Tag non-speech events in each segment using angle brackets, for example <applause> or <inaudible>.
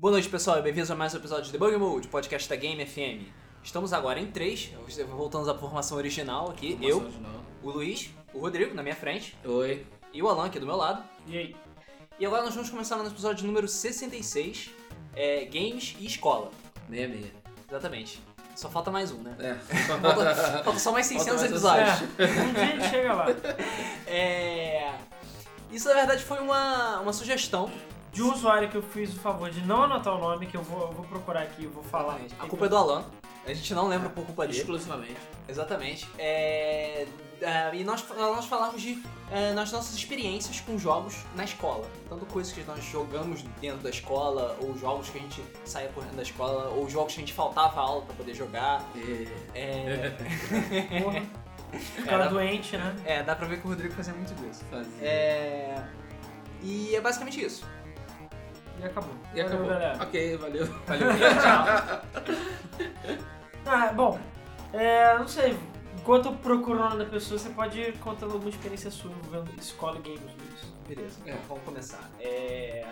Boa noite, pessoal, e bem-vindos a mais um episódio de Debug Mode, podcast da Game FM. Estamos agora em três, voltamos à formação original aqui. eu, o Luiz, o Rodrigo na minha frente Oi. e o Alan aqui do meu lado. E aí? E agora nós vamos começar no episódio número 66, é, Games e Escola. Meia meia. Exatamente. Só falta mais um, né? É. Falta, falta só mais 600 mais episódios. É, um dia a gente chega lá. <laughs> É... Isso, na verdade, foi uma, uma sugestão. De um usuário que eu fiz o favor de não anotar o nome, que eu vou, eu vou procurar aqui, eu vou falar. A culpa é do Alan. A gente não lembra por culpa dele. Exclusivamente. Exatamente. É, é, e nós, nós falamos de é, nas nossas experiências com jogos na escola. Tanto coisas que nós jogamos dentro da escola, ou jogos que a gente saía correndo da escola, ou jogos que a gente faltava aula pra poder jogar. E... É, Porra. <laughs> Cara Era- doente, né? é, dá pra ver que o Rodrigo fazia muito disso. Fazia. É, e é basicamente isso. E acabou. E acabou. Galera. Ok, valeu. Valeu, <laughs> tchau. Ah, bom, é, não sei. Enquanto eu procuro o nome da pessoa, você pode ir contando alguma experiência sua envolvendo escola e games, Luiz. Beleza, É. então vamos começar. É,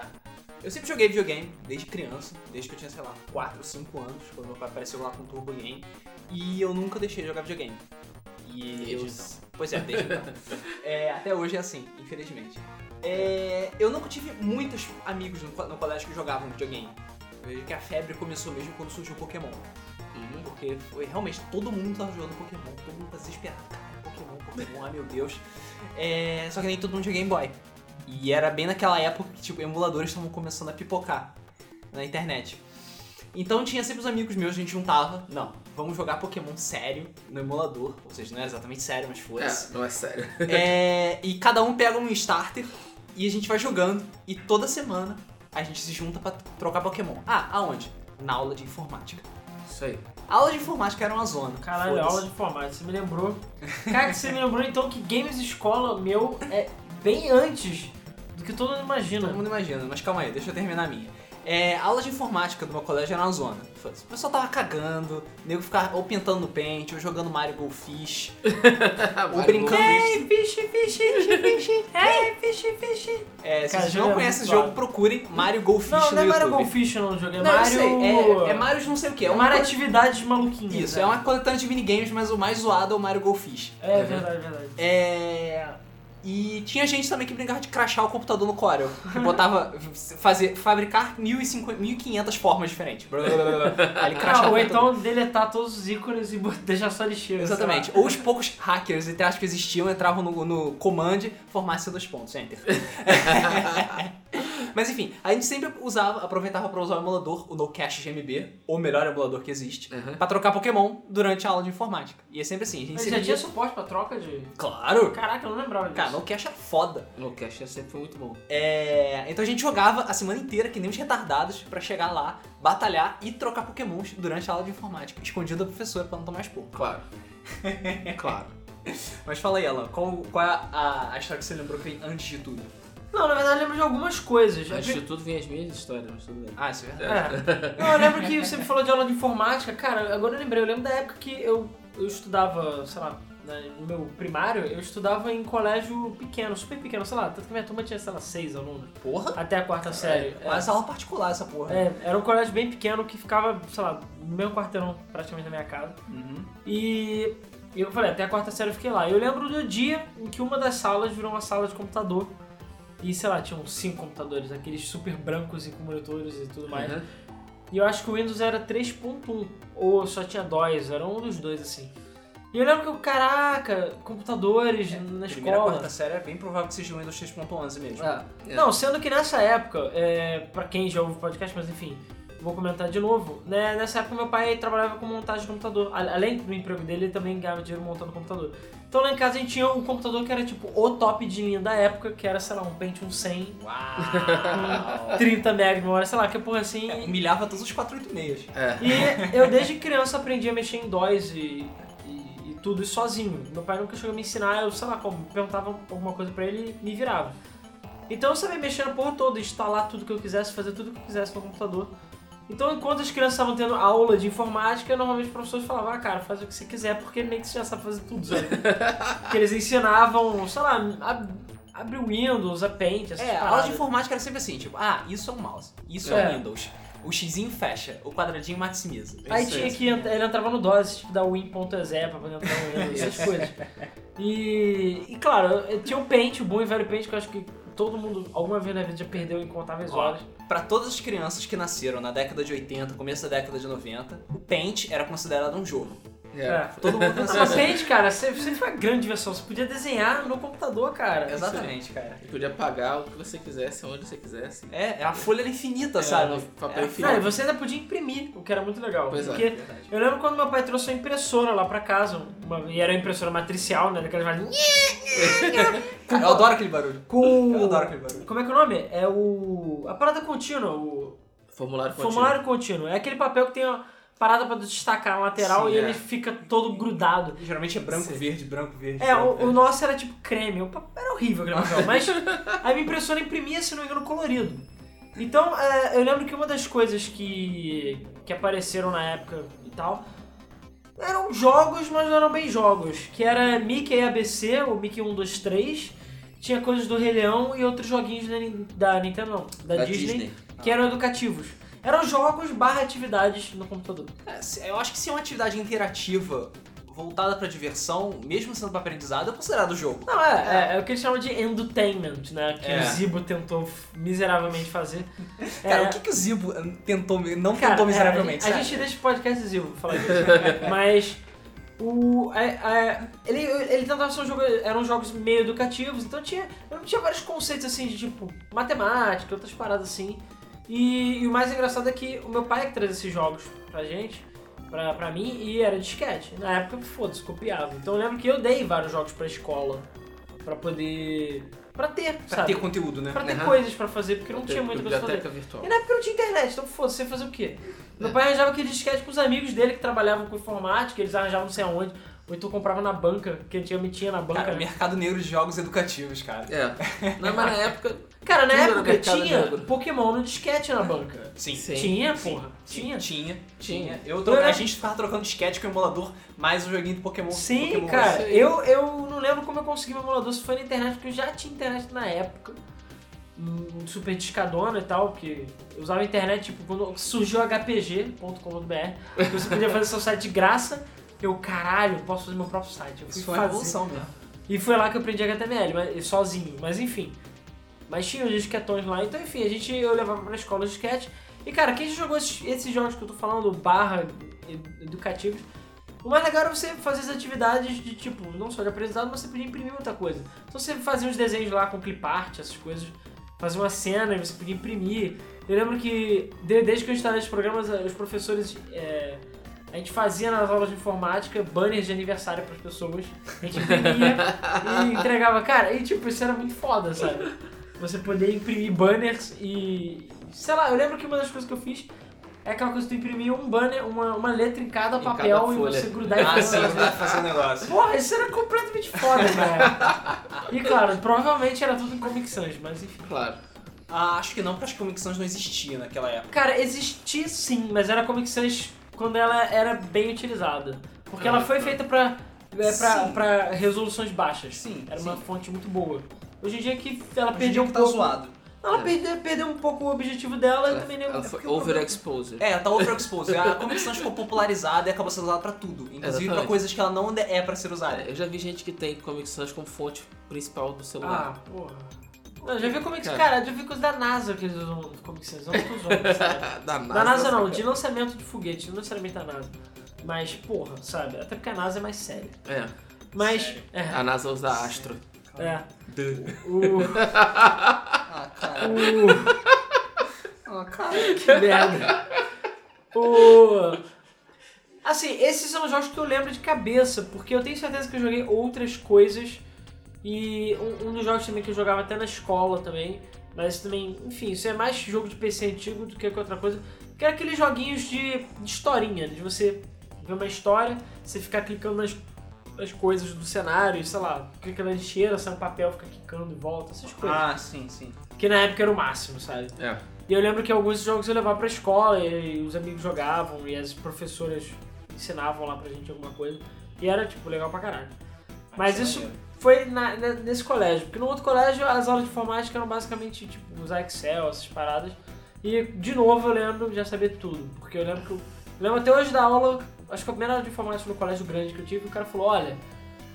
Eu sempre joguei videogame, desde criança, desde que eu tinha, sei lá, 4 ou 5 anos, quando meu pai apareceu lá com o Turbo Game, e eu nunca deixei de jogar videogame. E Desde eu... então. Pois é, desde então. <laughs> É, até hoje é assim, infelizmente. É, Eu nunca tive muitos amigos no, no colégio que jogavam videogame. Eu vejo que a febre começou mesmo quando surgiu o Pokémon. Uhum. Porque foi realmente todo mundo tava jogando Pokémon, todo mundo tá desesperado. Cara, Pokémon, Pokémon, ai meu Deus. É, só que nem todo mundo tinha Game Boy. E era bem naquela época que tipo, emuladores estavam começando a pipocar na internet. Então tinha sempre os amigos meus, a gente juntava, não, vamos jogar Pokémon sério no emulador. Ou seja, não era exatamente sério, mas foda-se. É, não é sério. É, e cada um pega um starter e a gente vai jogando. E toda semana a gente se junta pra trocar Pokémon. Ah, aonde? Na aula de informática. Isso aí. A aula de informática era uma zona. Caralho, aula de informática. Você me lembrou. Cara, você me lembrou então que games escola meu é bem antes do que todo mundo imagina. Todo mundo imagina, mas calma aí, deixa eu terminar a minha. É, a aula de informática do meu colégio era uma zona. O pessoal tava cagando, o nego ficava ou pintando no pente, ou jogando Mario Golfish, <laughs> ou brincando. Ei, fish, fish, fish, fish. Ei, fish, fish. É, se Cara, vocês não é conhecem esse jogo, procurem Mario Golfish Não, no não é Mario YouTube. Goldfish não, o jogo é Não, eu Mario... sei, é, é Mario de não sei o que. É É uma Mario Atividades Maluquinhas. Isso, né? é uma coletânea de minigames, mas o mais zoado é o Mario Golfish. É verdade, verdade. É. E tinha gente também que brincava de crachar o computador no Corel. Que botava. fazer, fabricar 1.500 1.500 formas diferentes. Blá, blá, blá, blá. <laughs> Aí ele crachava Ah, ou então deletar todos os ícones e deixar só lixeira. sei Exatamente. Ou os poucos hackers, entre aspas, que existiam, entravam no, no command, formasse dois pontos, enter. <laughs> Mas enfim, a gente sempre usava, aproveitava pra usar o emulador, o No Cache GMB, o melhor emulador que existe, Uhum. pra trocar Pokémon durante a aula de informática. E é sempre assim, a gente Mas sempre já tinha suporte pra troca de... Claro! Caraca, eu não lembrava disso. Cara, No Cache era foda. No Cash sempre foi muito bom. É, então a gente jogava a semana inteira, que nem os retardados, pra chegar lá, batalhar e trocar pokémons durante a aula de informática, escondido da professora pra não tomar esporro. Claro. <laughs> claro. Mas fala aí, Alan, qual, qual é a, a história que você lembrou que vem antes de tudo? Não, na verdade eu lembro de algumas coisas. Antes de tudo vem as minhas histórias, mas tudo bem. Ah, isso é verdade. É. Não, eu lembro que você me falou de aula de informática. Cara, agora eu lembrei. Eu lembro da época que eu, eu estudava, sei lá, né, no meu primário, eu estudava em colégio pequeno, super pequeno, sei lá. Tanto que minha turma tinha, sei lá, seis alunos. Porra! Até a quarta série. É. Mas aula particular essa porra. É, era um colégio bem pequeno que ficava, sei lá, no meu quarteirão, praticamente da minha casa. Uhum. E eu falei, até a quarta série eu fiquei lá. Eu lembro do dia em que uma das salas virou uma sala de computador. E sei lá, tinham cinco computadores, aqueles super brancos e com monitores e tudo mais. Uhum. E eu acho que o Windows era 3.1, ou só tinha DOS, era um dos dois assim. E eu lembro que eu, caraca, computadores na É, Primeira escola. quarta série é bem provável que seja o Windows 3.11 mesmo. É. É. Não, sendo que nessa época, é, pra quem já ouve o podcast, mas enfim, vou comentar de novo, né? Nessa época meu pai trabalhava com montagem de computador. Além do emprego dele, ele também ganhava dinheiro montando computador. Então lá em casa a gente tinha um computador que era tipo o top de linha da época, que era, sei lá, um Pentium 100, Uau! 30 MB de memória, sei lá, que porra assim. É, humilhava todos os 486. É. E eu desde criança aprendi a mexer em DOS e, e, e tudo isso sozinho. Meu pai nunca chegou a me ensinar, eu sei lá, como, perguntava alguma coisa pra ele e me virava. Então eu sabia mexer na porra toda, instalar tudo que eu quisesse, fazer tudo que eu quisesse no computador. Então enquanto as crianças estavam tendo aula de informática, normalmente os professores falavam, ah cara, faz o que você quiser, porque meio que você já sabe fazer tudo, sabe? <laughs> Porque eles ensinavam, sei lá, a, abrir o Windows, a Paint, essas É, a aula paradas. de informática era sempre assim, tipo, ah, isso é um mouse, isso é, É. um Windows. O xizinho fecha, o quadradinho maximiza. Aí Isso, tinha isso. que ele entrava no DOS, tipo da Win.exe pra poder entrar no Windows, essas <laughs> coisas. E, e claro, tinha o Paint, o bom e velho Paint, que eu acho que todo mundo alguma vez na vida já perdeu incontáveis horas. Pra todas as crianças que nasceram na década de 80, começo da década de 90, o Paint era considerado um jogo. É. Todo mundo <laughs> assim. Paint, cara, sempre sempre foi uma grande diversão. Você podia desenhar no computador, cara. Exatamente, cara. E podia pagar o que você quisesse, onde você quisesse. É, a folha era infinita, É, sabe? papel É, infinito. Não, e você ainda podia imprimir, o que era muito legal. Pois é. porque verdade. eu lembro quando meu pai trouxe a impressora lá pra casa, uma- e era uma impressora matricial, né? Daquelas mais... <laughs> Cara, eu adoro aquele barulho. Com... Eu adoro aquele barulho. Como é que é o nome? É o... A parada contínua, o... Formulário contínuo. Formulário contínuo. É aquele papel que tem uma parada pra destacar na lateral Sim, e é. ele fica todo grudado. Geralmente é branco, Sim. verde, branco, verde. É, branco, o, o nosso era tipo creme. O era horrível aquele papel. Mas a minha impressora imprimia, se não me engano, colorido. Então, é, eu lembro que uma das coisas que, que apareceram na época e tal eram jogos, mas não eram bem jogos. Que era Mickey ABC, ou Mickey 1, 2, 3. Tinha coisas do Rei Leão e outros joguinhos da, da Nintendo, não, da, Da Disney, Disney. que eram educativos. Eram jogos barra atividades no computador. É, eu acho que se é uma atividade interativa voltada pra diversão, mesmo sendo pra aprendizado, é considerado jogo. Não, é, é, é o que eles chamam de entertainment, né? Que É. o Zibo tentou miseravelmente fazer. <laughs> Cara, É, o que, que o Zibo eh, tentou, não cara, tentou é, miseravelmente? a, gente, a gente deixa o podcast do Zibo falar disso. <laughs> Mas o. é, é, ele, ele tentava ser um jogo. Eram jogos meio educativos, então tinha. Tinha vários conceitos assim de tipo matemática, outras paradas assim. E, e o mais engraçado é que o meu pai é que traz esses jogos pra gente, pra, pra mim, e era disquete. Na época, foda-se, copiava. Então eu lembro que eu dei vários jogos pra escola pra poder. pra ter, Pra sabe? ter conteúdo, né? Pra ter Aham. coisas pra fazer, porque não tinha muita coisa pra fazer. Virtual. E na época não tinha internet, então foda-se, você ia fazer o quê? Meu É. pai arranjava aquele disquete com os amigos dele que trabalhavam com informática, eles arranjavam não sei aonde, ou então comprava na banca, que antigamente tinha na banca. Cara, o né? mercado negro de jogos educativos, cara. É. Não, mas na <laughs> época. Cara, na tudo época tinha negro. Pokémon no disquete na banca. Sim. Sim. Tinha, Sim, porra. sim, Tinha. Tinha. Tinha. Eu. A gente ficava trocando disquete com o emulador, mais o joguinho do Pokémon. Sim, Pokémon cara, Sim. eu, eu não lembro como eu consegui meu emulador, se foi na internet, porque eu já tinha internet na época. Um super discadona e tal, porque eu usava a internet, tipo, quando surgiu hpg.com.br, que você podia fazer seu site de graça, eu, caralho, posso fazer meu próprio site. Eu fui Isso foi uma fazer. revolução mesmo. E foi lá que eu aprendi HTML, mas, sozinho, mas enfim. Mas tinha os disquetões lá, então enfim, a gente, eu levava pra escola os disquete. E cara, quem já jogou esses, esses jogos que eu tô falando, barra ed- educativos, o mais legal era você fazer as atividades de tipo, não só de aprendizado, mas você podia imprimir muita coisa. Então você fazia uns desenhos lá com clipart, essas coisas, fazia uma cena e você podia imprimir. Eu lembro que de- desde que eu instalei esses programas, os professores. é, a gente fazia nas aulas de informática banners de aniversário para as pessoas. A gente imprimia <laughs> e entregava. Cara, e tipo, isso era muito foda, sabe? Você poder imprimir banners e. Sei lá, eu lembro que uma das coisas que eu fiz é aquela coisa que tu imprimia um banner, uma, uma letra em cada Em papel cada e você grudar e Ah, sim, fazer. um negócio. Porra, isso era completamente foda, <laughs> cara. E claro, provavelmente era tudo em Comic Sans, mas enfim. Claro. Ah, acho que não, porque as Comic Sans não existia naquela época. Cara, existia sim, mas era Comic Sans quando ela era bem utilizada. Porque Ah, ela foi tá. feita pra, é, pra, pra resoluções baixas. Sim, Era sim. uma fonte muito boa. Hoje em dia que ela Hoje perdeu um que tá pouco. zoado. Ela É. perdeu, perdeu um pouco o objetivo dela e Ela, também nem ela é foi overexposed. É, tá overexposed. A Comic Sans ficou popularizada e acabou sendo usada pra tudo. Inclusive pra Exatamente. coisas que ela não é pra ser usada. É, eu já vi gente que tem Comic Sans como fonte principal do celular. Ah, porra. Não, já vi Comic Sans. Cara. Já vi coisa da NASA que eles usam Comic Sans. Não tô usando, <laughs> sabe? da Da NASA não, cara. de lançamento de foguete, não necessariamente da NASA. Mas, porra, sabe? Até porque a NASA é mais séria. É, Mas, é, a NASA usa Astro. É. O, <laughs> Ah, cara. o, Ah, cara. que merda. O, assim, esses são os jogos que eu lembro de cabeça, porque eu tenho certeza que eu joguei outras coisas. E um, um dos jogos também que eu jogava até na escola também. Mas também, enfim, isso é mais jogo de PC antigo do que qualquer outra coisa. Que era aqueles joguinhos de, de historinha, de você ver uma história, você ficar clicando nas, nas coisas do cenário, sei lá, clica na lixeira, sai um papel, fica clicando e volta, essas coisas. Ah, sim, sim. Que na época era o máximo, sabe? É. E eu lembro que alguns jogos eu levava pra escola e, os amigos jogavam e as professoras ensinavam lá pra gente alguma coisa. E era, tipo, legal pra caralho. Mas isso foi na- ne- nesse colégio, porque no outro colégio as aulas de informática eram basicamente, tipo, usar Excel, essas paradas. E, de novo, eu lembro, já sabia tudo. Porque eu lembro que eu, eu lembro até hoje da aula, acho que a primeira aula de informática no colégio grande que eu tive, o cara falou, olha,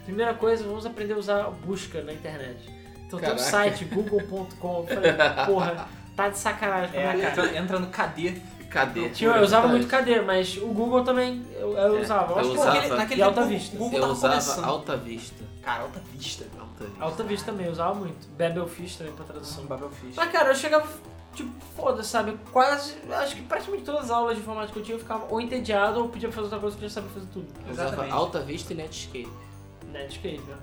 primeira coisa, vamos aprender a usar busca na internet. Então tem um Caraca. site, google.com, eu falei, <laughs> porra, tá de sacanagem com a É, minha cara. entra, entra no KD. Cadê? Tinha, eu usava muito KD, mas o Google também eu, eu É, usava. Eu eu acho que usava. Naquele, naquele E Alta Vista. o Google Eu usava começando. Alta Vista. Cara, Alta Vista. Alta Vista. Alta Vista também, eu usava muito. Babelfish também pra tradução. Babelfish. Mas cara, eu chegava, tipo, foda, sabe? Quase, acho que praticamente todas as aulas de informática que eu tinha eu ficava ou entediado ou pedia pra fazer outra coisa que eu já sabia fazer tudo. Eu usava Exatamente. Alta Vista e Netscape. Netscape, né?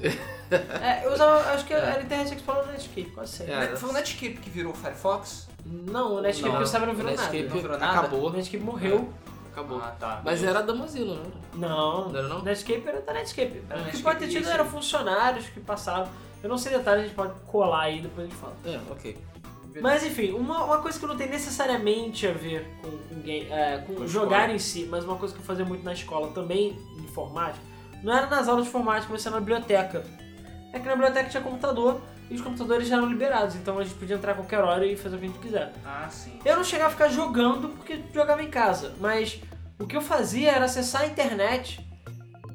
<laughs> É, eu usava, acho que era Internet Explorer ou Netscape, quase sempre. É. Foi o Netscape que virou o Firefox? Não, o Netscape Não, que eu sabia não virou Netscape nada. Não virou nada? acabou. O Netscape morreu. Acabou. Ah, tá. Mas era da Mozilla, não era? Não, Não era não? Netscape era da Netscape. Era o que Netscape, pode ter tido isso. eram funcionários que passaram. Eu não sei detalhes, a gente pode colar aí depois a gente fala. É, ok. Mas enfim, uma, uma coisa que não tem necessariamente a ver com, com, game- é, com Com jogar escola. em si, mas uma coisa que eu fazia muito na escola também, em informática, não era nas aulas de informática, mas era na biblioteca. É que na biblioteca tinha computador e os computadores já eram liberados, então a gente podia entrar a qualquer hora e fazer o que a gente quiser. Ah, sim. Eu não chegava a ficar jogando porque jogava em casa, mas o que eu fazia era acessar a internet,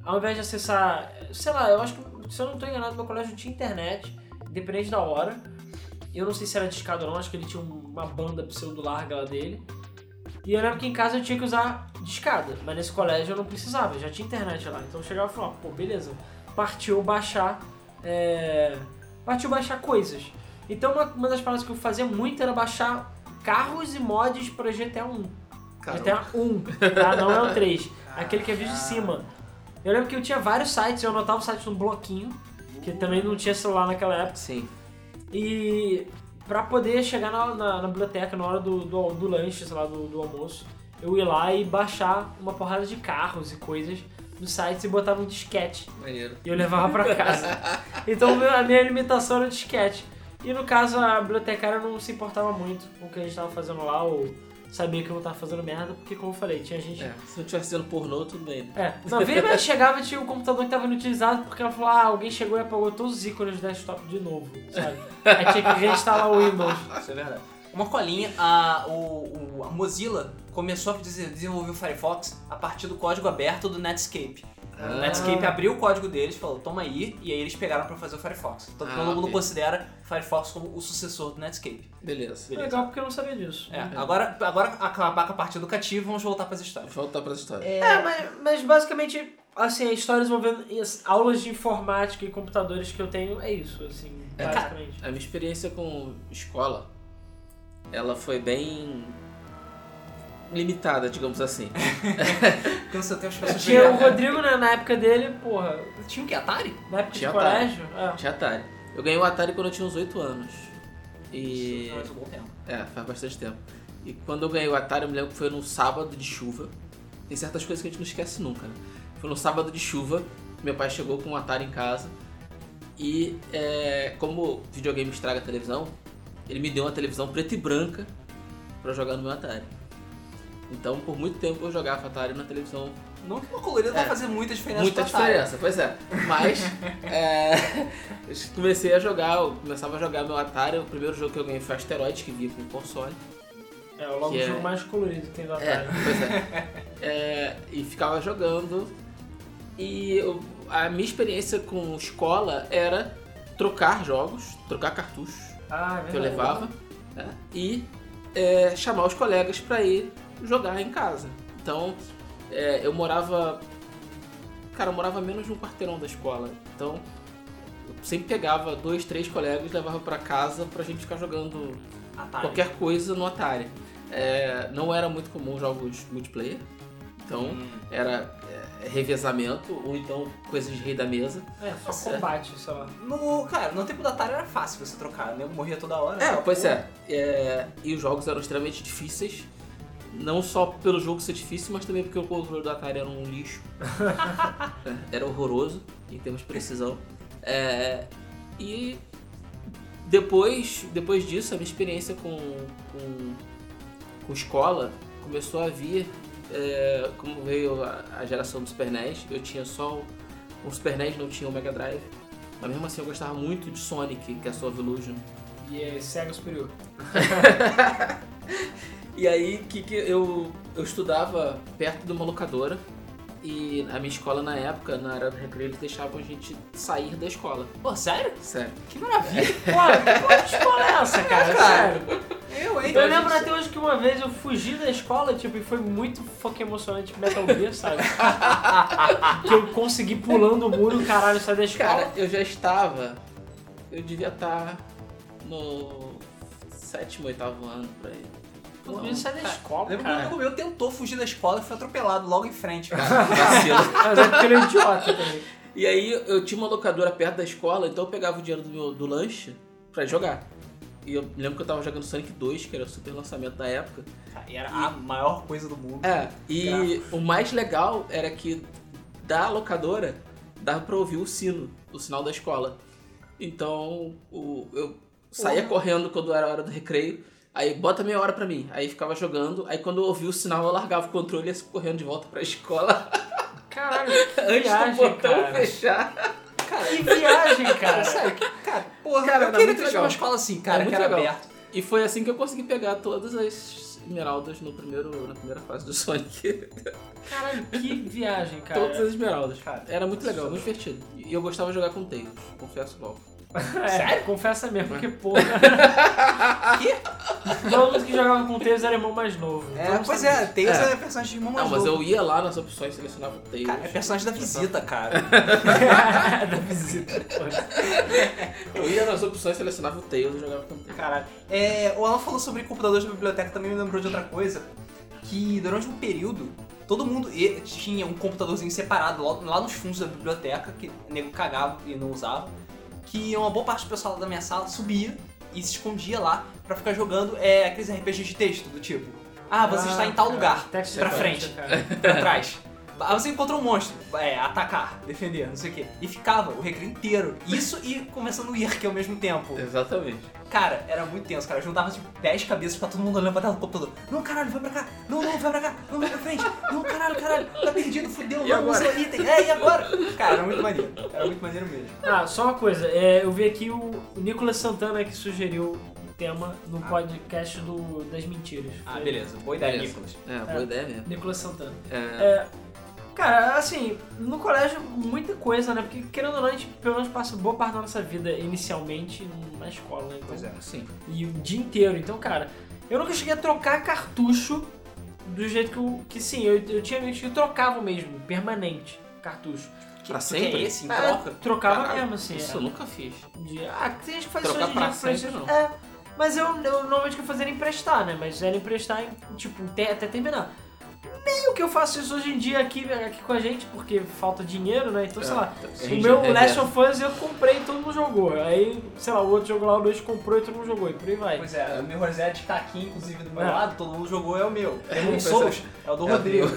ao invés de acessar, sei lá, eu acho que, se eu não estou enganado, meu colégio tinha internet, independente da hora. Eu não sei se era discado ou não, acho que ele tinha um- uma banda pseudo larga lá dele. E eu lembro que em casa eu tinha que usar discada, mas nesse colégio eu não precisava, já tinha internet lá. Então eu chegava e falava, pô, beleza, partiu baixar, é... partiu baixar coisas. Então uma, uma das paradas que eu fazia muito era baixar carros e mods para GTA 1. Caramba. GTA 1, tá? Não é o 3. Aquele que é visto de cima. Eu lembro que eu tinha vários sites, eu anotava o site num bloquinho, que também não tinha celular naquela época. Sim. E pra poder chegar na, na- na biblioteca na hora do, do, do lanche, sei lá, do, do almoço, eu ia lá e baixar uma porrada de carros e coisas nos sites e botava um disquete. Maneiro. E eu levava pra casa. <laughs> Então a minha limitação era o disquete. E no caso a bibliotecária não se importava muito com o que a gente tava fazendo lá, ou sabia que eu não tava fazendo merda, porque como eu falei, tinha gente É, se não tivesse sendo pornô, tudo bem. é, não, e mexe chegava e tinha o computador que tava inutilizado porque ela falou, ah, alguém chegou e apagou todos os ícones do desktop de novo, sabe? Aí tinha que reinstalar o Windows. Isso é verdade. Uma colinha, a, o, o- a Mozilla começou a des- desenvolver o Firefox a partir do código aberto do Netscape. O Ah. Netscape abriu o código deles, falou, toma aí, e aí eles pegaram pra fazer o Firefox. Então Ah, todo mundo considera o Firefox como o sucessor do Netscape. Beleza. Beleza. Legal porque eu não sabia disso. É, agora, agora acabar com a parte educativa, vamos voltar pras histórias. Voltar pra história. É, mas, mas basicamente, assim, a história envolvendo as aulas de informática e computadores que eu tenho é isso, assim, É, basicamente. A minha experiência com escola, ela foi bem limitada, digamos assim. <laughs> As pessoas Tinha o Rodrigo, né, na época dele, porra, Tinha o que? Atari? na época Tinha de Atari. colégio, é. Tinha Atari. Eu ganhei o Atari quando eu tinha uns 8 anos. E. Faz um bom tempo. É, faz bastante tempo. E quando eu ganhei o Atari, eu me lembro que foi num sábado de chuva. Tem certas coisas que a gente não esquece nunca, né? Foi num sábado de chuva, meu pai chegou com um Atari em casa. E é, como videogame estraga a televisão, ele me deu uma televisão preta e branca pra eu jogar no meu Atari. Então, por muito tempo eu jogava Atari na televisão Não que uma colorida vai É. fazer muita diferença Muita diferença, pois é. Mas <laughs> é, <laughs> comecei a jogar, eu começava a jogar meu Atari. O primeiro jogo que eu ganhei foi Asteroid, que vinha com console. É, o logo o é- jogo mais colorido que tem do É, Atari. pois é. <laughs> É, E ficava jogando. E eu- a minha experiência com escola era trocar jogos, trocar cartuchos Ah, é que eu levava né, e é, chamar os colegas para ir jogar em casa. Então é, eu morava. Cara, eu morava menos de um quarteirão da escola. Então eu sempre pegava dois, três colegas e levava para casa pra gente ficar jogando Atari. qualquer coisa no Atari. É, não era muito comum jogos multiplayer. Então Hum. era é, revezamento ou então coisas de rei da mesa. É, só combate, lá. No, cara, no tempo da Atari era fácil você trocar, né? Eu morria toda hora. É, só pois é. É, E os jogos eram extremamente difíceis. Não só pelo jogo ser difícil, mas também porque o controle do Atari era um lixo. <laughs> Era horroroso, em termos de precisão. É, e depois, depois disso, a minha experiência com, com, com escola começou a vir. é, como veio a, a geração do Super NES, eu tinha só o, o Super NES, não tinha o Mega Drive. Mas mesmo assim eu gostava muito de Sonic, que é a sua Illusion. E é Sega Superior. <laughs> E aí, que, que eu, eu estudava perto de uma locadora e a minha escola na época, na área do recreio, eles deixavam a gente sair da escola. Pô, sério? Sério. Que maravilha. Pô, que escola é essa, cara? Sério. Eu, hein? Eu lembro até hoje que uma vez eu fugi da escola, tipo, e foi muito fucking emocionante Metal Gear, sabe? <laughs> que eu consegui pulando o muro, caralho, sair da escola. Cara, eu já estava. Eu devia estar no sétimo, oitavo ano por aí. Eu podia sair da escola, um cara. amigo meu tentou fugir da escola e foi atropelado logo em frente. <laughs> Mas é porque ele é idiota também. E aí eu tinha uma locadora perto da escola, então eu pegava o dinheiro do, meu, do lanche pra jogar. E eu me lembro que eu tava jogando Sonic 2, que era o super lançamento da época. E era a maior coisa do mundo. É, e o mais legal era que da locadora dava pra ouvir o sino, o sinal da escola. Então o, eu saía correndo quando era a hora do recreio, aí bota meia hora pra mim. Aí ficava jogando, aí quando eu ouvia o sinal eu largava o controle e ia correndo de volta pra escola Caralho, <laughs> que antes do viagem, botão cara. fechar. Que viagem, <laughs> cara. Sério, que- cara, porra, Cara, eu era queria ter uma escola assim, cara, Era que muito era legal. aberto. E foi assim que eu consegui pegar todas as esmeraldas no primeiro, na primeira fase do Sonic. Caralho, que viagem, cara. Todas as esmeraldas. Cara, Era muito legal, muito divertido. E eu gostava de jogar com Tails, confesso logo. É, Sério? Confessa mesmo, porque porra. <laughs> Todo mundo que jogava com o Tails era irmão mais novo. É, Então, pois é, Tails É. é, personagem de irmão mais Não, mas novo. eu ia lá nas opções, selecionava o Tails. Cara, é personagem da visita, cara. <laughs> da visita. Eu ia nas opções, selecionava o Tails e jogava com o Tails. Caralho. É, o Alan falou sobre computadores da biblioteca, também me lembrou de outra coisa. Que durante um período, todo mundo e- tinha um computadorzinho separado lá, lá nos fundos da biblioteca, que o nego cagava e não usava. Que uma boa parte do pessoal da minha sala subia e se escondia lá pra ficar jogando é, aqueles RPGs de texto, do tipo... Ah, você está em tal cara, lugar, texto pra frente, cara. pra trás. <laughs> Aí você encontrou um monstro, é, atacar, defender, não sei o quê. E ficava o recreio inteiro. Isso e começando o IRC ao mesmo tempo. Exatamente. Cara, era muito tenso, cara. Eu juntava tipo 10 cabeças pra todo mundo olhando pra tela do computador. Não, caralho, vai pra cá. Não, não, vai pra cá. Não, vai pra frente. Não, caralho, caralho. Tá perdido, fudeu. E não, agora? usa o item. É, e agora? Cara, era muito maneiro. Era muito maneiro mesmo. Ah, só uma coisa. é, eu vi aqui o, Nicolas Santana que sugeriu o tema no podcast do, das mentiras. Ah, beleza. Boa ideia, Beleza. Nicolas. É, boa ideia mesmo. Nicolas Santana. É, É, cara, assim, no colégio muita coisa, né? Porque querendo ou não, a gente pelo menos passa boa parte da nossa vida inicialmente na escola, né? Então, Pois é. sim. E o dia inteiro. Então, cara, eu nunca cheguei a trocar cartucho do jeito que eu. Que sim, eu, eu tinha amigos que trocavam mesmo, permanente, cartucho. Que, Pra sempre? quer esse em É, troca? trocava Caralho, mesmo, assim. Isso era. eu nunca fiz. De- ah, tem gente que faz Trocar isso hoje em pra sempre, PlayStation. não. É, mas eu, eu normalmente o que eu fazia era emprestar, né? Mas era emprestar, em, tipo, até, até terminar. Meio que eu faço isso hoje em dia aqui, aqui com a gente, porque falta dinheiro, né? Então, sei lá, A o meu é Last of Us eu comprei e todo mundo jogou. Aí, sei lá, o outro jogou lá, o dois comprou e todo mundo jogou. E por aí vai. Pois é, o meu Rosette tá aqui, inclusive, do meu É. lado. Todo mundo jogou, é o meu. É um é. Souls. É o do Rodrigo.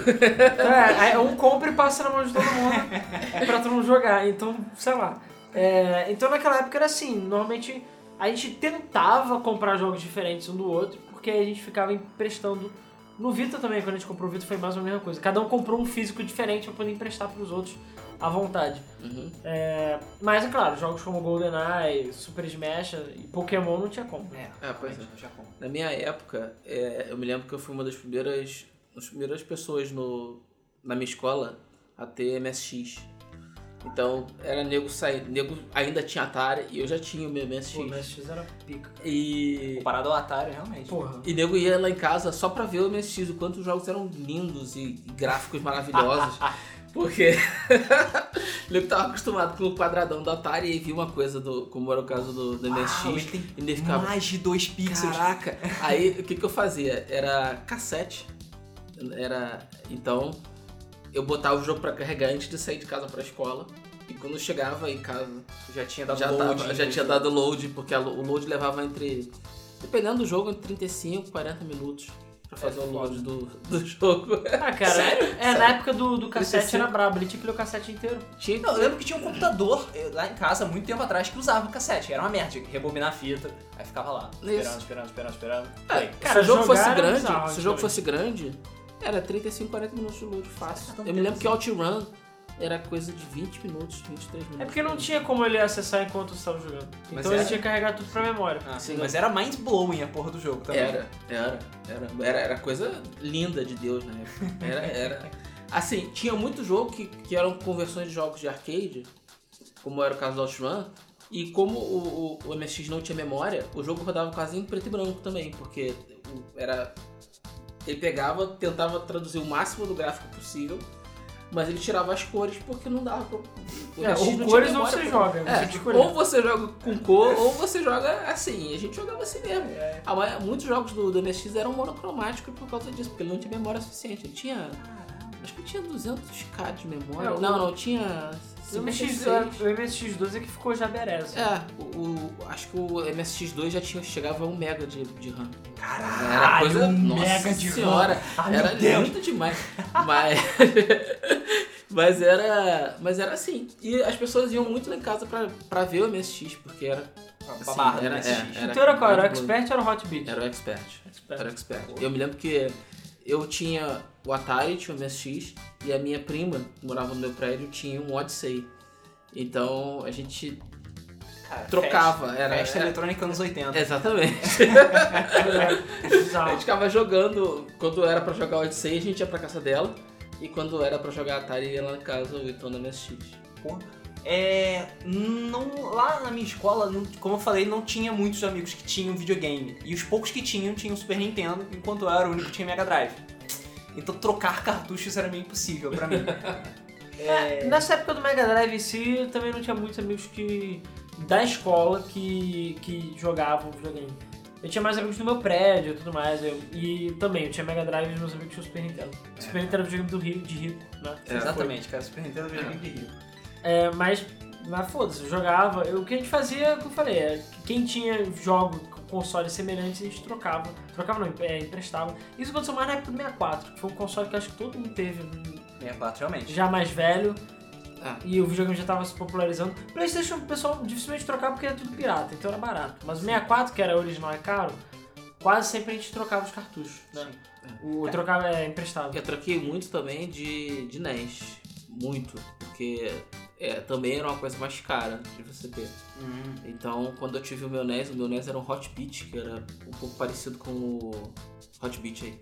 É, um compra e passa na mão de todo mundo <laughs> pra todo mundo jogar. Então, sei lá. É, então naquela época era assim, normalmente a gente tentava comprar jogos diferentes um do outro, porque a gente ficava emprestando. No Vita também, quando a gente comprou o Vita foi mais ou menos a mesma coisa. Cada um comprou um físico diferente pra poder emprestar pros outros à vontade. Uhum. É, mas é claro, jogos como GoldenEye, Super Smash e Pokémon não tinha como. É, É, pois é. realmente, já compro. Na minha época, é, eu me lembro que eu fui uma das primeiras, das primeiras pessoas no, na minha escola a ter MSX. Então, era nego sair, nego ainda tinha Atari e eu já tinha o meu MSX. O MSX era pica. E Comparado ao Atari, realmente. Porra. e nego ia lá em casa só pra ver o MSX, o quanto os jogos eram lindos e, gráficos maravilhosos. <laughs> Porque o <laughs> nego tava acostumado com o quadradão do Atari e via uma coisa do, como era o caso do, do Uau, MSX. ele tem e ele ficava, mais de 2 pixels. Caraca! Aí o que, que eu fazia? Era cassete. Era. Então, eu botava o jogo pra carregar antes de sair de casa pra escola. E quando eu chegava em casa, Já tinha dado já, load. tava, já tinha dado load, porque a o load levava entre. Dependendo do jogo, entre 35 e 40 minutos pra fazer o load do, do jogo. Ah, cara, <laughs> Sério? é, na época do, do cassete 35. era brabo, ele tinha que ler o cassete inteiro. Tinha Não, eu lembro que tinha um computador eh, lá em casa, muito tempo atrás, que usava cassete. Era uma merda, tinha que rebobinar a fita, aí ficava lá, Isso. esperando, esperando, esperando, esperando. É, Cara, se o jogo fosse grande, bizarro, se o jogo fosse grande, era 35, 40 minutos de load fácil. Caraca, tão Eu me lembro que OutRun era coisa de 20 minutos, 23 minutos. É porque não tinha como ele acessar enquanto você estava jogando. Mas Então ele era- tinha que carregar tudo pra memória. Ah, Sim. mas era mind blowing a porra do jogo também. Era, era, era, era, era coisa linda de Deus na época. Era, era. Assim, tinha muito jogo que, que eram conversões de jogos de arcade, como era o caso do Outrun, e como o, o, o MSX não tinha memória, o jogo rodava quase em preto e branco também, porque era. Ele pegava, tentava traduzir o máximo do gráfico possível, mas ele tirava as cores porque não dava pra. É, ou cores ou você pra- joga, você É, escolher. ou você joga com cor, ou você joga assim. A gente jogava assim mesmo. É. Mas muitos jogos do, do MSX eram monocromáticos por causa disso, porque ele não tinha memória suficiente. Ele tinha. Acho que tinha 200k de memória. É, não, não, tinha. O MSX, 56. o MSX12 é que ficou já bereza. É, o, o- acho que o MSX2 já tinha, chegava a 1 mega de, de RAM. Caralho, Era coisa. um nossa mega de senhora, Ai, era muito demais. Mas. <laughs> mas era. Mas era assim. E as pessoas iam muito lá em casa pra, pra ver o MSX, porque era. Assim, barra era, MSX. é, era, então era qual? Era o era Expert ou era o Hot Beat? Era o Expert. Expert. Era o Expert. Eu me lembro que eu tinha o Atari, tinha o MSX, e a minha prima, que morava no meu prédio, tinha um Odyssey. Então a gente Cara, trocava. Festa, era, festa era- eletrônica anos 80. Exatamente. É, A gente ficava jogando. Quando era pra jogar Odyssey, a gente ia pra casa dela. E quando era pra jogar Atari, ia lá na casa, ou então na MSX. Porra. É, não, lá na minha escola, não- como eu falei, não tinha muitos amigos que tinham videogame. E os poucos que tinham, tinham Super Nintendo, enquanto eu era o único que tinha Mega Drive. Então trocar cartuchos era meio impossível pra mim. <laughs> É, nessa época do Mega Drive em si, eu também não tinha muitos amigos que da escola que, que jogavam videogame. Eu tinha mais amigos do meu prédio e tudo mais. eu- e também, eu tinha Mega Drive e os meus amigos tinham Super Nintendo. Super Nintendo era videogame do Rio, de rico, né? É, Exatamente, cara. Super Nintendo era videogame de Rio. É, mas, mas foda-se, eu jogava. Eu- o que a gente fazia, como eu falei, é que quem tinha jogo com consoles semelhantes, a gente trocava. Trocava não, é, emprestava. Isso aconteceu mais na época do 64, que foi um console que acho que todo mundo teve 64, realmente. já mais velho. Ah. E o videogame já tava se popularizando. Playstation o pessoal dificilmente trocava porque era tudo pirata, então era barato. Mas o 64, que era original e caro, quase sempre a gente trocava os cartuchos, né? O trocava é emprestava. Eu troquei muito também de, de NES. Muito. Porque é, também era uma coisa mais cara de você ter. Hum. Então, quando eu tive o meu NES, o meu NES era um Hot Beat, que era um pouco parecido com o Hot Beat aí.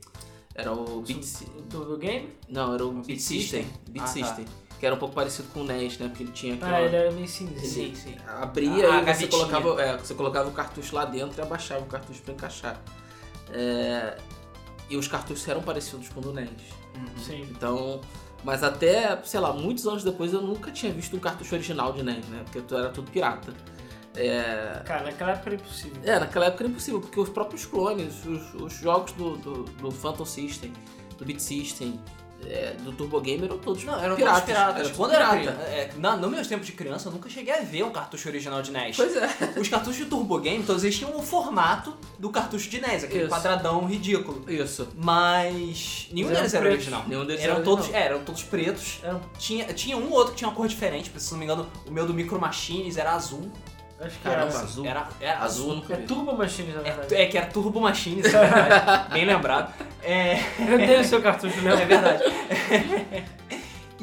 Era o Beat... Si- Do, game? Não, era o Beat Beat System? System. Beat Ah, tá. System. Que era um pouco parecido com o NES, né? Porque ele tinha aquela... Ah, ele era meio cinza. Sim, sim. Abria A- a e você gavetinha. colocava, é, você colocava o cartucho lá dentro e abaixava o cartucho pra encaixar. É, e os cartuchos eram parecidos com o do NES. Sim. Então, mas até, sei lá, muitos anos depois eu nunca tinha visto um cartucho original de NES, né? Porque era tudo pirata. É, Cara, naquela época era impossível. é, naquela época era impossível, porque os próprios clones, os, os jogos do, do, do Phantom System, do Beat System, é, do Turbo Game eram todos Não, eram piratas. todos piratas. Era Quando era pirata. criança, é, na, no meus tempos de criança, eu nunca cheguei a ver um cartucho original de NES. Pois é. Os cartuchos de Turbo Game, todos eles tinham o formato do cartucho de NES, aquele Isso. quadradão ridículo. Isso. Mas nenhum Eram deles era pretos. original. Nenhum deles eram era todos, original. é, eram todos pretos. Era, Tinha, tinha um ou outro que tinha uma cor diferente, se não me engano, o meu do Micro Machines era azul. Acho que Caramba, era. azul. Era, era Azul azul. É. Turbo Machines, na verdade. É, é que era Turbo Machines, é verdade. <laughs> Bem lembrado. É, Eu tenho o seu cartucho, <laughs> é né? verdade. <laughs>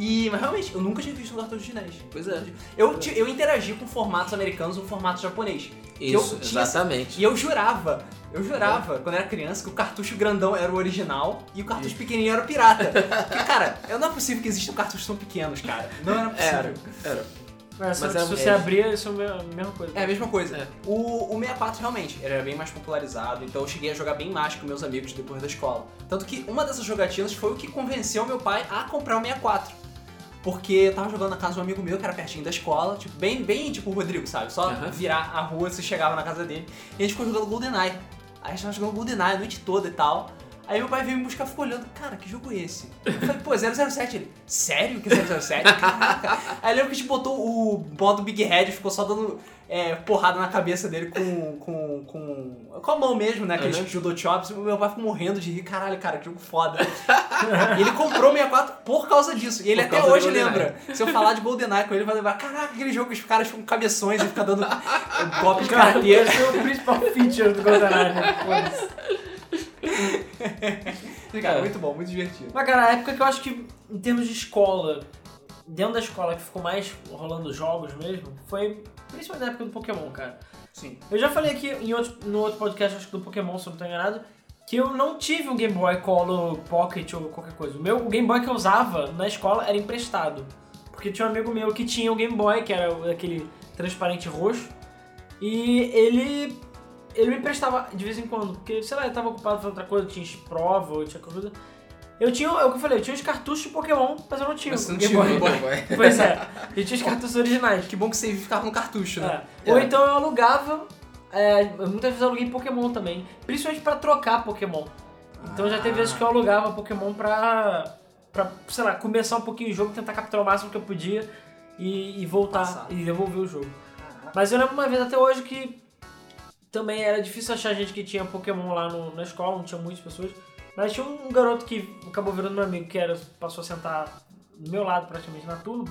E, mas realmente, eu nunca tinha visto um cartucho NES. Pois é. Eu, eu interagi com formatos americanos e um formato japonês. Isso, tinha exatamente. E eu jurava, eu jurava, quando eu era criança, que o cartucho grandão era o original e o cartucho pequenininho era o pirata. Porque, cara, não é possível que existam cartuchos tão pequenos, cara. Não era possível. Era, era. Mas, Mas se era- você é. abrir, isso é a me- a mesma coisa. É a mesma coisa. É. O, o 64 realmente era bem mais popularizado, então eu cheguei a jogar bem mais com meus amigos depois da escola. Tanto que uma dessas jogatinas foi o que convenceu meu pai a comprar o 64. Porque eu tava jogando na casa de um amigo meu que era pertinho da escola, tipo, bem, bem tipo o Rodrigo, sabe? Só Aham. virar a rua você chegava na casa dele. E a gente ficou jogando GoldenEye. Aí a gente tava jogando GoldenEye a noite toda e tal. Aí meu pai veio me buscar e ficou olhando, cara, que jogo é esse? Eu falei, pô, 007. Ele, sério que é 007? Caraca. Aí lembro que a gente botou o modo Big Head e ficou só dando é, porrada na cabeça dele com, com, com, com a mão mesmo, né? Aqueles Uhum. judo chops. Meu pai ficou morrendo de rir. Caralho, cara, que jogo foda. e ele comprou o 64 por causa disso. E ele Por até hoje lembra. Se eu falar de GoldenEye com ele, ele vai lembrar, caraca, aquele jogo que os caras ficam com cabeções e ficam dando golpe de Cara, karatê. esse é o principal feature do GoldenEye. né? Cara, É. muito bom, muito divertido. Mas, cara, a época que eu acho que, em termos de escola, dentro da escola que ficou mais rolando jogos mesmo foi principalmente na época do Pokémon, cara. Sim. Eu já falei aqui em outro, no outro podcast, acho que do Pokémon, se eu não tô enganado, que eu não tive um Game Boy Color Pocket ou qualquer coisa. O meu o Game Boy que eu usava na escola era emprestado. Porque tinha um amigo meu que tinha o Game Boy, que era aquele transparente roxo, e ele ele me emprestava de vez em quando, porque, sei lá, eu tava ocupado fazendo outra coisa, tinha prova, ou tinha coisa. Eu tinha, é o que eu falei, eu tinha os cartuchos de Pokémon, mas eu não tinha Mas você não tinha Boy. Game Boy. Pois é, eu tinha os cartuchos originais. Que bom que você ficava no cartucho, né? É. Ou então eu alugava, é, muitas vezes eu aluguei Pokémon também, principalmente pra trocar Pokémon. Então já teve vezes que eu alugava Pokémon pra, pra, sei lá, começar um pouquinho o jogo, tentar capturar o máximo que eu podia e, e voltar Passar. e devolver o jogo. Mas eu lembro uma vez até hoje que também era difícil achar gente que tinha Pokémon lá no- na escola, não tinha muitas pessoas. Mas tinha um garoto que acabou virando meu amigo, que era, passou a sentar do meu lado praticamente na turma,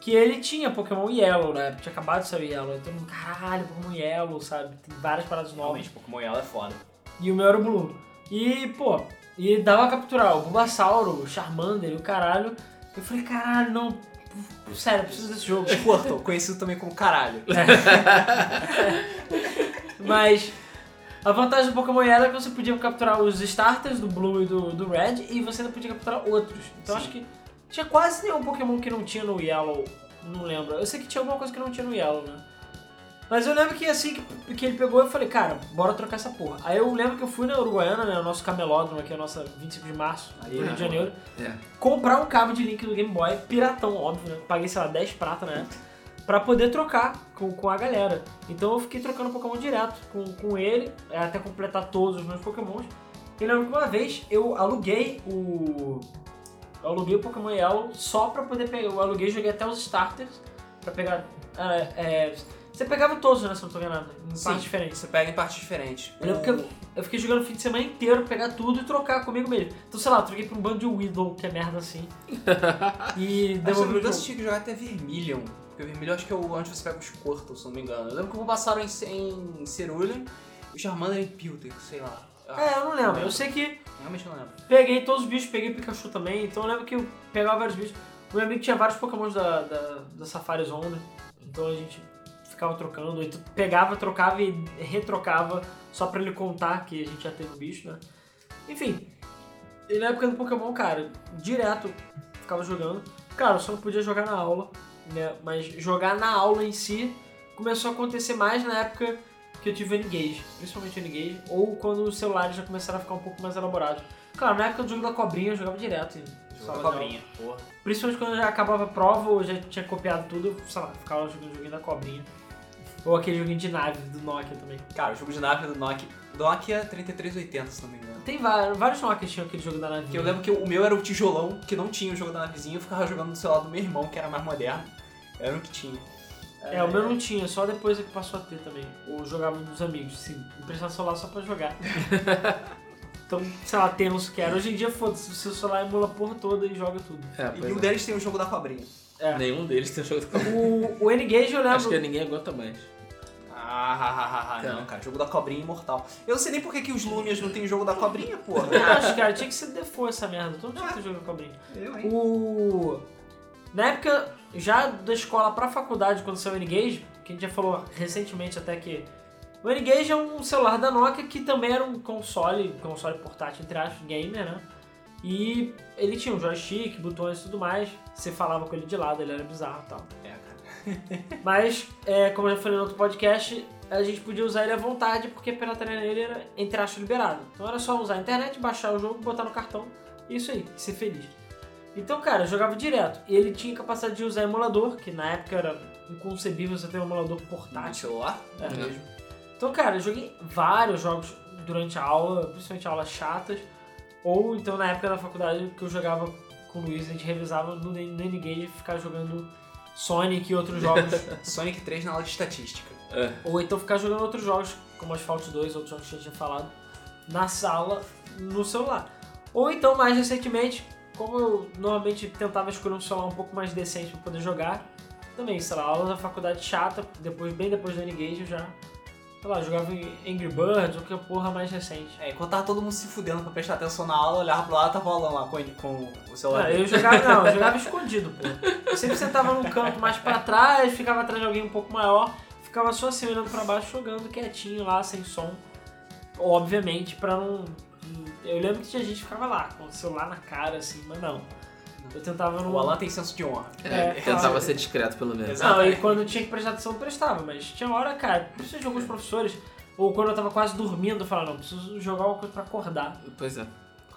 que ele tinha Pokémon Yellow, né? Tinha acabado de sair o Yellow. Então, caralho, Pokémon Yellow, sabe? Tem várias paradas novas. Realmente, Pokémon Yellow é foda. E o meu era o Blue. E, pô, e dava pra capturar o Bulbasauro, o Charmander e o caralho. Eu falei, caralho, não. Sério, eu preciso desse jogo. Squirtle, conhecido também como caralho. <laughs> <laughs> Mas a vantagem do Pokémon Yellow é que você podia capturar os starters do Blue e do, do Red e você ainda podia capturar outros. Então Sim. acho que tinha quase nenhum Pokémon que não tinha no Yellow. Não lembro. Eu sei que tinha alguma coisa que não tinha no Yellow, né? Mas eu lembro que assim que, que ele pegou, eu falei, cara, bora trocar essa porra. Aí eu lembro que eu fui na Uruguaiana, né, o nosso camelódromo aqui, a nossa 25 de março, Aí, no Rio né? de Janeiro, É. comprar um cabo de link do Game Boy, piratão, óbvio, né? Paguei, sei lá, 10 prata na época, pra poder trocar com, com a galera. Então eu fiquei trocando Pokémon direto com, com ele, é, até completar todos os meus Pokémons. E lembro que uma vez eu aluguei o. Eu aluguei o Pokémon Yellow só pra poder pegar. Eu aluguei e joguei até os starters pra pegar. é, é, você pegava todos, né? Se eu não tô enganado, em Sim. partes diferentes. Você pega em partes diferentes. Eu lembro que eu, eu fiquei jogando o fim de semana inteiro, pegar tudo e trocar comigo mesmo. Então, sei lá, eu troquei pra um bando de Widow, que é merda assim. <laughs> e devolvi jogo. tinha que jogar até Vermilion. Porque o Vermilion acho que é o onde você pega os Squirtle, se não me engano. Eu lembro que eu passaram em, em Cerulean e o Charmander em Pilter, sei lá. É, eu não lembro. Eu sei que Realmente não lembro. peguei todos os bichos, peguei Pikachu também, então eu lembro que eu pegava vários bichos. O meu amigo tinha vários Pokémons da, da, da Safari Zone, então a gente ficava trocando, e pegava, trocava e retrocava só pra ele contar que a gente já teve o bicho, né? Enfim, e na época do Pokémon, cara, direto ficava jogando. Claro, eu só não podia jogar na aula, né? Mas jogar na aula em si começou a acontecer mais na época que eu tive o N-Gage, principalmente o N-Gage, ou quando os celulares já começaram a ficar um pouco mais elaborados. Claro, na época do jogo da cobrinha eu jogava direto. de aula. cobrinha, porra. Principalmente quando já acabava a prova ou já tinha copiado tudo, sei lá, ficava jogando o joguinho da cobrinha. Ou aquele joguinho de nave do Nokia também. Cara, o jogo de nave do Nokia. Nokia 3380, se não me engano. Tem vários, vários Nokias tinham aquele jogo da nave. Que eu lembro que o meu era o tijolão, que não tinha o jogo da navezinha, eu ficava jogando do celular do meu irmão, que era mais moderno. Era o que tinha. É, o meu não tinha, só depois é que passou a ter também. Ou jogava dos amigos, sim. Emprestar celular só pra jogar. <laughs> então, sei lá, tenso que era. Hoje em dia, foda-se, o seu celular emula a porra toda e joga tudo. É, E pois um é. deles tem o jogo da cobrinha. É. Nenhum deles tem jogo de O, o N-Gage eu lembro. Acho que ninguém aguenta mais. Ah, ah, ah, ah, ah, Cara. não, cara. Jogo da cobrinha imortal. Eu não sei nem por que, que os Lumias não tem o jogo da cobrinha, porra. Eu <laughs> acho, cara, tinha que ser default essa merda. Todo mundo tinha que ter jogo cobrinha. Eu, O... Na época, já da escola pra faculdade, quando saiu o N-Gage, que a gente já falou recentemente até que o N-Gage é um celular da Nokia que também era um console, console portátil, entre aspas, gamer, né? E ele tinha um joystick, botões e tudo mais. Você falava com ele de lado, ele era bizarro e tal. É, cara. <laughs> <laughs> Mas, é, como eu já falei no outro podcast, a gente podia usar ele à vontade porque a pirataria nele era, entre aspas, liberado. Então era só usar a internet, baixar o jogo, botar no cartão e isso aí, ser feliz. Então, cara, eu jogava direto. E ele tinha capacidade de usar emulador, que na época era inconcebível você ter um emulador portátil. celular? É. mesmo. Então, cara, eu joguei vários jogos durante a aula, principalmente aulas chatas. Ou então na época da faculdade que eu jogava com o Luiz, a gente revisava no, no N-Gage e ficava jogando Sonic e outros jogos. <laughs> Sonic 3 na aula de estatística. É. Ou então ficar jogando outros jogos, como Asphalt 2, outros jogos que a gente tinha falado, na sala, no celular. Ou então, mais recentemente, como eu normalmente tentava escolher um celular um pouco mais decente para poder jogar, também, sei lá, aula da faculdade chata, depois, bem depois do N-Gage eu já sei lá, jogava em Angry Birds ou que porra mais recente. É, enquanto tava todo mundo se fudendo pra prestar atenção na aula, olhava pro lado e tava rolando lá com, com o celular. Não, dele. eu jogava, não, eu <laughs> jogava escondido, pô. Eu sempre sentava num canto mais pra trás, ficava atrás de alguém um pouco maior, ficava só assim olhando pra baixo, jogando quietinho lá, sem som. Obviamente, pra não. Eu lembro que tinha gente que ficava lá, com o celular na cara, assim, mas não. Eu tentava não. O Alan tem senso de honra. É, tentava claro. ser discreto pelo menos. Exato. Não, e quando tinha que prestar atenção, eu prestava, mas tinha hora, cara, principalmente alguns professores, ou quando eu tava quase dormindo, eu falava, não, preciso jogar uma coisa pra acordar. Pois é.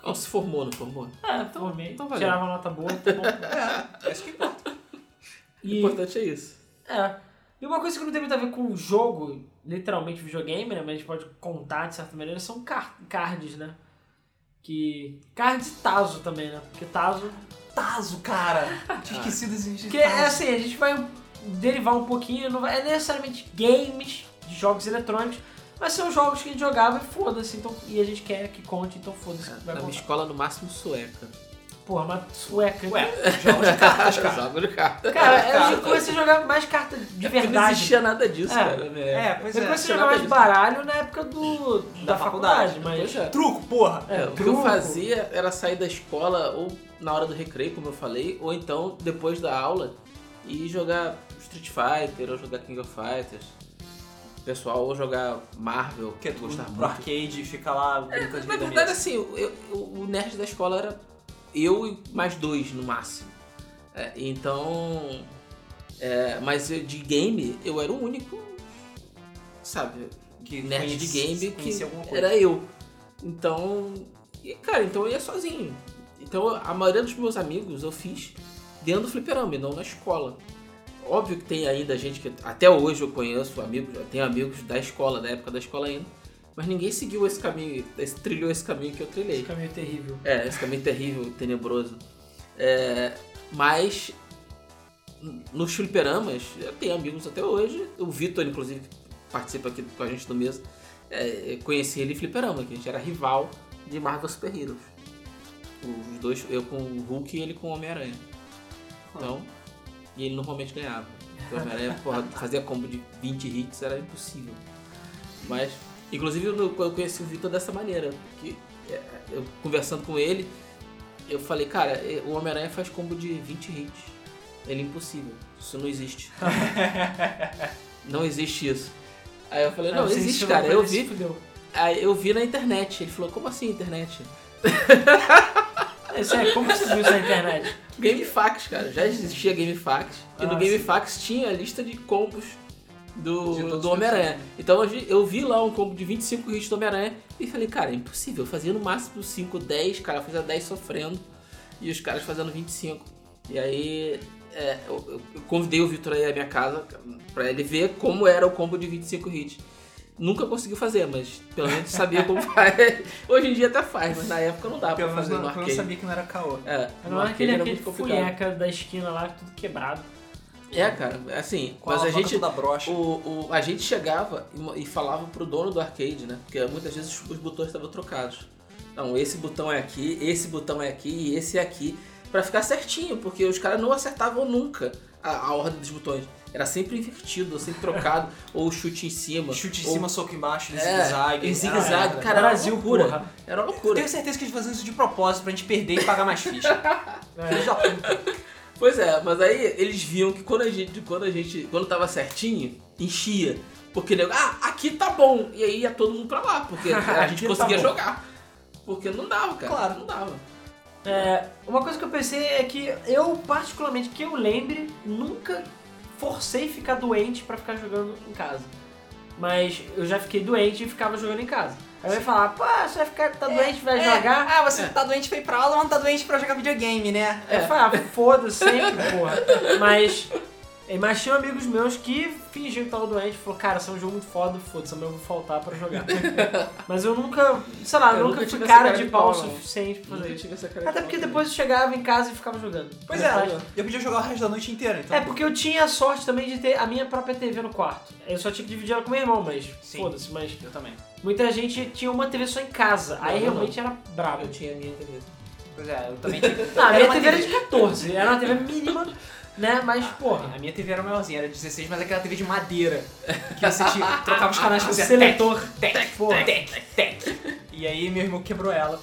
Não se formou, não formou? É, formei, então valeu. tirava uma nota boa, tá bom. <laughs> É, isso que importa. O E, importante é isso. é. E uma coisa que não tem muito a ver com o jogo, literalmente videogame, né, mas a gente pode contar de certa maneira, são car cards, né? Que... Cards e Tazo também, né? Porque Tazo... Tazo, cara. <laughs> Tinha esquecido de existir Porque é assim, a gente vai derivar um pouquinho, não vai, é necessariamente games de jogos eletrônicos, mas são jogos que a gente jogava e foda-se, então, e a gente quer que conte, então foda-se. vai Na minha escola, no máximo, sueca. Porra, mas sueca. Ué, jogos de cartas, cara. <laughs> Jogo de carta. Cara, eu comecei a jogar mais carta de Não verdade. existia nada disso, É. cara. né? É, pois Eu é. comecei a jogar mais nada baralho na época do, da, Da faculdade, faculdade, mas. É. Truco, porra. É, É, o que truco. eu fazia era sair da escola ou na hora do recreio, como eu falei, ou então depois da aula e jogar Street Fighter ou jogar King of Fighters. Pessoal, ou jogar Marvel, Que é que tu gostar pro arcade e fica lá brincando de Na verdade, assim, eu- eu- o nerd da escola era eu e mais dois no máximo. É, então. é, mas eu- de game, eu era o único, sabe, Que nerd de game que era eu. Então. E, cara, então eu ia sozinho. Então a maioria dos meus amigos eu fiz dentro do fliperama e não na escola. Óbvio que tem ainda gente que até hoje eu conheço amigos, eu tenho amigos da escola, da época da escola ainda, mas ninguém seguiu esse caminho, esse, trilhou esse caminho que eu trilhei. Fica meio terrível. É, esse caminho terrível, tenebroso. É, mas nos fliperamas, eu tenho amigos até hoje. O Vitor, inclusive, participa aqui com a gente do mês, é, conheci ele em fliperama, que a gente era rival de Marvel Super Heroes. Os dois, eu com o Hulk e ele com o Homem-Aranha. Então, e ele normalmente ganhava. Porque o Homem-Aranha fazia combo de 20 hits, era impossível. Mas, inclusive, eu, eu conheci o Vitor dessa maneira. Que, é, eu conversando com ele, eu falei, cara, é, o Homem-Aranha faz combo de 20 hits. Ele é impossível. Isso não existe. <laughs> não existe isso. Aí eu falei, não, você existe, cara. Eu vi, fudeu. aí eu vi na internet. Ele falou, como assim internet? Isso é, como você viu isso na internet? GameFAQs, cara. Já existia GameFAQs. e Ah, no sim. GameFAQs tinha a lista de combos do, do Homem-Aranha. Então eu vi- eu vi lá um combo de 25 hits do Homem-Aranha e falei, cara, é impossível. Eu fazia no máximo 5, 10, cara, eu fazia 10 sofrendo e os caras fazendo 25. E aí é, eu, eu- convidei o Victor aí à minha casa pra ele ver como era o combo de 25 hits. Nunca conseguiu fazer, mas pelo menos sabia como <laughs> faz. Hoje em dia até faz, mas na época não dava Pelo pra fazer não, no eu não sabia que não era caô. É, Não é arcade aquele, era aquele funheca da esquina lá, tudo quebrado. É, cara, assim, Com mas a alavanca gente, toda broxa. o, o- a gente chegava e, e falava pro dono do arcade, né? Porque muitas vezes os, os botões estavam trocados. Não, esse botão é aqui, esse botão é aqui e esse é aqui. Pra ficar certinho, porque os caras não acertavam nunca a, a ordem dos botões. Era sempre invertido, ou sempre trocado, <laughs> ou chute em cima. Chute em ou- cima, soco embaixo, É, zigue-zague. em zigue-zague, Ah, cara, era Brasil, uma loucura. porra. Era uma Eu loucura. tenho certeza que eles faziam isso de propósito pra gente perder e pagar mais ficha. <laughs> Filhos da puta. Pois é, mas aí eles viam que quando a gente, quando a gente, quando tava certinho, enchia. Porque, ah, aqui tá bom. E aí ia todo mundo pra lá, porque <laughs> a gente tá conseguia bom. jogar. Porque não dava, cara. Claro. Não dava. É, uma coisa que eu pensei é que eu, particularmente, que eu lembre, nunca forcei ficar doente pra ficar jogando em casa. Mas eu já fiquei doente e ficava jogando em casa. Aí eu ia falar, pô, você vai ficar tá doente, vai É, jogar? Ah, você É. tá doente pra ir pra aula, mas não tá doente pra jogar videogame, né? Aí eu falei, ah, foda-se sempre, porra. Mas, eh, mas tinha amigos meus que fingiam que estavam doentes e falaram, cara, isso é um jogo muito foda, foda-se, mas eu vou faltar pra jogar. <laughs> mas eu nunca, sei lá, Eu eu nunca nunca tive fui cara cara de pau o não. suficiente pra fazer isso. tive essa cara Até de porque pau depois eu chegava em casa e ficava jogando. Pois é, eu podia jogar o resto da noite inteira, então. É, porque eu tinha a sorte também de ter a minha própria TV no quarto. Eu só tinha que dividir ela com meu irmão, mas foda-se, mas Eu também. muita gente tinha uma TV só em casa. Não, aí eu realmente era brabo. Eu tinha a minha TV. Pois é, eu também tinha. Não, a minha TV era de 14, era uma TV mínima. Né? Mas, porra, A minha TV era maiorzinha, era 16, mas aquela TV de madeira. Que você tinha, <laughs> trocava os canais fazia seletor. tec, tec, Porra. tec, tec. E aí meu irmão quebrou ela.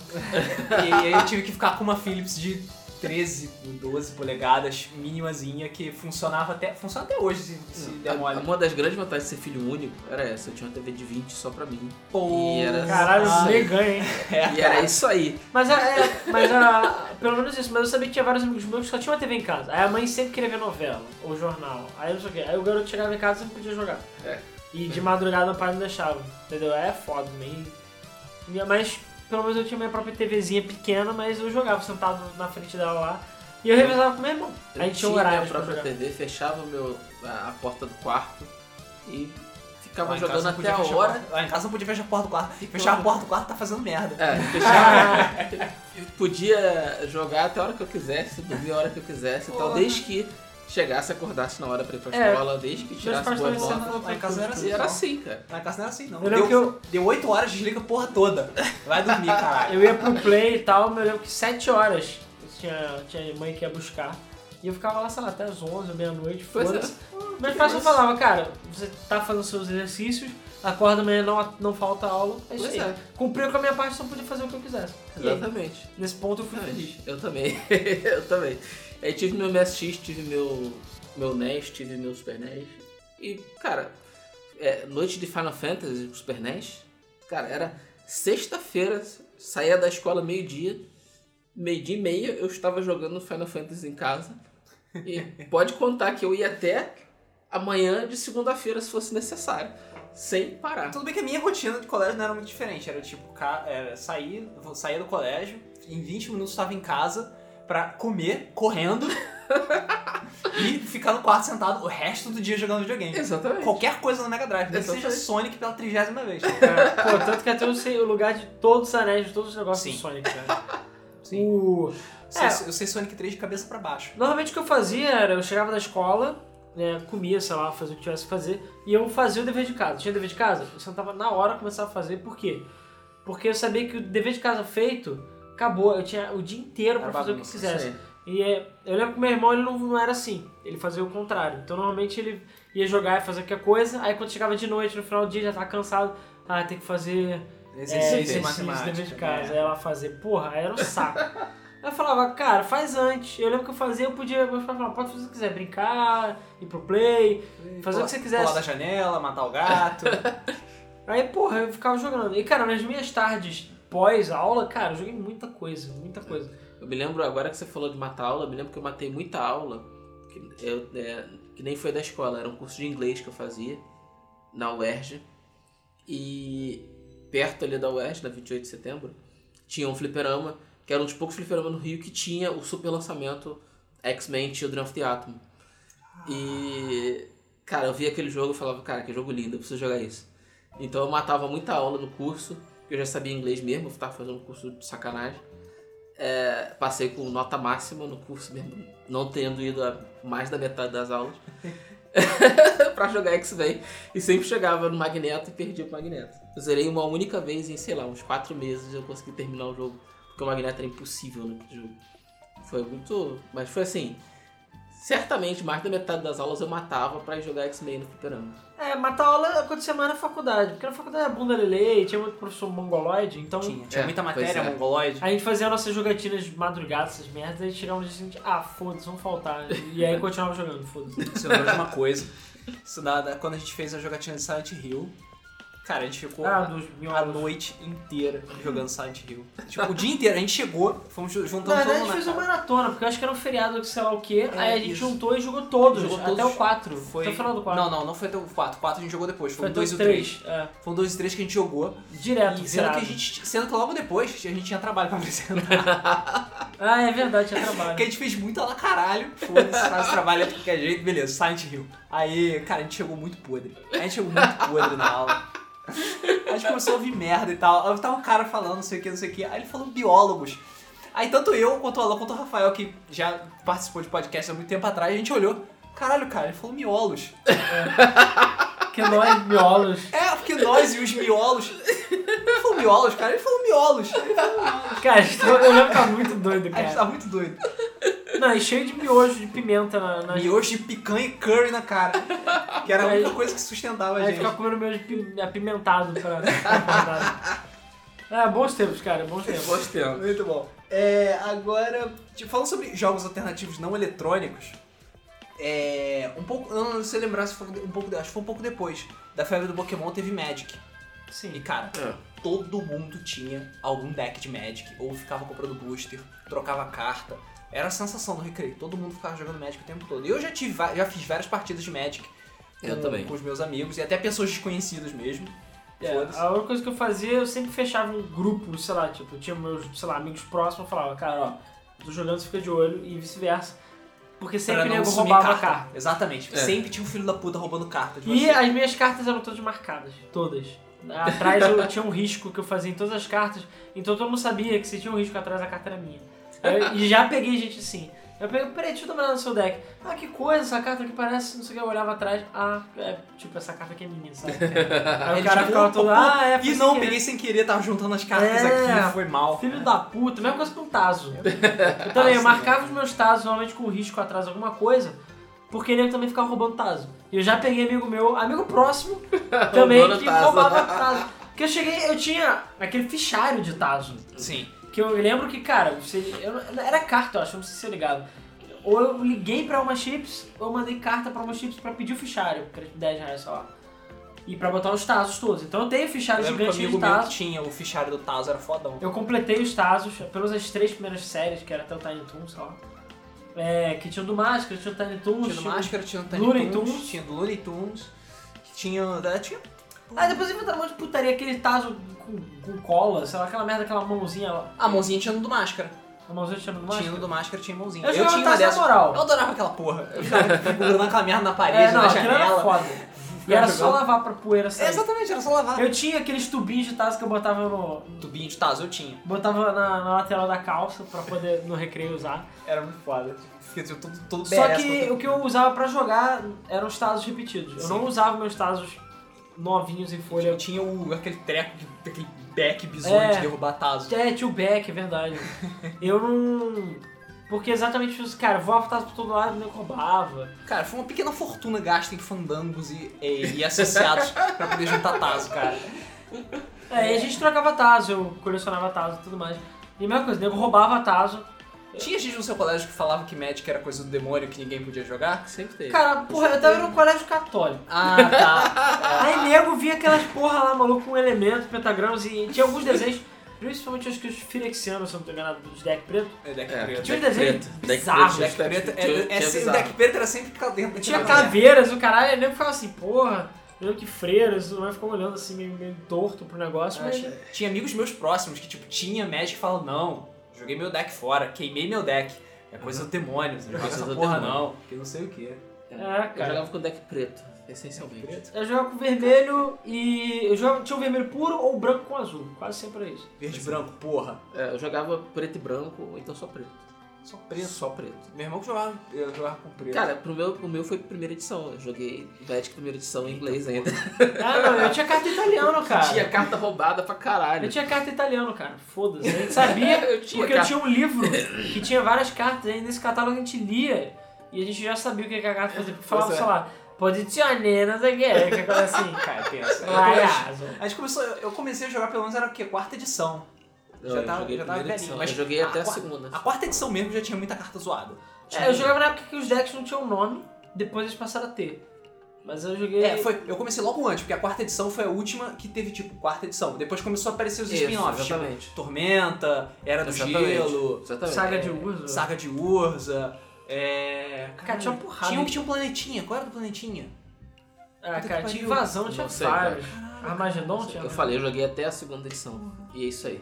E aí eu tive que ficar com uma Philips de 13, 12 polegadas, minimazinha, que funcionava até. Funciona até hoje, se, se der mole. Uma das grandes vantagens de ser filho único era essa. Eu tinha uma TV de 20 só pra mim. Pô, E era- Caralho, nem ganha, hein? <laughs> é, E era isso aí. Mas, a, é, mas a, pelo menos isso, mas eu sabia que tinha vários amigos meus que só tinham uma TV em casa. Aí a mãe sempre queria ver novela ou jornal. Aí não sei o quê. Aí o garoto chegava em casa e não podia jogar. É. E de madrugada meu pai não deixava. Entendeu? É foda, meio. Mas pelo menos eu tinha minha própria TVzinha pequena, mas eu jogava sentado na frente dela lá. E eu revezava com meu irmão. Eu a gente tinha horário minha própria. TV, fechava meu, a, a porta do quarto e ficava jogando até a hora. porta- Lá em casa não podia fechar a porta do quarto. Fechar a porta do quarto tá fazendo merda. É, <laughs> podia jogar até a hora que eu quisesse, dormir a hora que eu quisesse e tal, desde que chegasse, acordasse na hora pra ir pra É. escola, desde que tirasse boas notas. em casa era assim. Era assim, cara. Em casa não era assim, não. Eu lembro que deu 8 horas, desliga a porra toda. Vai dormir, caralho. Eu ia pro play e tal, mas eu lembro que 7 horas tinha, tinha mãe que ia buscar. E eu ficava lá, sei lá, até as 11, meia-noite, é. foda-se. Meus pais só falavam, cara, você tá fazendo seus exercícios, acorda amanhã, não, não falta aula, é isso Pois aí. é. Cumpriu com a minha parte, só podia fazer o que eu quisesse. E aí, Exatamente. nesse ponto eu fui feliz. Eu também, <laughs> eu também. Aí tive meu MSX, tive meu, meu NES, tive meu Super NES. E, cara, é, noite de Final Fantasy pro Super NES, cara, era sexta-feira, saía da escola meio-dia, meio-dia e meia eu estava jogando Final Fantasy em casa. E <laughs> pode contar que eu ia até amanhã de segunda-feira se fosse necessário, sem parar. Tudo bem que a minha rotina de colégio não era muito diferente. Era tipo, era sair, saía do colégio, em 20 minutos estava em casa pra comer, correndo <laughs> e ficar no quarto sentado o resto do dia jogando videogame. Exatamente. Qualquer coisa no Mega Drive, nem que seja. Sonic pela trigésima vez. Pô, tanto que até eu sei o lugar de todos os anéis, de todos os negócios Sim. do Sonic, cara. <laughs> Sim. O... É. Eu sei Sonic 3 de cabeça pra baixo. Normalmente o que eu fazia era, eu chegava da escola, né, comia, sei lá, fazia o que tivesse que fazer, e eu fazia o dever de casa. Tinha dever de casa? Eu sentava na hora e começava a fazer, por quê? Porque eu sabia que o dever de casa feito, acabou, eu tinha o dia inteiro pra Era fazer o que quisesse. E é, eu lembro que meu irmão ele não, não era assim, ele fazia o contrário. Então normalmente ele ia jogar e fazer qualquer coisa, aí quando chegava de noite, no final do dia, já tava cansado, ah, tem que fazer é, Exercício, exercício, matemática. dever de casa. né? Aí ela fazia, porra, aí era um saco. Aí <laughs> eu falava, cara, faz antes. Eu lembro que eu fazia, eu podia, meus pais falavam, pode fazer o que quiser, brincar, ir pro play, fazer o que você quisesse. Pular da janela, matar o gato. <laughs> Aí, porra, eu ficava jogando. E, cara, nas minhas tardes pós-aula, cara, eu joguei muita coisa, muita coisa. Eu me lembro, agora que você falou de matar aula, eu me lembro que eu matei muita aula, que, eu, é, que nem foi da escola, era um curso de inglês que eu fazia na UERJ. E perto ali da UERJ, na 28 de setembro, tinha um fliperama, que era um dos poucos fliperamas no Rio que tinha o super lançamento X-Men Children of the Atom. E, cara, eu via aquele jogo e falava, cara, que jogo lindo, eu preciso jogar isso. Então eu matava muita aula no curso, eu já sabia inglês mesmo, eu tava fazendo um curso de sacanagem. É, passei com nota máxima no curso mesmo, não tendo ido a mais da metade das aulas. <laughs> <laughs> pra jogar X-Men. E sempre chegava no Magneto e perdia pro Magneto. Eu zerei uma única vez em, sei lá, uns 4 meses eu consegui terminar o jogo. Porque o Magneto era impossível no jogo. Foi muito. Mas foi assim. Certamente mais da metade das aulas eu matava pra ir jogar X-Men no fliperama. É, matar aula acontecia mais na faculdade, porque na faculdade era bunda lelê, tinha muito professor mongoloide, então Tinha, tinha É, muita matéria, é. mongoloide. a gente fazia nossas jogatinas de madrugada, essas merdas, e chegava no dia seguinte, ah, foda-se, vamos faltar. E aí continuava jogando, foda-se. Isso de uma coisa. Isso da, da- quando a gente fez a jogatina de Silent Hill. Cara, a gente ficou Ah, a miolos. noite inteira jogando Silent Hill. Tipo, o dia inteiro. A gente chegou, fomos ju- Na juntando todo verdade, a gente fez na uma maratona, porque eu acho que era um feriado, sei lá o quê. É, aí a gente isso. juntou e jogou todos, Jogou até todos. o 4. Foi... Tô falando do 4. Não, não, não foi até o 4. O 4 a gente jogou depois. Foi, foi o até 2 e o o 3. 3. É. Foi o 2 e o 3 que a gente jogou. Direto, E sendo que, a gente, sendo que logo depois a gente tinha trabalho pra apresentar. <laughs> Ah, é verdade, tinha <laughs> trabalho. Porque a gente fez muito lá caralho. Foda-se, faz trabalho de qualquer jeito, beleza, Silent Hill. Aí, cara, a gente chegou muito podre. A gente chegou muito podre na aula. A gente começou a ouvir merda e tal. Aí tava um cara falando, não sei o que, não sei o que. Aí ele falou biólogos. Aí tanto eu, quanto o Alan, quanto o Rafael, que já participou de podcast há muito tempo atrás, a gente olhou. Caralho, cara, ele falou miolos. Que nós, miolos. É, porque nós e os miolos. Ele falou miolos, cara, ele falou miolos. Ele falou miolos. Cara, tava- eu lembro que muito doido, A gente cara. tá muito doido. Não, e cheio de miojo de pimenta na, na Miojo de picanha e curry na cara. Que era a única coisa que sustentava a Aí gente. ficar comendo miojo de apimentado pra. é, bons tempos, cara, bons tempos. Bons tempos. Muito bom. É, agora, tipo, falando sobre jogos alternativos não eletrônicos, é, um pouco, eu não sei lembrar se foi um pouco, acho que foi um pouco depois da febre do Pokémon teve Magic. E Sim. cara, É. todo mundo tinha algum deck de Magic ou ficava comprando booster, trocava carta. Era a sensação do recreio. Todo mundo ficava jogando Magic o tempo todo. E eu já tive, já fiz várias partidas de Magic Eu com, também. com os meus amigos e até pessoas desconhecidas mesmo. É, a única coisa que eu fazia, eu sempre fechava um grupo, sei lá, tipo, eu tinha meus, sei lá, amigos próximos, eu falava, cara, ó, tô jogando, você fica de olho, e vice-versa. Porque sempre nego sumir roubava a carta. Exatamente. É. Sempre tinha um filho da puta roubando carta de E você. as minhas cartas eram todas marcadas, todas. Atrás eu tinha um risco que eu fazia em todas as cartas, então todo mundo sabia que se tinha um risco atrás a carta era minha. Eu- e já peguei gente assim. Eu peguei, peraí, deixa eu dar uma olhada no seu deck. Ah, que coisa, essa carta aqui parece, não sei o que, eu olhava atrás. Ah, é, tipo, essa carta aqui é minha, sabe? <laughs> Aí o cara tipo, ficava "Pô, todo, ah, é, E não, querer." peguei sem querer, tava juntando as cartas É. aqui, foi mal. Filho da puta, mesma coisa com o Tazo. <laughs> Eu também, eu Ah, marcava os meus Tazos normalmente com risco atrás de alguma coisa, porque ele também ficava roubando Tazo. E eu já peguei amigo meu, amigo próximo, <laughs> também que Tazo. roubava Tazo. Porque eu cheguei, eu tinha aquele fichário de Tazo. Sim. Que eu lembro que, cara, você, eu, era carta, eu acho, não sei se você ligado. Ou eu liguei pra uma chips, ou eu mandei carta pra uma chips pra pedir o fichário, que era tipo 10 reais, sei lá. E pra botar os Tazos todos. Então eu tenho Eu fichário o gigante de meu que Tazo. tinha o fichário do Tazo era fodão. Eu completei os Tazos, pelas as três primeiras séries, que era até o Tiny Toons, sei lá. É, que tinha o do Máscara, tinha o Tiny Toons, Tinha do tinha o- Máscara, tinha do Tiny Looney Toons, Tunes. tinha do Looney Tunes, tinha... é, tinha Ah, depois inventaram um monte de putaria, aquele Tazo com, com cola, sei lá, aquela merda, aquela mãozinha lá. a mãozinha tinha no do Máscara. A mãozinha tinha no Tinha Máscara. no do Máscara, tinha mãozinha. Eu Eu, tinha uma dessas. moral. Eu adorava aquela porra. Eu <laughs> ficava segurando aquela merda na parede, É, não, na aquilo era janela. foda. E era só lavar pra poeira É, sair. exatamente, era só lavar. Eu tinha aqueles tubinhos de Tazo que eu botava no... Tubinho de Tazo eu tinha. Botava na, na lateral da calça pra poder no recreio usar. Era muito foda. Tipo, todo, todo Só que o que eu usava pra jogar eram os Tazos repetidos. Eu Sim. não usava meus Tazos novinhos em folha Eu tinha o, aquele treco, aquele back bizonho É. de derrubar Tazo. É, tio Beck, é verdade. <laughs> eu não. Porque exatamente isso, cara, voava tazo pra todo lado e nem roubava. Cara, foi uma pequena fortuna gasta em fandangos e, e, e associados <laughs> pra poder juntar Tazo, cara. É, e a gente trocava tazo, eu colecionava tazo e tudo mais. E a mesma coisa, o nego roubava tazo. Tinha gente no seu colégio que falava que Magic era coisa do demônio que ninguém podia jogar? Sempre teve. Cara, porra, eu tava no colégio católico. Ah, tá. <laughs> Aí nego via aquelas porra lá, maluco, com elementos, pentagramas e tinha alguns desenhos, principalmente acho que os firexianos, se não tô enganado, dos deck preto. É deck É, preto. Tinha um deck desenho bizarro. preto, Deck preto, é, é, deck preto era sempre dentro Tinha caveiras, o caralho, nego ficava assim, porra, eu que freiras, não vai ficar olhando assim meio, meio torto pro negócio, mas. tinha, tinha amigos meus próximos que, tipo, tinha Magic e falavam, não, joguei meu deck fora, queimei meu deck. É coisa do demônio, não Coisa essa do porra demônio. não, que não sei o que. Eu cara. jogava com deck preto, essencialmente. Eu jogava com vermelho e. Eu jogava, tinha o vermelho puro ou branco com azul. Quase sempre era isso. Verde e branco, porra. É, eu jogava preto e branco, ou então só preto. Só preto. Só preto. Meu irmão que jogava, eu jogava com preto. Cara, pro meu, o meu foi primeira edição. Eu joguei Magic primeira edição em inglês ainda. Ah, não, eu tinha carta italiano, cara. Tinha carta roubada pra caralho. Eu tinha carta italiano, cara. Foda-se. A gente sabia <laughs> Eu tinha porque eu carta. tinha um livro que tinha várias cartas. Aí nesse catálogo a gente lia e a gente já sabia o que a carta fazia. Falava, é. sei lá, posicione, não sei o que, que coisa assim. <laughs> cara, pensa. Lagazo. A gente começou, eu comecei a jogar pelo menos era o quê? Quarta edição. Não, já eu tava- joguei já a tava velhinho, mas eu joguei a até a quarta- segunda. A quarta edição mesmo já tinha muita carta zoada. É, eu jogava na época que os decks não tinham nome, depois eles passaram a ter. Mas eu joguei. É, foi, eu comecei logo antes, porque a quarta edição foi a última que teve, tipo, quarta edição. Depois começou a aparecer os spin-offs, tipo. Tormenta, Era do Exatamente. Gelo, Exatamente. Saga de Urza. Saga de Urza, é... Cara, tinha uma porrada. Tinha um que tinha um planetinha, qual era do planetinha? Ah, Puta cara, tinha invasão, tinha sei, vários. Armagedon tinha. Eu falei, eu joguei até a segunda edição. E é isso aí.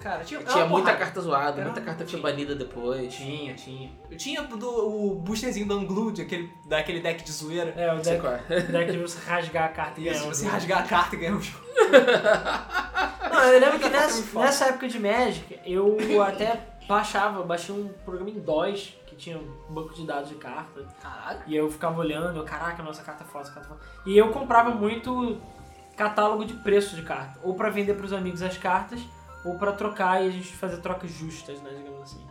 Cara, tinha, Tinha muita porrada. carta zoada, Era muita carta que foi tinha. banida depois. Tinha, tinha. Eu tinha do, o boosterzinho do Unglued, aquele, daquele deck de zoeira. É, o deck, é. o deck de você rasgar a carta e ganhar. um você jogo. rasgar a carta e ganhar o jogo. Não, eu lembro que <laughs> nessa, nessa época de Magic, eu até baixava, baixei um programa em DOS, tinha um banco de dados de carta. Caralho. E eu ficava olhando, eu, caraca, nossa carta é foda, essa carta é foda. E eu comprava muito catálogo de preço de carta. Ou pra vender pros amigos as cartas, ou pra trocar e a gente fazer trocas justas, né, digamos assim.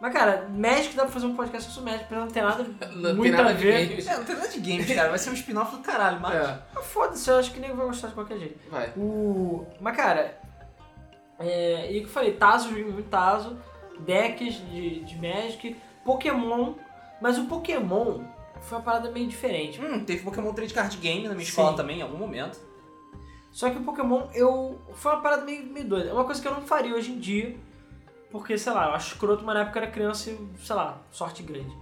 Mas, cara, Magic dá pra fazer um podcast sobre Magic, de não ter nada <laughs> Não muito tem nada a de ver. games. É, não tem nada de games, cara. Vai ser um spin-off do caralho, mas. É, Mas foda-se, eu acho que nem vai gostar de qualquer jeito. vai. O... Mas, cara, é... e o que eu falei, Tazo, eu joguei muito Tazo, decks de, de Magic, Pokémon, mas o Pokémon foi uma parada meio diferente. Hum, teve Pokémon Trade Card Game na minha Sim. escola também, em algum momento. Só que o Pokémon, eu. Foi uma parada meio, meio doida. É uma coisa que eu não faria hoje em dia. Porque, sei lá, eu acho escroto, mas na época eu era criança e, sei lá, sorte grande.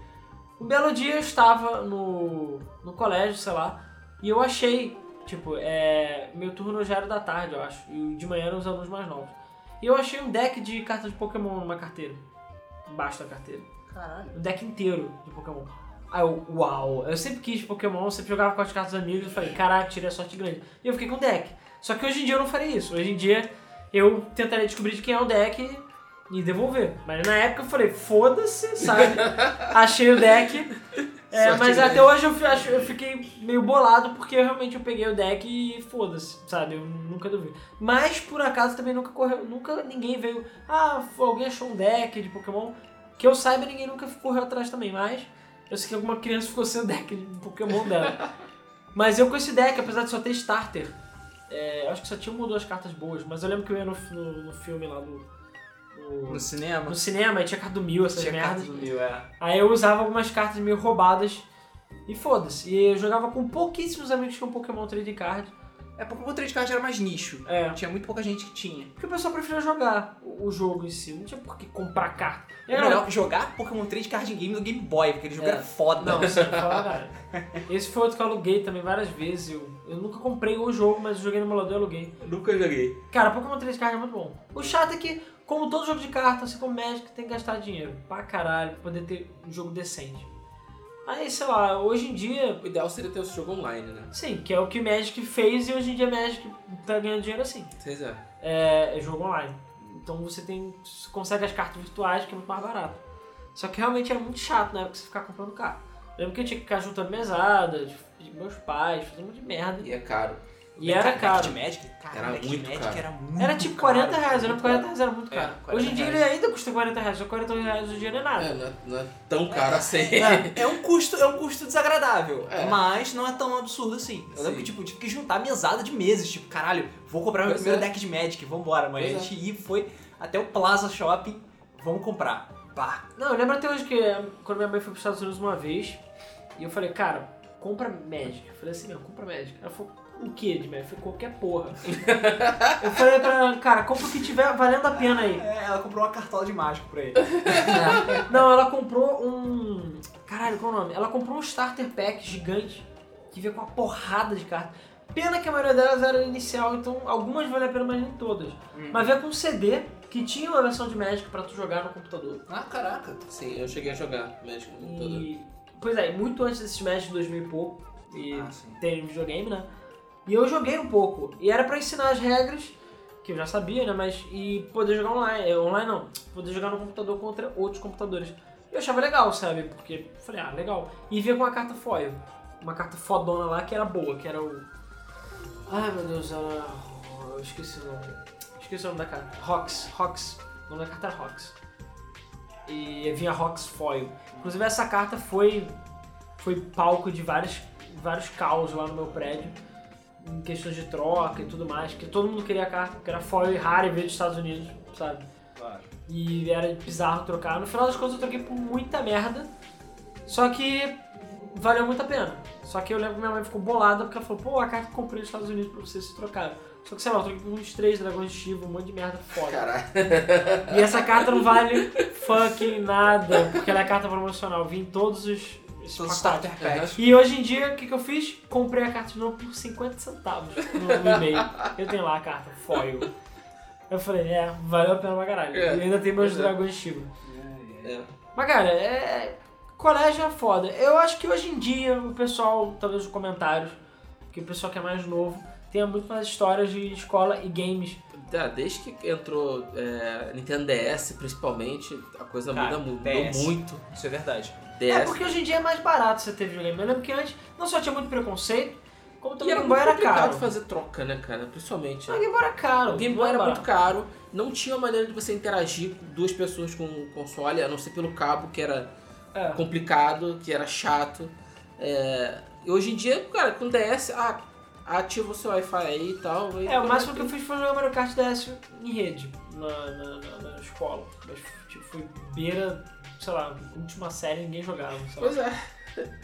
Um belo dia eu estava no, no colégio, sei lá, e eu achei, tipo, é, meu turno já era da tarde, eu acho, e de manhã eram os alunos mais novos. E eu achei um deck de cartas de Pokémon numa carteira, embaixo da carteira. Caralho. Um deck inteiro de Pokémon. Aí eu, uau, eu sempre quis Pokémon, sempre jogava com as cartas dos amigos, eu falei, caraca, tirei a sorte grande. E eu fiquei com o deck. Só que hoje em dia eu não faria isso. Hoje em dia eu tentaria descobrir de quem é o deck e devolver. Mas na época eu falei, foda-se, sabe? <laughs> Achei o deck. É, mas grande. até hoje eu, acho- eu fiquei meio bolado porque realmente eu peguei o deck e foda-se, sabe? Eu nunca duvido. Mas por acaso também nunca correu, nunca ninguém veio, ah, alguém achou um deck de Pokémon. Que eu saiba, ninguém nunca correu atrás também, mas eu sei que alguma criança ficou sem o deck de Pokémon dela. <laughs> mas eu com esse deck, apesar de só ter starter, é, eu acho que só tinha uma ou duas cartas boas, mas eu lembro que eu ia no, no, no filme lá do. no- No cinema. no cinema, aí tinha carta do mil, essas Tinha merdas. cartas do mil, é. Aí eu usava algumas cartas meio roubadas e foda-se. E eu jogava com pouquíssimos amigos que tinham Pokémon Trading Card. É, Pokémon Trade Card era mais nicho. É. Tinha muito pouca gente que tinha. Porque o pessoal preferia jogar o o jogo em si, não tinha por que comprar carta. É melhor jogar Pokémon Trade Card Game no Game Boy, porque aquele jogo É. era foda. Não, falar, cara. Esse foi outro que eu aluguei também várias vezes. Eu, eu nunca comprei o jogo, mas eu joguei no emulador e aluguei. Nunca joguei. Cara, Pokémon 3 Card é muito bom. O chato é que, como todo jogo de carta, assim como Magic, tem que gastar dinheiro pra caralho pra poder ter um jogo decente. Aí, sei lá, hoje em dia, O ideal seria ter esse jogo online, né? sim, que é o que Magic fez e hoje em dia Magic tá ganhando dinheiro assim. Pois é. É, é jogo online. Então você tem. você consegue as cartas virtuais, que é muito mais barato. Só que realmente era muito chato na época você ficar comprando carta. Eu lembro que eu tinha que ficar juntando mesadas, de meus pais, fazendo um monte de merda. E é caro. E era caro. de Magic? Cara, Era deck muito de Magic caro. era muito Era tipo caro. 40 reais, eu lembro que 40 reais era muito É, caro. 40 hoje em dia ele reais. ainda custa 40 reais, só 40 reais hoje em dia não é nada. É, não é, não é tão caro assim. É. <laughs> É um custo, é um custo desagradável, É. mas não é tão absurdo assim. Eu lembro Sim. que tipo, tive que juntar mesada de meses, tipo, caralho, vou comprar meu Pois primeiro é. deck de Magic, vambora, mas Pois a gente ia, foi até o Plaza Shopping, vamos comprar. Pá. Não, eu lembro até hoje que eh, quando minha mãe foi para os Estados Unidos uma vez, e eu falei, cara, compra Magic. Eu falei assim, não, compra Magic. Ela falou, o que? Eu falei, qualquer porra. <laughs> eu falei pra ela, cara, compra o que tiver valendo a pena aí. É, ela comprou uma cartola de mágico pra ele. <laughs> Não, ela comprou um. Caralho, qual é o nome? Ela comprou um starter pack gigante que veio com uma porrada de cartas. Pena que a maioria delas era inicial, então algumas valem a pena, mas nem todas. Hum. Mas veio com um CD que tinha uma versão de Magic pra tu jogar no computador. Ah, caraca. Sim, eu cheguei a jogar Magic no computador. E. Pois é, muito antes desses Magic de 2000 e pouco. E Ah, tem videogame, né? E eu joguei um pouco. E era pra ensinar as regras, que eu já sabia, né? Mas. E poder jogar online. eh, Online não. Poder jogar no computador contra outros computadores. E eu achava legal, sabe? Porque falei, ah, legal. E vinha com uma carta foil. Uma carta fodona lá que era boa, que era o. Ai meu Deus, era. Eu esqueci o nome. Esqueci o nome da carta. Rox. Rox. O nome da carta era Rox. E vinha Rox Foil. Inclusive essa carta foi. Foi palco de vários, vários caos lá no meu prédio. Em questões de troca e tudo mais. Que todo mundo queria a carta, porque era foil e rara e veio dos Estados Unidos, sabe? Claro. E era bizarro trocar. No final das contas eu troquei por muita merda. Só que valeu muito a pena. Só que eu lembro que minha mãe ficou bolada porque ela falou, pô, a carta que eu comprei nos Estados Unidos pra vocês se trocaram. Só que sei lá, eu troquei por uns três dragões de Shiva, um monte de merda foda. Caralho. E essa carta não vale fucking nada, porque ela é carta promocional. Vim em todos os. Starter packs. E hoje em dia, o que, que eu fiz? Comprei a carta de novo por 50 centavos no, <laughs> no e-mail. Eu tenho lá a carta, foil. Eu falei, é, valeu a pena pra caralho. É, e ainda tem meus é. dragões de Shiva. É. Mas, cara, é. Colégio é foda. Eu acho que hoje em dia o pessoal, talvez os comentários, que o pessoal que é mais novo, tenha muito mais histórias de escola e games. Ah, desde que entrou é, Nintendo DS, principalmente, a coisa Cara, muda mu- mudou DS. muito. Isso é verdade. É DS. porque hoje em dia é mais barato você ter videogame. Eu lembro que antes não só tinha muito preconceito, Como E também o era muito era complicado caro. fazer troca, né, cara? Principalmente. O Game Boy era caro. O Game Boy era barato. muito caro, não tinha maneira de você interagir com duas pessoas com o console, a não ser pelo cabo, que era É. complicado, que era chato. É, E hoje em dia, cara, com DS, ah, ativa o seu Wi-Fi aí e tal. É, o máximo que eu fiz foi jogar Mario Kart DS em rede, na, na, na- na escola. Mas tipo, foi beira, sei lá, última série ninguém jogava. Sei lá. Pois é,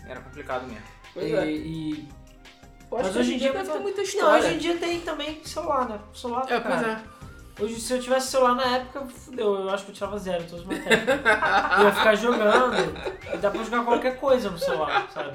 Era complicado mesmo. pois e, é. e- mas hoje em dia deve ter muita Não, história. hoje em dia tem também celular, né? Celular, É, pois cara. é. Hoje, se eu tivesse celular na época, fudeu, eu acho que eu tirava zero em todas as matérias. eu ia ficar jogando, e dá pra jogar qualquer coisa no celular, sabe?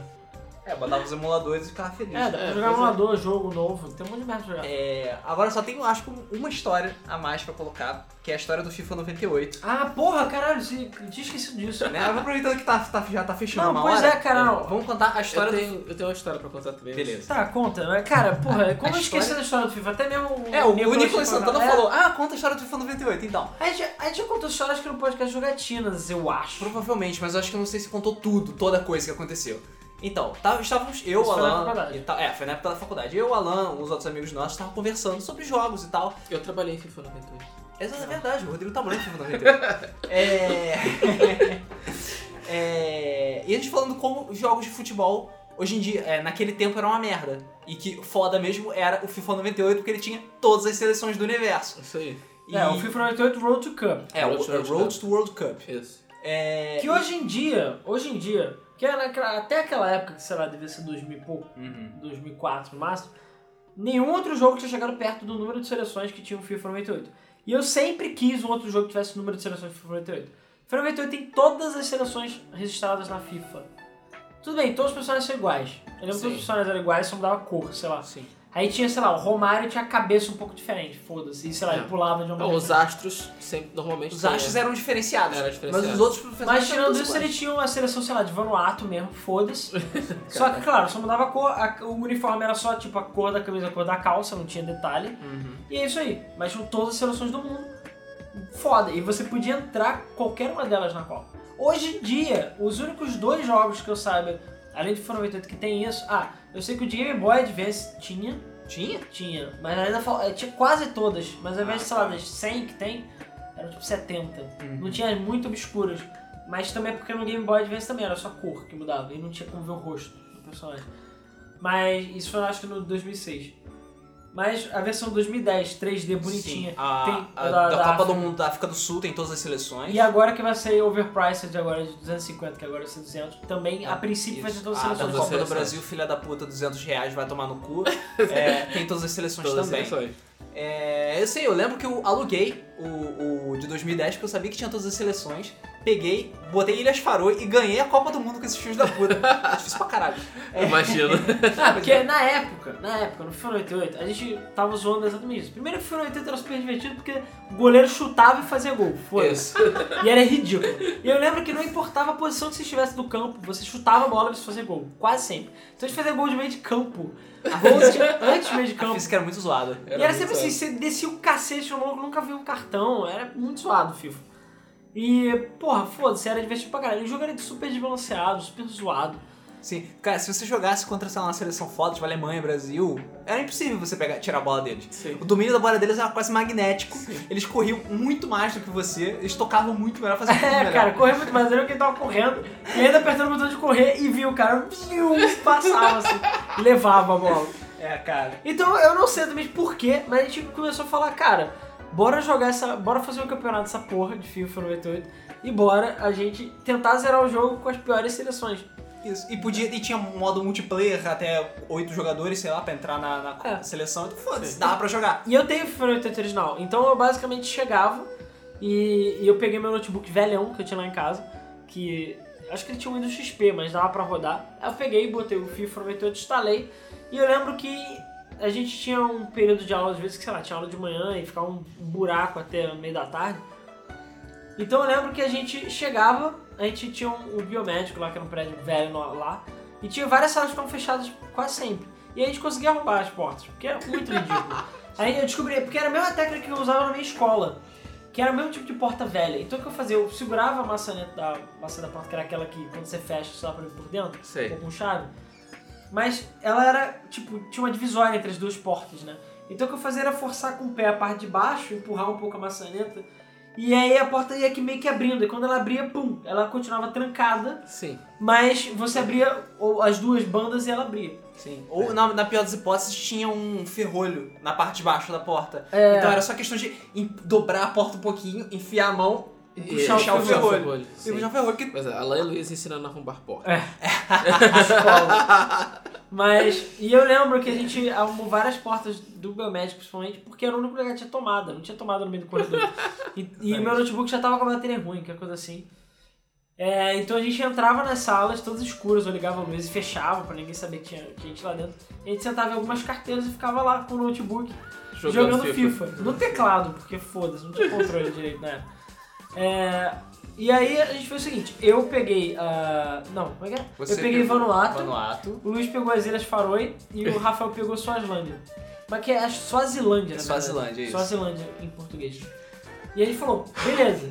É, botava os emuladores e ficava feliz. É, dá pra É, jogar é. emulador, jogo novo, tem um monte de merda pra jogar. É, agora só tenho, acho que, uma história a mais pra colocar, que é a história do FIFA 98. Ah, porra, caralho, você- eu tinha esquecido disso. Né? Eu vou aproveitando que tá, tá- já tá fechando Não, uma pois hora. é, cara, não. Vamos contar a Eu história do tenho, eu tenho uma história pra contar também. Beleza. Tá, conta. né? Cara, porra, <laughs> como A eu esqueci história- da história do FIFA? Até mesmo o É, o, o Nicolas Santana falou, ah, conta a história do FIFA 98, então. É, a, gente, a gente já contou histórias que no podcast Jogatinas, eu acho. Provavelmente, mas eu acho que eu não sei se contou tudo, toda a coisa que aconteceu. Então, tá, estávamos eu, Isso foi na Alan. faculdade. e tal. É, foi na época da faculdade. Eu, Alan, os outros amigos nossos estavam conversando sobre jogos e tal. Eu trabalhei em FIFA 98. Essa é verdade, o Rodrigo tá morando no FIFA 98. <laughs> é... <laughs> é... E a gente falando como jogos de futebol, hoje em dia, é, naquele tempo era uma merda. E que foda mesmo era o FIFA 98, porque ele tinha todas as seleções do universo. Isso aí. E- É, o FIFA 98 Road to Cup. É, o Road to World Road to World Cup. Isso. É... Que hoje em dia, hoje em dia, que era até aquela época, que sei lá, devia ser 2000 e pouco, Uhum. 2004 no máximo, nenhum outro jogo tinha chegado perto do número de seleções que tinha o FIFA 98. E eu sempre quis um outro jogo que tivesse o número de seleções do FIFA 98. O FIFA 98 tem todas as seleções registradas na FIFA. Tudo bem, todos os personagens são iguais. Eu lembro que Sim. todos os personagens eram iguais, só mudava a cor, sei lá. Sim. Aí tinha, sei lá, o Romário tinha a cabeça um pouco diferente, foda-se. E sei lá, É. ele pulava de uma Então, maneira os astros sempre, normalmente. Os astros eram diferenciados. Era diferenciado. Mas os outros Mas tirando isso, ele tinha uma seleção, sei lá, de Vanuatu mesmo, foda-se. <laughs> só que, claro, só mudava a cor, a- o uniforme era só tipo a cor da camisa, a cor da calça, não tinha detalhe. Uhum. E é isso aí. Mas tinham todas as seleções do mundo. Foda. E você podia entrar qualquer uma delas na Copa. Hoje em dia, os únicos dois jogos que eu saiba, além de FIFA 98 que tem isso. Ah, eu sei que o de Game Boy Advance tinha. Tinha? Tinha. Mas ainda fal- eh, tinha quase todas. Mas ao invés de, sei lá, das 100 que tem, eram tipo 70. Uhum. Não tinha muito obscuras. Mas também porque no Game Boy Advance também era só cor que mudava. E não tinha como ver o rosto do personagem. Mas isso foi acho que no 2006. Mas a versão 2010, 3D bonitinha. Sim. A, tem a- da- da, da Copa do. Mundo da África do Sul tem todas as seleções. E agora que vai ser overpriced agora de 250, que agora vai ser 200, também a princípio vai ter Isso. todas as Ah, da seleções. todas Copa as do seleções. Brasil, filha da puta, 200 reais, vai tomar no cu. <laughs> É, tem todas as seleções Todas as também. seleções. É, eu sei, eu lembro que eu aluguei o, o de 2010, porque eu sabia que tinha todas as seleções. Peguei, botei Ilhas Faroe e ganhei a Copa do Mundo com esses filhos da puta. É <laughs> difícil pra caralho. É, Imagina. Ah, porque na época, na época, no FIFA 98, a gente tava zoando exatamente isso. Primeiro que o FIFA 98 era super divertido porque o goleiro chutava e fazia gol. Foi. Isso. <laughs> E era ridículo. E eu lembro que não importava a posição que você estivesse do campo, você chutava a bola e você fazia gol. Quase sempre. Então a gente fazia gol de meio de campo. Gol de, antes do meio de a campo. física era muito zoada. e era sempre assim, você descia o cacete no maluco, nunca viu um cartão. Era muito zoado o FIFA. E, porra, foda-se, era divertido pra caralho. O jogo era super desbalanceado, super zoado. Sim, cara, se você jogasse contra, sei lá, uma seleção foda, tipo Alemanha, Brasil, era impossível você pegar, tirar a bola deles. Sim. O domínio da bola deles era quase magnético. Sim. Eles corriam muito mais do que você, eles tocavam muito melhor, faziam muito É, melhor. cara, correr muito mais. Lembro que ele tava correndo e ainda apertando o botão de correr e viu o cara, viu, passava assim, levava a bola. É, cara. Então eu não sei exatamente porquê, mas a gente começou a falar, cara, bora jogar essa. Bora fazer um campeonato dessa porra de FIFA 98 e bora a gente tentar zerar o jogo com as piores seleções. Isso. E, podia, e tinha modo multiplayer até oito jogadores, sei lá, pra entrar na, na É. seleção. Então foda-se, dava pra jogar. E eu tenho FIFA 98 original, então eu basicamente chegava e, e eu peguei meu notebook velhão que eu tinha lá em casa, que acho que ele tinha um Windows XP, mas dava pra rodar. Aí eu peguei, botei o FIFA 98, instalei e eu lembro que a gente tinha um período de aula, às vezes que sei lá, tinha aula de manhã e ficava um buraco até meio da tarde. Então eu lembro que a gente chegava, a gente tinha um, um biomédico lá, que era um prédio velho lá, e tinha várias salas que estavam fechadas quase sempre. E a gente conseguia arrombar as portas, porque era muito ridículo. <laughs> Aí eu descobri, porque era a mesma técnica que eu usava na minha escola, que era o mesmo tipo de porta velha. Então o que eu fazia? Eu segurava a maçaneta da, maçã da porta, que era aquela que quando você fecha, você dá pra por dentro, Sei. ou com chave. mas ela era, tipo, tinha uma divisória entre as duas portas, né? Então o que eu fazia era forçar com o pé a parte de baixo, empurrar um pouco a maçaneta, e aí a porta ia que meio que abrindo, e quando ela abria, pum, ela continuava trancada, Sim. mas você abria as duas bandas e ela abria. Sim. Ou, na, na pior das hipóteses, tinha um ferrolho na parte de baixo da porta. É. Então era só questão de dobrar a porta um pouquinho, enfiar a mão e puxar puxar, o ferrolho. E puxar o ferrolho, que Mas é, a Laia Luiz ensinando a arrombar porta. É. Escola. <laughs> Mas, e eu lembro que a gente arrumou várias portas do Biomédico, principalmente, porque era o único lugar que tinha tomada, não tinha tomada no meio do corredor. <laughs> E, e meu notebook já tava com a bateria ruim, que é coisa assim. É, então a gente entrava nas salas, todas escuras, eu ligava a luz e fechava pra ninguém saber que tinha, gente lá dentro. A gente sentava em algumas carteiras e ficava lá com o notebook jogando, FIFA. No teclado, porque foda-se, não tinha controle direito na época. É, e aí a gente fez o seguinte, eu peguei a. não, como é que é? Você eu peguei Vanuatu, Vanuatu. o Luiz pegou as Ilhas Faroe e o Rafael <laughs> pegou Suazilândia. Mas que é acho Suazilândia, né? Suazilândia, isso. Suazilândia em português. E aí ele falou, beleza.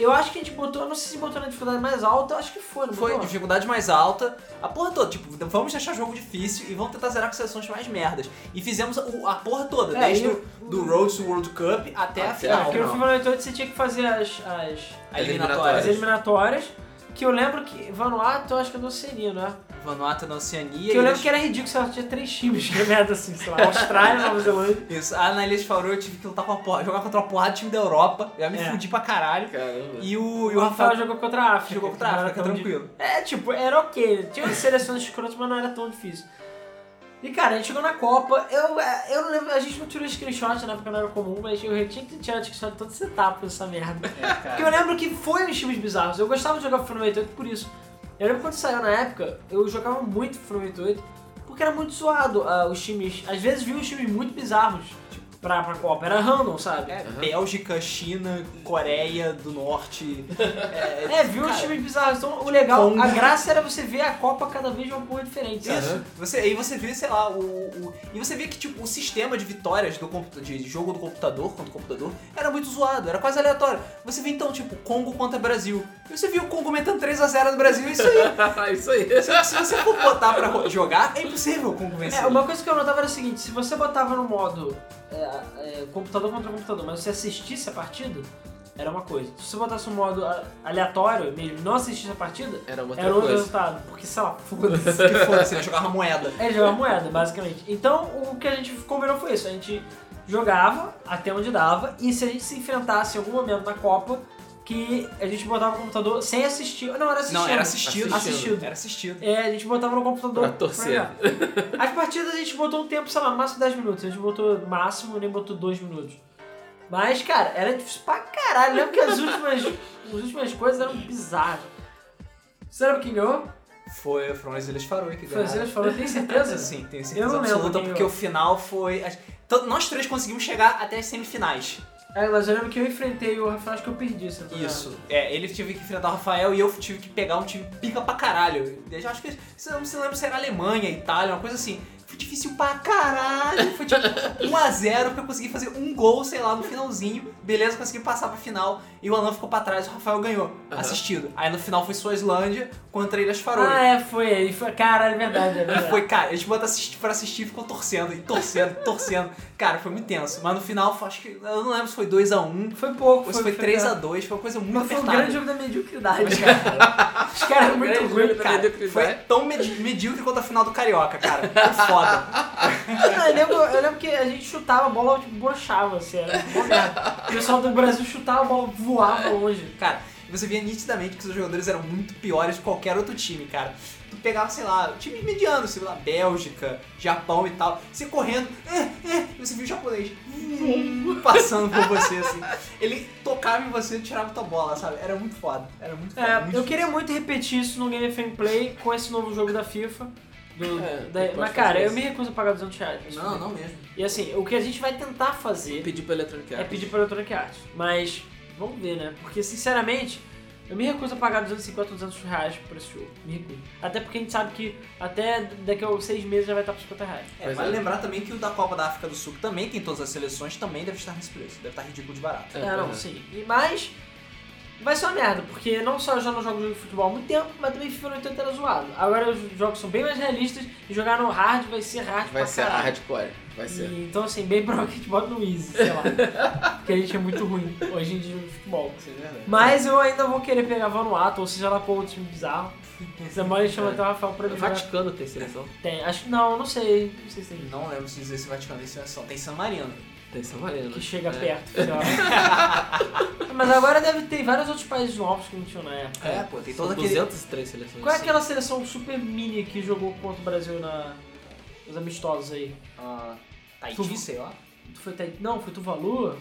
Eu acho que a gente botou, não sei se botou na dificuldade mais alta, acho que foi, não Foi botou? dificuldade mais alta, a porra toda. Tipo, vamos deixar o jogo difícil e vamos tentar zerar com seleções mais merdas. E fizemos o- a porra toda, É, desde o, do Road to World Cup até a Até É, final. porque no. FIFA 98 você tinha que fazer as, as, A as eliminatória. eliminatórias, que eu lembro que Vanuatu eu acho que é não é? Vanuatu na Oceania. Que eu lembro Ilhas- que era ridículo, se ela tinha três times, que merda assim, sei lá, <laughs> Austrália, Nova Zelândia. Isso, ah, na Ilha de Faroe eu tive que lutar com a porra, jogar contra uma porrada de time da Europa. Eu já me É. fudi pra caralho. Caramba. E o, e o o Rafael Rafael jogou contra a África. jogou contra a África, tranquilo. di- É, tipo, era ok. Tinha seleções escrotas, mas não era tão difícil. E cara, a gente chegou na Copa, eu, é, eu não lembro, a gente não tirou screenshot na época não era comum, mas eu tinha que tirar screenshot de todas as etapas dessa merda. Porque eu lembro que foi uns times bizarros, eu gostava de jogar FIFA 98 por isso. Eu lembro quando saiu na época, eu jogava muito FIFA 98, porque era muito zoado ah, os times, às vezes vi uns times muito bizarros pra, pra Copa, era random, sabe? É, Bélgica, China, Coreia do Norte. É, viu uns cara, times bizarros. Então, o legal, Congo. a graça era você ver a Copa cada vez de uma porra diferente. sabe? Isso. Você, aí você vê, sei lá, o, o- E você vê que, tipo, o sistema de vitórias do de jogo do computador contra o computador era muito zoado, era quase aleatório. Você vê então, tipo, Congo contra Brasil. E você viu o Congo metendo 3x0 no Brasil, é isso aí. <laughs> Isso aí. se, se você for botar pra jogar, é impossível o Congo vencer. É, uma coisa que eu notava era o seguinte, se você botava no modo é, é, computador contra computador, mas você assistisse a partida, era uma coisa. Se você botasse um modo aleatório mesmo, não assistisse a partida, Era outra era outro coisa. resultado. Porque, sei lá, foda-se. Que foda-se? Jogava moeda. <laughs> É jogar moeda, basicamente. Então, o que a gente combinou foi isso. A gente jogava até onde dava, e se a gente se enfrentasse em algum momento na Copa, que a gente botava o computador sem assistir. Não, era assistindo. Não, era assistido. Assistido. Era assistido. É, a gente botava no computador Pra torcer. jogar. As partidas a gente botou um tempo, sei lá, no máximo 10 minutos. A gente botou no máximo, nem botou 2 minutos. Mas, cara, era difícil pra caralho. Eu lembro que as últimas, as últimas coisas eram bizarras. Você lembra quem ganhou? Foi, foram as Ilhas Faroe que Foi ganharam. você que falou, tem certeza? <laughs> Sim, tenho Eu certeza não lembro absoluta, quem porque ganhou. o final foi... as- Então, Nós três conseguimos chegar até as semifinais. É, mas eu lembro que eu enfrentei o Rafael, acho que eu perdi, não tô Isso. É, ele tive que enfrentar o Rafael e eu tive que pegar um time pica pra caralho. Eu acho que, se não se lembro se era Alemanha, Itália, uma coisa assim. Foi difícil pra caralho. Foi tipo <laughs> 1x0 porque eu consegui fazer um gol, sei lá, no finalzinho. Beleza, consegui passar pra final. E o Alan ficou pra trás, o Rafael ganhou, assistido. Aí no final foi Suazilândia contra Ilhas Faroe. Ah, é, foi aí. Foi, caralho, é verdade, é E <laughs> verdade. foi, cara, a gente bota assistir, pra assistir e ficou torcendo, e torcendo, e torcendo. Cara, foi muito tenso. Mas no final, foi- acho que. Eu não lembro se foi 2x1, Foi pouco, ou se foi 3x2, foi uma coisa muito Mas foi um grande jogo da mediocridade, cara. <laughs> Os caras eram muito ruins, cara. Foi tão medi- medíocre quanto a final do Carioca, cara. Foi foda. <laughs> Não, eu, lembro, eu lembro que a gente chutava a bola, tipo, broxava, assim, era. O pessoal do Brasil chutava a bola, voava <laughs> longe. Cara, e você via nitidamente que os jogadores eram muito piores que qualquer outro time, cara. Tu pegava, sei lá, time mediano, sei lá, Bélgica, Japão e tal, você correndo, é, é, e você viu o japonês vum, <laughs> passando por você, assim. Ele tocava em você e tirava tua bola, sabe? Era muito foda. Era muito foda. É, muito eu queria muito repetir isso no Game FM Play com esse novo jogo da FIFA. do- É, da- mas, cara, eu me recuso a pagar 200 reais. Não, não mesmo. E assim, o que a gente vai tentar fazer Pedir pra Electronic é Arts. pedir pra Electronic Arts. Mas, vamos ver, né? Porque, sinceramente, eu me recuso a pagar 250 ou 200 reais por esse jogo. Me recuso. Até porque a gente sabe que até daqui a seis meses já vai estar por 50 reais. É, Pois vale é. lembrar também que o da Copa da África do Sul, que também tem todas as seleções, também deve estar nesse preço. Deve estar ridículo de barato. É, É, não, é. sim. E mais, vai ser uma merda, porque não só eu já não jogo jogo de futebol há muito tempo, mas também FIFA no 80 era zoado. Agora os jogos são bem mais realistas e jogar no hard vai ser hard Vai pra ser caralho. hardcore. Vai ser. E, então assim, bem provável que a gente bota no easy, sei lá. porque a gente é muito ruim hoje em dia no futebol. Isso é verdade. Mas eu ainda vou querer pegar Vanuatu, ou seja lá qual outro time bizarro. Essa mãe chama até o Rafael pra O me jogar. Vaticano tem seleção. Tem, acho que não, não sei. Não sei se tem. Não lembro se dizer se Vaticano tem seleção. Tem San Marino. Tem São Marino. Que chega É. perto, sei lá. <laughs> Mas agora deve ter vários outros países novos que não tinham na época. É, pô, tem São todo aquele... 203 seleções. Qual é aquela seleção super mini que jogou contra o Brasil na, nos amistosos aí? Ah, Tahiti, Tu- sei lá. Tu foi Tahiti? Não, foi Tuvalu?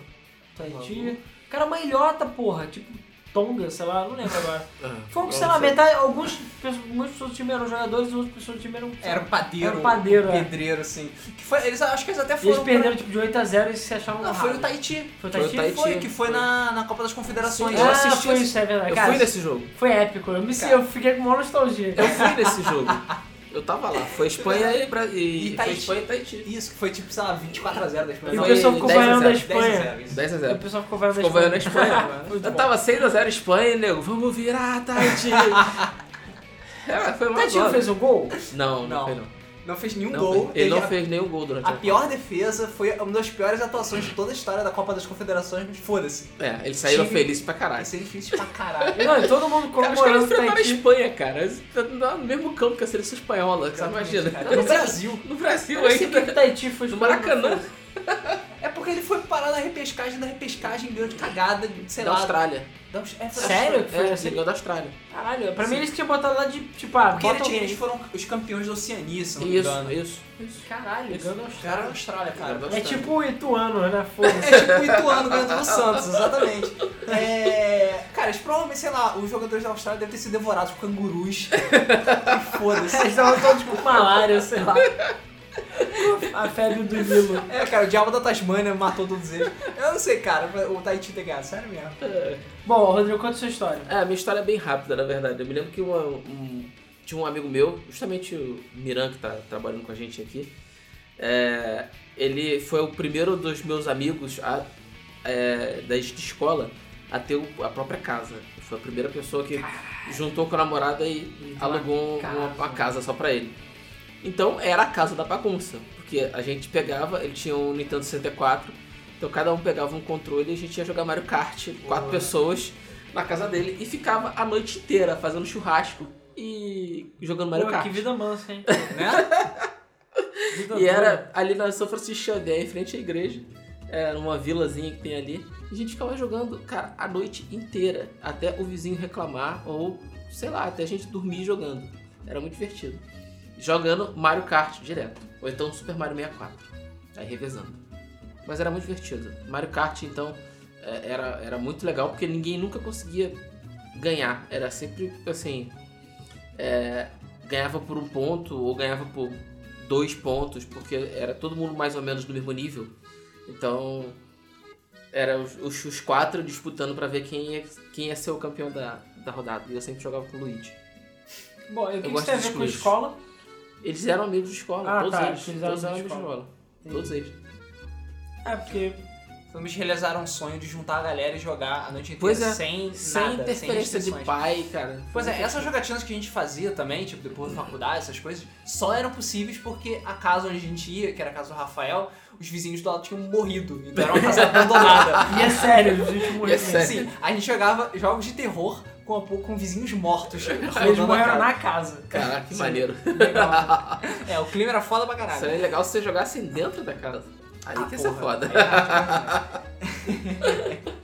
Tahiti? Tuvalu. Cara, uma ilhota, porra. Tipo Tonga, sei lá, não lembro agora. Ah, <laughs> Foi, não sei lá, metade, alguns, pessoas- muitas pessoas do time eram jogadores e outras pessoas do time eram... Era um padeiro. Era padeiro, é. pedreiro, assim. Que foi, eles, acho que eles até foram... eles perderam tipo de 8x0 e se achavam Não, foi o. Tahiti. Foi o Foi o Tahiti? Foi, que foi foi. na, na Copa das Confederações. eu ah, assisti foi isso, é verdade. Eu Cara, fui nesse jogo. Foi épico. Eu, me, Cara. eu fiquei com uma nostalgia. Eu fui nesse <laughs> jogo. Eu tava lá. Foi Espanha e, Bra... e, E foi Tahiti. Espanha e Tahiti. Isso, que foi tipo, sei lá, 24x0 da Espanha. E o Não, Foi pessoal ficou 10 a vaiando a 0, Espanha. 10 a 0, isso. 10 a O 0. pessoal ficou vendo Ficou vendo a Espanha. Muito Eu tava 6x0 Espanha, nego. Vamos virar, Tahiti. <laughs> é, foi uma Tadinho zona. fez um gol? Não, não, Não. foi não. Não fez nenhum Não gol. fez. Ele não a- fez nenhum gol durante A a pior defesa foi uma das piores atuações de toda a história da Copa das Confederações, mas foda-se. É, eles saíram Time- felizes pra caralho. Ser difícil pra caralho. Não, todo mundo Cara, os caras comemorando enfrentaram a. Espanha, cara. Tá No mesmo campo que a seleção espanhola, você imagina. Cara, No Brasil. No Brasil foi No. Maracanã. <laughs> É porque ele foi parar na repescagem, da repescagem ganhou de cagada, de, sei Da lá. Austrália. Da é, da Sério? Austrália. que foi É, assim? da Austrália. Caralho, pra Sim. mim eles tinham botado lá de, tipo, ah, Porque bota ele tinha- alguém. eles foram os campeões da Oceania, se não me Isso, engano. isso, isso. Caralho, Isso. ganhou da Os caras da Austrália. Austrália, cara. Da É Austrália. tipo o Ituano, né? <laughs> Foda-se. É tipo o Ituano ganhando do Santos, exatamente. É, cara, eles provavelmente, sei lá, os jogadores da Austrália devem ter sido devorados por cangurus. <laughs> e foda-se. Eles estavam todos com malária, sei lá. A febre do Nilo. É, cara, o diabo da Tasmânia matou todos eles. Eu não sei, cara, o Tahiti ter ganhado, sério mesmo. Bom, Rodrigo, conta a sua história. É, a minha história é bem rápida, na verdade. Eu me lembro que uma- um- tinha um amigo meu, justamente o Miran, que tá trabalhando com a gente aqui. é, ele foi o primeiro dos meus amigos a, é, da de escola a ter o- a própria casa. Foi a primeira pessoa que juntou com a namorada e alugou uma, casa. uma casa só pra ele. Então era a casa da bagunça, porque a gente pegava, ele tinha um Nintendo 64, então cada um pegava um controle e a gente ia jogar Mario Kart, quatro Boa. pessoas na casa dele e ficava a noite inteira fazendo churrasco e jogando Mario Pô, Kart. que vida mansa, hein? <laughs> Né? Vida E doida. era ali na São Francisco Xavier, em frente à igreja. Era uma vilazinha que tem ali. E a gente ficava jogando, cara, a noite inteira. Até o vizinho reclamar, ou sei lá, até a gente dormir jogando. Era muito divertido. Jogando Mario Kart direto. Ou então Super Mario 64. Aí revezando. Mas era muito divertido. Mario Kart, então, é, era, era muito legal porque ninguém nunca conseguia ganhar. Era sempre assim. é, ganhava por um ponto ou ganhava por dois pontos, porque era todo mundo mais ou menos no mesmo nível. Então, era os, os, os quatro disputando pra ver quem ia, quem ia ser o campeão da, da rodada. E eu sempre jogava com o Luigi. Bom, e que, Eu que gosto isso tem a de ver com escola? Eles eram amigos de escola, Ah, todos tá, eles. eles eram todos eram amigos de de escola. Todos eles. É, porque Então eles realizaram um sonho de juntar a galera e jogar a noite inteira Pois é, sem Sem nada, interferência sem de pai, cara. Pois é, essas jogatinas que a gente fazia também, tipo, depois da faculdade, essas coisas, só eram possíveis porque a casa onde a gente ia, que era a casa do Rafael, os vizinhos do lado tinham morrido. Então era uma casa abandonada. <laughs> E é sério, a gente morreu. é sério. Sim, a gente jogava jogos de terror com, com vizinhos mortos. <laughs> Eles morreram na casa. Caraca, que Sim. maneiro. Legal. <laughs> É, o clima era foda pra caralho. Seria legal se você jogasse dentro da casa. Ali Ah, que ia ser foda. É, <laughs>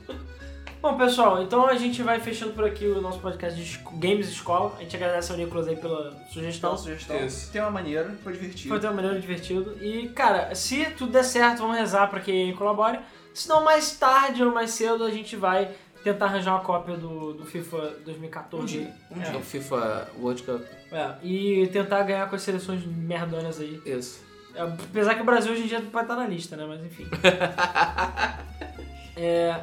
Bom, pessoal, então a gente vai fechando por aqui o nosso podcast de Games Escola. A gente agradece ao Nicolas aí pela sugestão. Então, sugestão. Isso. Tema maneiro, foi divertido. Foi uma maneira divertido. E, cara, se tudo der certo, vamos rezar pra que colabore. Se não, mais tarde ou mais cedo a gente vai tentar arranjar uma cópia do, do FIFA 2014. Um dia, um É. dia. O FIFA World Cup. É, e tentar ganhar com as seleções merdonas aí. Isso. É, Apesar que o Brasil hoje em dia pode estar na lista, né? Mas enfim. <laughs> É,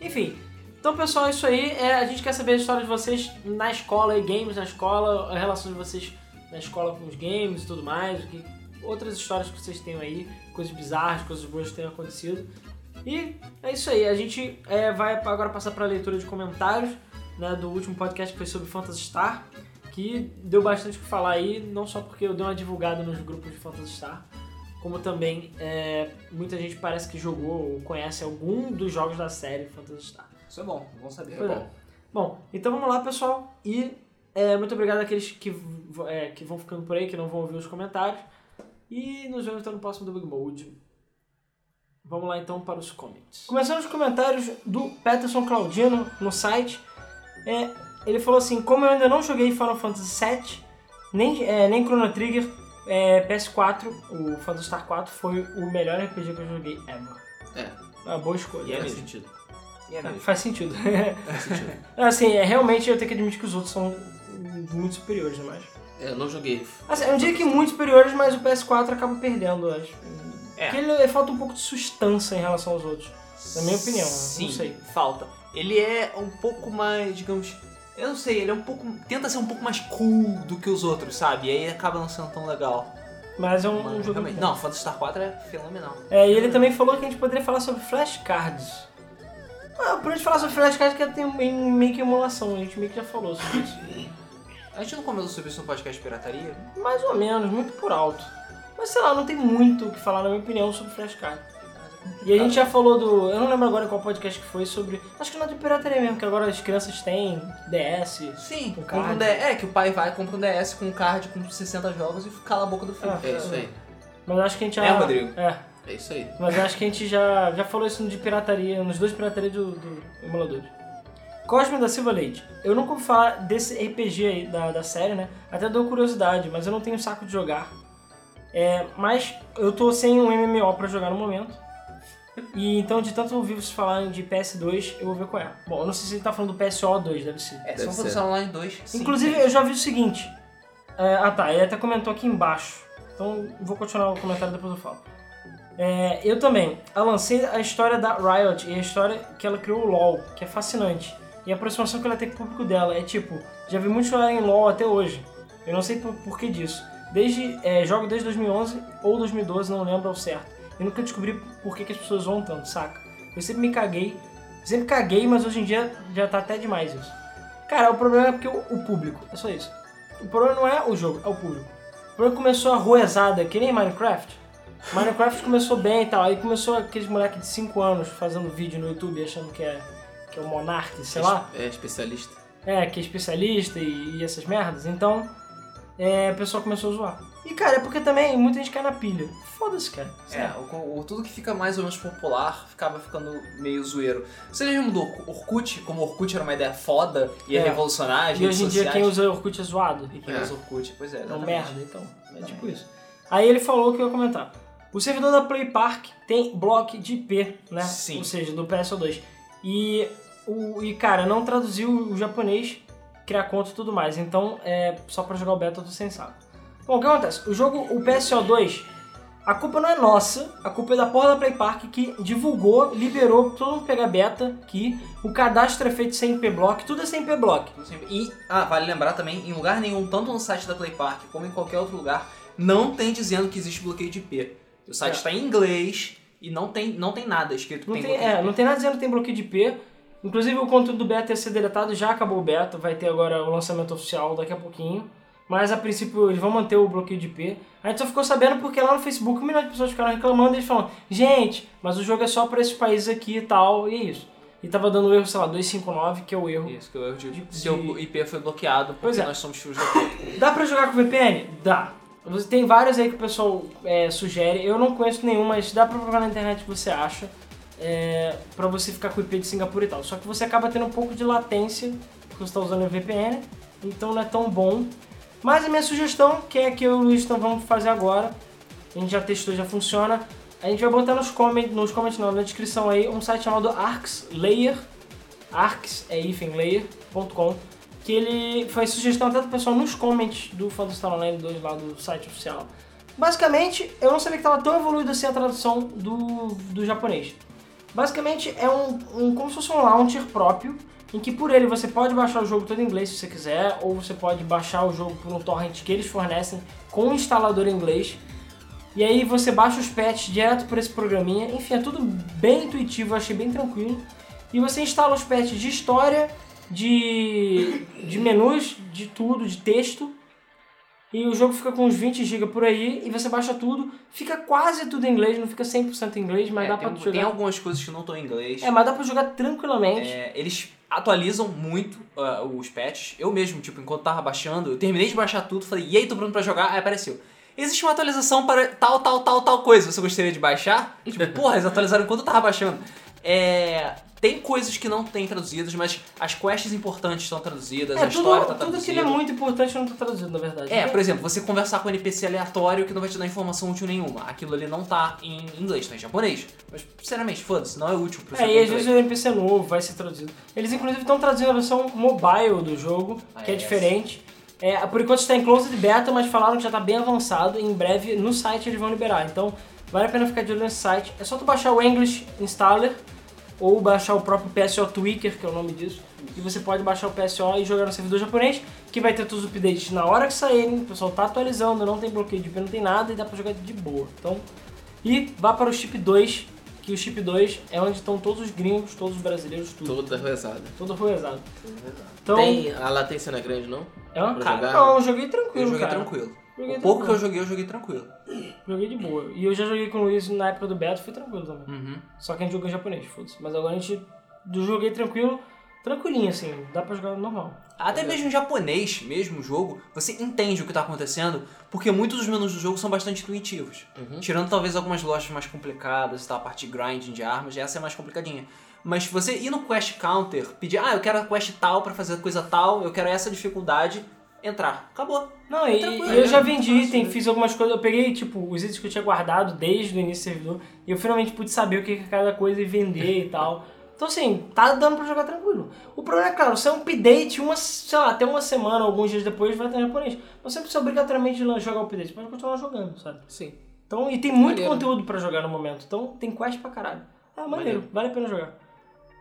enfim. Então, pessoal, é isso aí. É, a gente quer saber a história de vocês na escola, aí, games na escola, a relação de vocês na escola com os games e tudo mais. O que, outras histórias que vocês tenham aí, coisas bizarras, coisas boas que tenham acontecido. E é isso aí, a gente é, vai agora passar para a leitura de comentários né, do último podcast que foi sobre Phantasy Star, que deu bastante o que falar aí, não só porque eu dei uma divulgada nos grupos de Phantasy Star, como também é, muita gente parece que jogou ou conhece algum dos jogos da série Phantasy Star. Isso é bom, bom saber. Pois é. Bom, então vamos lá, pessoal. E é, muito obrigado àqueles que, é, que vão ficando por aí, que não vão ouvir os comentários. E nos vemos então no próximo Debug Mode. Vamos lá então para os comments. Começando os comentários do Peterson Claudino no site. É, ele falou assim: Como eu ainda não joguei Final Fantasy VII, nem, é, nem Chrono Trigger, é, PS4, o Phantasy Star 4 foi o melhor RPG que eu joguei ever. É, Uma boa escolha. E é faz mesmo. sentido. E é mesmo. Faz sentido. Faz sentido. <laughs> Assim, é, realmente eu tenho que admitir que os outros são muito superiores, mas. É, eu não joguei. Assim, eu não diria que muito superiores, mas o PS4 acaba perdendo, eu acho. É. Porque ele falta um pouco de sustância em relação aos outros. Na minha opinião, Sim, não sei. falta. Ele é um pouco mais, digamos. Eu não sei, ele é um pouco. Tenta ser um pouco mais cool do que os outros, sabe? E aí acaba não sendo tão legal. Mas é um, um Mas, jogo. realmente- bom. Não, Phantasy Star 4 é fenomenal. É, e ele também falou que a gente poderia falar sobre flashcards. Ah, por a gente falar sobre flashcards, que tem meio meio que emulação, a gente meio que já falou sobre isso. <laughs> A gente não comentou sobre isso no podcast Pirataria? Mais ou menos, muito por alto. Mas sei lá, não tem muito o que falar, na minha opinião, sobre flashcard. E a gente já falou do. Eu não lembro agora qual podcast que foi sobre. Acho que não é de pirataria mesmo, que agora as crianças têm DS. Sim, Com compra um card. D- é que o pai vai, compra um DS com um card com 60 jogos e cala a boca do filho. Ah, É isso aí. Mas acho que a gente já. É, Rodrigo? É. É isso aí. Mas eu acho que a gente já, já falou isso de pirataria, nos dois pirataria do, do emulador. Cosme da Silva Leite. Eu nunca ouvi falar desse RPG aí da, da série, né? Até deu curiosidade, mas eu não tenho saco de jogar. É, mas eu tô sem um MMO pra jogar no momento. E então, de tanto ouvir vocês falarem de PS2, eu vou ver qual é. Bom, eu não sei se ele tá falando do PSO2, deve ser. É, Deve só ser. Phantasy Online 2. sim. Inclusive, eu já vi o seguinte. é, ah tá, ele até comentou aqui embaixo. Então vou continuar o comentário depois eu falo. É, eu também. Eu lancei a história da Riot e a história que ela criou o LoL, que é fascinante. E a aproximação que ela tem com o público dela é tipo, já vi muito chorar em LoL até hoje. Eu não sei por, por que disso. Desde, é, jogo desde 2011 ou 2012, não lembro ao certo. Eu nunca descobri por que, que as pessoas vão tanto, saca? Eu sempre me caguei. Sempre caguei, mas hoje em dia já tá até demais isso. Cara, o problema é porque o, o público, é só isso. O problema não é o jogo, é o público. O problema começou a roezada, que nem Minecraft. Minecraft começou bem e tal, aí começou aqueles moleques de 5 anos fazendo vídeo no YouTube achando que é, que é o Monark, sei lá. É especialista. É, que é especialista e, e essas merdas. Então, é, o pessoal começou a zoar. E, cara, é porque também muita gente cai na pilha. Foda-se, cara. É, o, o- tudo que fica mais ou menos popular ficava ficando meio zoeiro. Você lembra do Orkut? Como o Orkut era uma ideia foda e É. revolucionar as E hoje em dia sociais? quem usa Orkut é zoado. E quem É. usa Orkut, pois é. É um exatamente. merda, então. É tipo isso. Aí ele falou que eu ia comentar. O servidor da Play Park tem bloco de IP, né? Sim. Ou seja, do PSO2. E, o, e cara, não traduziu o japonês, criar conta e tudo mais. Então, é só pra jogar o beta eu tô. Bom, o que acontece? O jogo, o PSO2, a culpa não é nossa, a culpa é da porra da Play Park que divulgou, liberou todo mundo pegar beta, que o cadastro é feito sem IP block, tudo é sem IP block. Tudo sempre- E, ah, vale lembrar também, em lugar nenhum, tanto no site da Play Park como em qualquer outro lugar, não tem dizendo que existe bloqueio de IP. O site É. está em inglês e não tem, não tem nada escrito que Não tem, tem, é, não tem nada dizendo que tem bloqueio de IP. Inclusive o conteúdo do beta ia ser deletado, já acabou o beta, vai ter agora o lançamento oficial daqui a pouquinho. Mas a princípio eles vão manter o bloqueio de IP. A gente só ficou sabendo porque lá no Facebook um milhão de pessoas ficaram reclamando e eles falam, gente, mas o jogo é só pra esses países aqui e tal, e é isso. E tava dando erro, sei lá, 259, que é o erro. Isso, que eu de, De- seu IP foi bloqueado porque Pois é. nós somos filhos da puta. <laughs> Dá pra jogar com VPN? Dá. Tem vários aí que o pessoal é, sugere. Eu não conheço nenhum, mas dá pra procurar na internet que você acha. É, pra você ficar com o IP de Singapura e tal. Só que você acaba tendo um pouco de latência, porque você tá usando o VPN, então não é tão bom. Mas a minha sugestão, que é que eu e o Luiz então vamos fazer agora, a gente já testou, já funciona. A gente vai botar nos comments, nos comments não, na descrição aí, um site chamado ArxLayer, arx é layer.com, que ele foi sugestão até do pessoal nos comments do Star Online 2 lá do site oficial. Basicamente, eu não sabia que estava tão evoluído assim a tradução do, do japonês. Basicamente, é um, um como se fosse um launcher próprio, em que por ele você pode baixar o jogo todo em inglês se você quiser, ou você pode baixar o jogo por um torrent que eles fornecem com um instalador em inglês. E aí você baixa os patches direto por esse programinha. Enfim, é tudo bem intuitivo, achei bem tranquilo. E você instala os patches de história, de, de menus, de tudo, de texto. E o jogo fica com uns 20 GB por aí, e você baixa tudo. Fica quase tudo em inglês, não fica 100% em inglês, mas É, dá tem, pra tem jogar. algumas coisas que não estão em inglês. É, mas dá pra jogar tranquilamente. É, eles atualizam muito ah, os patches. Eu mesmo, tipo, enquanto tava baixando, eu terminei de baixar tudo, falei, e aí, tô pronto pra jogar? Aí apareceu. Existe uma atualização para tal, tal, tal, tal coisa. Você gostaria de baixar? Tipo, <laughs> porra, eles atualizaram enquanto eu tava baixando. É. Tem coisas que não tem traduzidas, mas as quests importantes estão traduzidas, É, a história tudo, tá tudo que traduzida. é muito importante não tá traduzido, na verdade. É, por exemplo, você conversar com um NPC aleatório que não vai te dar informação útil nenhuma. Aquilo ali não tá em inglês, tá em japonês. Mas, sinceramente, foda-se, não é útil pro É, e às vezes o NPC é novo, vai ser traduzido. Eles inclusive estão traduzindo a versão mobile do jogo, Ah, que é é, diferente. É, por enquanto está em closed beta, mas falaram que já está bem avançado e em breve no site eles vão liberar. Então vale a pena ficar de olho nesse site. É só tu baixar o English Installer ou baixar o próprio PSO Tweaker, que é o nome disso. E você pode baixar o PSO e jogar no servidor japonês, que vai ter todos os updates na hora que saírem. O pessoal tá atualizando, não tem bloqueio de IP, não tem nada e dá pra jogar de boa. Então, e vá para o chip 2, que o chip 2 é onde estão todos os gringos, todos os brasileiros, tudo. Toda rezada. Todo arruezado. Então, Tem, a latência não é grande, não? Hã? pra Cara, jogar? não, eu joguei tranquilo, Eu joguei cara. tranquilo. Joguei o pouco que eu joguei, eu joguei tranquilo. Joguei de boa. E eu já joguei com o Luiz na época do beta, foi tranquilo também. Uhum. Só que a gente jogou em japonês, foda-se. Mas agora a gente eu joguei tranquilo, tranquilinho assim, dá pra jogar normal. Até mesmo em japonês, mesmo o jogo, você entende o que tá acontecendo, porque muitos dos menus do jogo são bastante intuitivos. Uhum. Tirando talvez algumas lojas mais complicadas, tá? a parte de grinding de armas, essa é mais complicadinha. Mas você ir no quest counter, pedir, ah, eu quero a quest tal pra fazer coisa tal, eu quero essa dificuldade, entrar. Acabou. Não, e, e eu já é vendi item, né? fiz algumas coisas, eu peguei, tipo, os itens que eu tinha guardado desde o início do servidor, e eu finalmente pude saber o que é cada coisa e vender e tal. Então, assim, tá dando pra jogar tranquilo. O problema é, claro, se é um update, uma, sei lá, até uma semana, alguns dias depois, vai ter japonês. Você não precisa obrigatoriamente jogar o update, pode continuar jogando, sabe? Sim. Então, e tem muito Maneiro. conteúdo pra jogar no momento. Então, tem quest pra caralho. É maneiro, Maneiro. vale a pena jogar.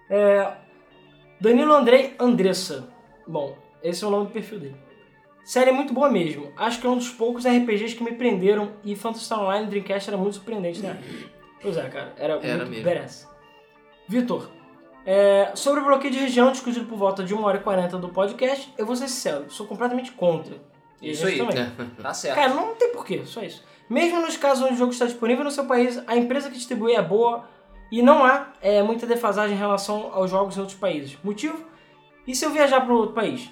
É, Danilo Andrei Andressa. Bom, esse é o nome do perfil dele. Série muito boa mesmo. Acho que é um dos poucos RPGs que me prenderam e Phantasy Star Online Dreamcast era muito surpreendente, né? Pois é, cara. Era, Era muito mesmo. badass. Vitor, é, sobre o bloqueio de região discutido por volta de 1 hora e 40 do podcast, eu vou ser sincero, sou completamente contra. E Isso aí. também. Tá certo. Cara, não tem porquê, só isso. Mesmo nos casos onde o jogo está disponível no seu país, a empresa que distribui é boa e não há é, muita defasagem em relação aos jogos em outros países. Motivo? E se eu viajar para outro país?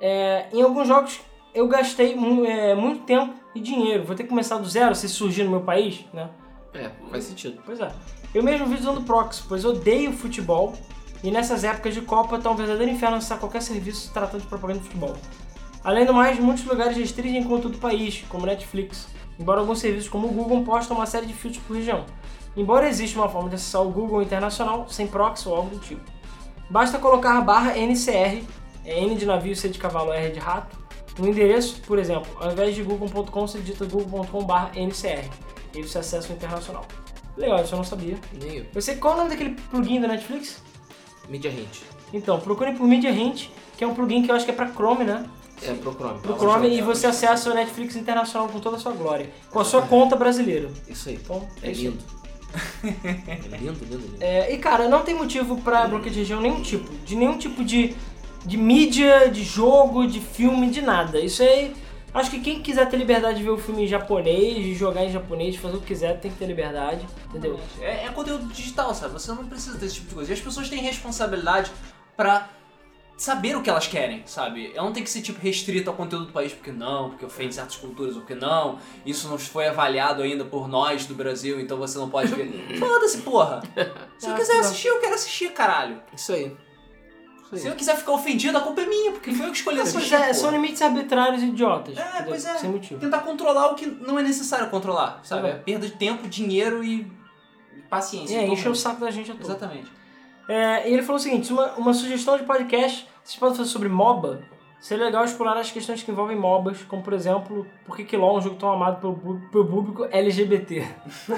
É, em alguns jogos eu gastei é, muito tempo e dinheiro. Vou ter que começar do zero se surgir no meu país, né? É, faz sentido. Pois é. Eu mesmo vivo usando proxy, pois odeio futebol e nessas épocas de Copa tá um verdadeiro inferno acessar qualquer serviço tratando de propaganda de futebol. Além do mais, muitos lugares restringem conteúdo do país, como Netflix, embora alguns serviços como o Google postam uma série de filtros por região. Embora exista uma forma de acessar o Google internacional sem proxy ou algo do tipo. Basta colocar a barra NCR, é N de navio, C de cavalo, R de rato, no endereço, por exemplo, ao invés de google.com, você digita google.com barra NCR. E você acessa o internacional. Legal, isso eu não sabia. Nem eu. Você, qual é o nome daquele plugin da Netflix? Media Hint. Então, procure por Media Hint, que é um plugin que eu acho que é pra Chrome, né? É, pro Chrome. Pro Chrome e você acessa o Netflix internacional com toda a sua glória, com a sua conta brasileira. Isso aí. Então, é, É lindo. <laughs> é lindo, lindo, lindo. É, e cara, não tem motivo pra bloqueio de região nenhum tipo, de nenhum tipo de, de mídia, de jogo, de filme, de nada. Isso aí, acho que quem quiser ter liberdade de ver o filme em japonês, de jogar em japonês, de fazer o que quiser, tem que ter liberdade, entendeu? É, é conteúdo digital, sabe? Você não precisa desse tipo de coisa. E as pessoas têm responsabilidade pra saber o que elas querem, sabe? Ela não tem que ser, tipo, restrita ao conteúdo do país, porque não, porque ofende certas culturas, ou porque não, isso não foi avaliado ainda por nós do Brasil, então você não pode ver. <laughs> Foda-se, porra! Se eu Ah, quiser não. assistir, eu quero assistir, caralho. Isso aí. Isso Se eu quiser ficar ofendido, a culpa é minha, porque foi eu que escolhi Pois assistir. é, são limites arbitrários e idiotas. É, entendeu? pois é. Sem motivo. Tentar controlar o que não é necessário controlar, sabe? É. É perda de tempo, dinheiro e paciência. É, de todo encher o saco da gente a. Exatamente. É, e ele falou o seguinte: uma, uma sugestão de podcast, vocês podem fazer sobre MOBA. Seria legal explorar as questões que envolvem MOBAs, como por exemplo, por que que LoL é um jogo tão amado pelo, pelo público LGBT. <laughs>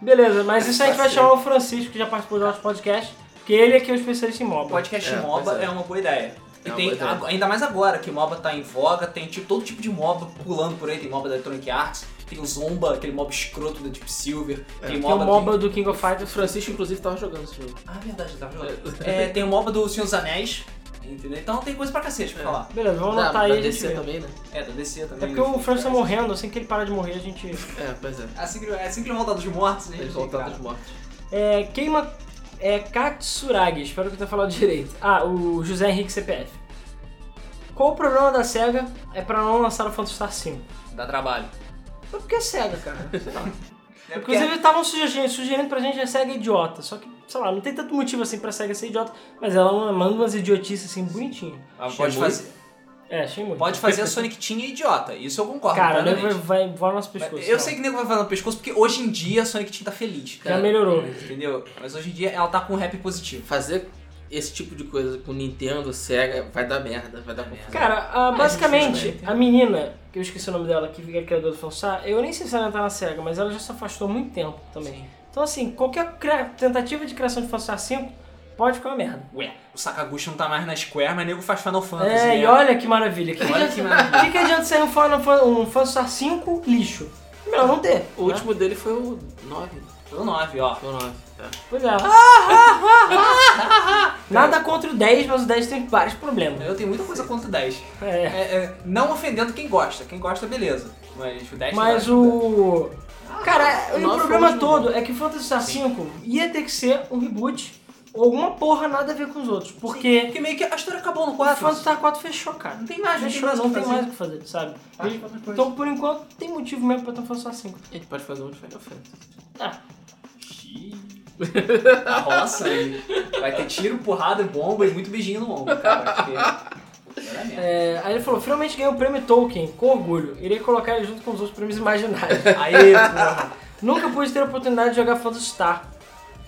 Beleza, mas isso aí a gente vai chamar o Francisco, que já participou do nosso podcast, porque ele é que é o especialista em O MOBA. podcast É, MOBA é. é. uma boa ideia. E É tem, ainda mais agora, que MOBA tá em voga, tem tipo, todo tipo de MOBA pulando por aí, tem MOBA da Electronic Arts, tem o Zomba, aquele mob escroto da Deep Silver, tem Tem MOBA o do- MOBA do King of O Fighters. Francisco, inclusive, tava jogando esse jogo. Ah, verdade, tava jogando. É, tem o MOBA do Senhor dos Anéis, entendeu? Então tem coisa pra cacete pra É. falar. Beleza, vamos anotar aí. da DC também, né? É, da DC É também. porque o Francis tá morrendo, assim que ele parar de morrer, a gente. É, pois é. Assim que, assim que ele voltar dos mortos, gente voltaram cara. dos mortos. É, queima. É Katsuragi, espero que eu tenha falado direito. Ah, o José Henrique CPF. Qual o problema da SEGA é pra não lançar o Phantasy Star 5? Dá trabalho. É porque é SEGA, cara. <laughs> Sei lá. É porque Inclusive estavam sugerindo, sugerindo pra gente a SEGA idiota. Só que, sei lá, não tem tanto motivo assim pra SEGA ser idiota, mas ela manda umas idiotices assim bonitinho. ela pode fazer, É, achei muito. pode fazer a Sonic Team idiota, isso eu concordo. Cara, o nego vai, vai voar no nosso pescoço. Eu não. sei que o nego vai falar no pescoço porque hoje em dia a Sonic Team tá feliz. Já melhorou. Entendeu? Mas hoje em dia ela tá com um rap positivo. Fazer esse tipo de coisa com Nintendo, Sega, vai dar merda, vai dar confusão. Cara, ah, basicamente, a menina, que eu esqueci o nome dela, que é criadora do Fanstar, eu nem sei se ela tá na SEGA, mas ela já se afastou há muito tempo também. Então, assim, qualquer tentativa de criação de Fanstar 5 pode ficar uma merda. Ué, o Sakaguchi não tá mais na Square, mas nego faz Final Fantasy. É, né? e olha que maravilha. Que Olha que maravilha. O que, que adianta sair um, Final Fan- um Fanstar 5 lixo? Melhor não ter. O né? último dele foi o 9. Foi o 9, ó. Foi o 9. É. Pois é. Nada contra o 10, mas o 10 tem vários problemas. Eu tenho muita coisa contra o 10. É. É, é, não ofendendo quem gosta. Quem gosta, beleza. Mas o 10 Mas o. Cara, o o nove problema o todo é que o Phantasy Star 5 ia ter que ser um reboot alguma porra nada a ver com os outros. Porque Porque meio que a história acabou no o 4. Phantasy Star 4 fechou, cara. Não tem mais, não tem Fechou, mais o não que tem fazer. mais o que fazer, sabe? Ah, E- então, por enquanto, tem motivo mesmo pra ter um Phantasy Star 5. A gente pode fazer um de Final Fantasy. Ah, Tá rola sangue. Vai ter tiro, porrada, bomba e muito beijinho no ombro, cara. Porque... Merda. é, aí ele falou, finalmente ganhei o prêmio Tolkien, com orgulho. Irei colocar ele junto com os outros prêmios imaginários. Aí, porra. Nunca pude ter a oportunidade de jogar Phantasy Star,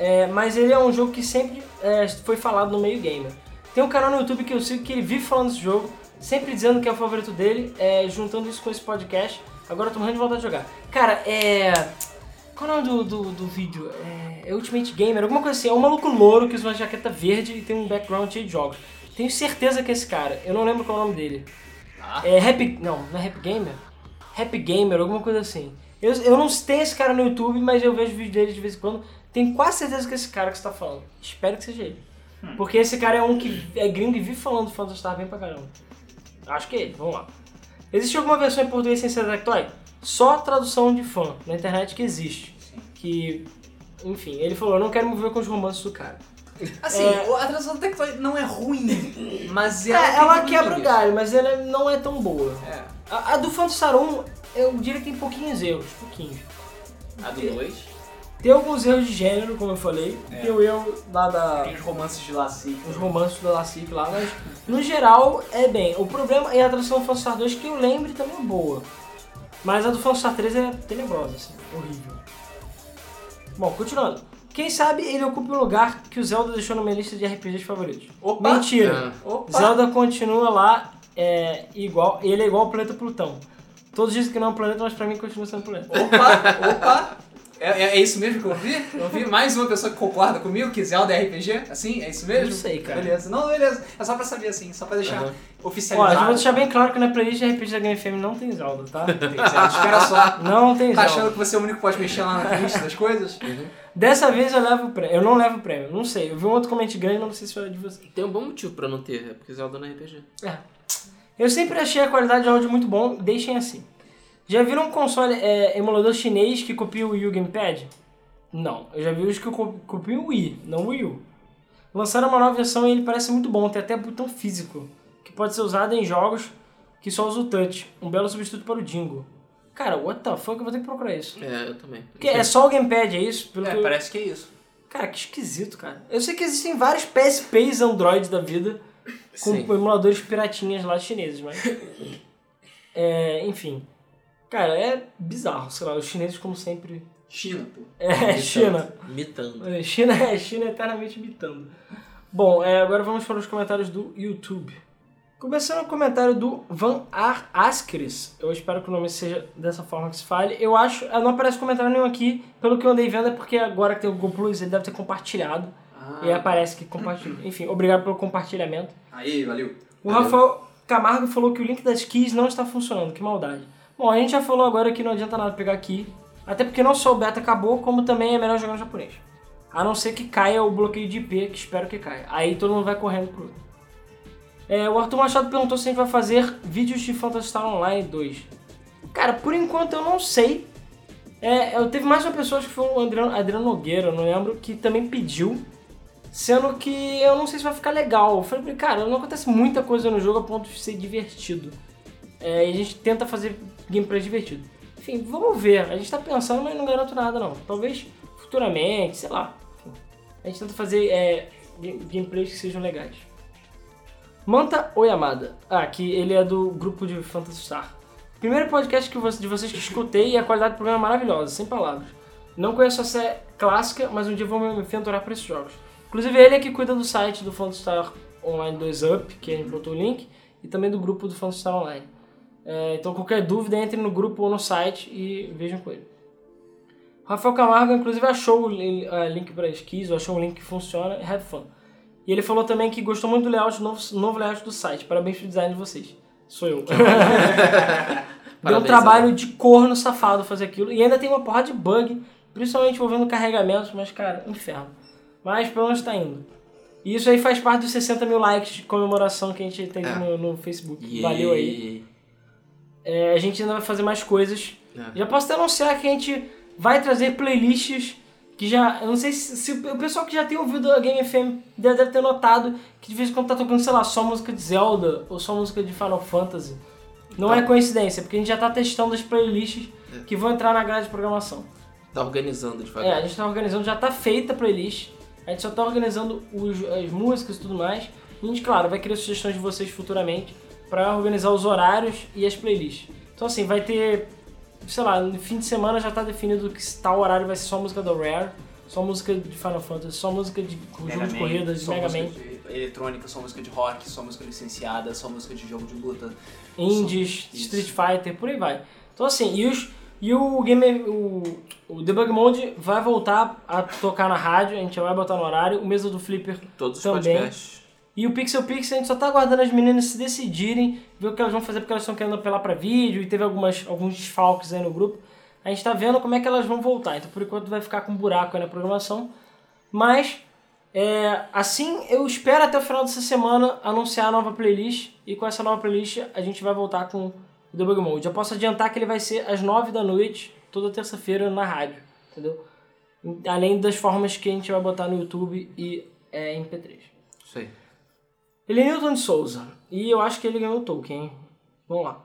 é, mas ele é um jogo que sempre é, foi falado no meio gamer. Tem um canal no YouTube que eu sigo que ele vive falando desse jogo, sempre dizendo que é o favorito dele, é, juntando isso com esse podcast. Agora eu tô morrendo de vontade de jogar. Cara, é. Qual é o nome do, do, do vídeo? É, é Ultimate Gamer, alguma coisa assim. É um maluco louro que usa uma jaqueta verde e tem um background cheio de jogos. Tenho certeza que é esse cara. Eu não lembro qual é o nome dele. Ah. É Happy. Não, não é Happy Gamer? Happy Gamer, alguma coisa assim. Eu, eu não tenho esse cara no YouTube, mas eu vejo vídeo dele de vez em quando. Tenho quase certeza que é esse cara que você tá falando. Espero que seja ele. Porque esse cara é um que é gringo e vive falando do Phantasy Star bem pra caramba. Acho que é ele, vamos lá. Existe alguma versão em português sem ser Tectoy? Só tradução de fã na internet que existe. Que, enfim, ele falou, eu não quero me ver com os romances do cara. Assim, É. a tradução do Tectoy não é ruim, <laughs> mas É, ela, tem ela quebra o galho, mas ela não é tão boa. É. A, a do Phantasy Star 1, eu diria que tem pouquinhos erros, pouquinhos. A do 2. Tem alguns erros de gênero, como eu falei. É. Tem o erro lá da. Tem os romances de Laci. Os romances da Lacic lá, mas no geral é bem. O problema é a tradução do Phantasy Star 2, que eu lembre também é boa. Mas a do Phantasy Star 3 é tenebrosa, assim, horrível. Bom, continuando. Quem sabe ele ocupa um lugar que o Zelda deixou na minha lista de RPGs favoritos. Opa! Mentira! Opa! Zelda continua lá, é, igual, ele é igual ao planeta Plutão. Todos dizem que não é um planeta, mas pra mim continua sendo um planeta. Opa! Opa! É, é, é isso mesmo que eu ouvi? Eu ouvi mais uma pessoa que concorda comigo que Zelda é RPG? Assim? É isso mesmo? Não sei, cara. Beleza. Não, beleza. É só pra saber assim, só pra deixar. Ó, oficializado. já vou deixar bem claro que na playlist de RPG da Game FM não tem Zelda, tá? Tem Zelda. Espera só. Não tem Tá Zelda. achando que você é o único que pode mexer lá na lista das coisas? Dessa vez eu levo o prêmio. Eu não levo o prêmio, não sei. Eu vi um outro comente grande, não sei se foi de você. Tem um bom motivo pra não ter, é porque Zelda não é RPG. É. Eu sempre achei a qualidade de áudio muito bom, deixem assim. Já viram um console é, emulador chinês que copia o Wii U Gamepad? Não. Eu já vi os que co- copiam o Wii, não o Wii U. Lançaram uma nova versão e ele parece muito bom, tem até botão físico, que pode ser usado em jogos que só usa o touch. Um belo substituto para o Dingo. Cara, what the fuck, eu vou ter que procurar isso. É, eu também. Porque é só o Gamepad, é isso? Pelo que É, eu- parece que é isso. Cara, que esquisito, cara. Eu sei que existem vários PSPs Android da vida com Sim. emuladores piratinhas lá chineses, mas. <laughs> É, enfim. Cara, é bizarro, sei lá, os chineses, como sempre. China, pô. É, China. Mitando. É, China é China eternamente imitando. Bom, é, agora vamos para os comentários do YouTube. Começando o comentário do Van Ar Askris. Eu espero que o nome seja dessa forma que se fale. Eu acho. ah, Não aparece comentário nenhum aqui. Pelo que eu andei vendo é porque agora que tem o Google Plus ele deve ter compartilhado. Ah. E aparece que compartilhou. <clears throat> Enfim, obrigado pelo compartilhamento. Aí, valeu. O Beleza. Rafael Camargo falou que o link das keys não está funcionando, que maldade. Bom, a gente já falou agora que não adianta nada pegar key, até porque não só o beta acabou, como também é melhor jogar no japonês. A não ser que caia o bloqueio de IP, que espero que caia. Aí todo mundo vai correndo pro outro. É, o Arthur Machado perguntou se a gente vai fazer vídeos de Phantasy Star Online 2. Cara, por enquanto eu não sei. É, eu teve mais uma pessoa, que foi o Adriano, Adriano Nogueira, não lembro, que também pediu. Sendo que eu não sei se vai ficar legal. Eu falei, cara, não acontece muita coisa no jogo a ponto de ser divertido. É, e a gente tenta fazer gameplay divertido. Enfim, vamos ver. A gente tá pensando, mas não garanto nada não. Talvez futuramente, sei lá. Enfim, a gente tenta fazer é, ga- gameplays que sejam legais. Manta Oyamada. Ah, que ele é do grupo de Phantasy Star. Primeiro podcast que vo- de vocês que escutei e a qualidade do programa é maravilhosa, sem palavras. Não conheço a série clássica, mas um dia vou me aventurar para esses jogos. Inclusive ele é que cuida do site do Phantasy Star Online 2 Up, que a gente botou o link, e também do grupo do Phantasy Star Online. É, então qualquer dúvida entre no grupo ou no site e vejam com ele. Rafael Camargo, inclusive, achou o link para esquis, ou achou um link que funciona, have fun. E ele falou também que gostou muito do layout, do novo, novo layout do site. Parabéns pro design de vocês. Sou eu. <laughs> Deu um trabalho de corno safado fazer aquilo. E ainda tem uma porrada de bug, principalmente envolvendo carregamentos, mas, cara, inferno. Mas pelo menos tá indo. E isso aí faz parte dos 60 mil likes de comemoração que a gente tem É. no, no Facebook. E- Valeu aí. É, a gente ainda vai fazer mais coisas. É. Já posso até anunciar que a gente vai trazer playlists que já. Eu não sei se, se o pessoal que já tem ouvido a Game FM deve, ter notado que de vez em quando tá tocando, sei lá, só música de Zelda ou só música de Final Fantasy. Não Tá. é coincidência, porque a gente já tá testando as playlists É. que vão entrar na grade de programação. Tá organizando É, devagar. a gente tá organizando, já tá feita a playlist. A gente só tá organizando os- as músicas e tudo mais. E a gente, claro, vai querer sugestões de vocês futuramente pra organizar os horários e as playlists. Então, assim, vai ter, sei lá, no fim de semana já tá definido que tal horário vai ser só música do Rare, só música de Final Fantasy, só música de jogo de corridas, de só Mega Man, de eletrônica, só música de rock, só música licenciada, só música de jogo de luta. indies, Isso. Street Fighter, por aí vai. Então, assim, e, os, e o Game. O, o Debug Mode vai voltar a tocar na rádio, a gente já vai botar no horário. O Mesa do Flipper Todos os Também. podcasts. E o Pixel Pixel, a gente só tá aguardando as meninas se decidirem, ver o que elas vão fazer, porque elas estão querendo apelar pra vídeo, e teve algumas, alguns desfalques aí no grupo. A gente tá vendo como é que elas vão voltar, então por enquanto vai ficar com um buraco aí na programação. Mas, é, assim, eu espero até o final dessa semana anunciar a nova playlist, e com essa nova playlist a gente vai voltar com o Debug Mode. Já posso adiantar que ele vai ser às 9 da noite, toda terça-feira na rádio, entendeu? Além das formas que a gente vai botar no YouTube e é, MP3. Isso aí. Ele é Newton de Souza. E eu acho que ele ganhou o Tolkien, hein? Vamos lá.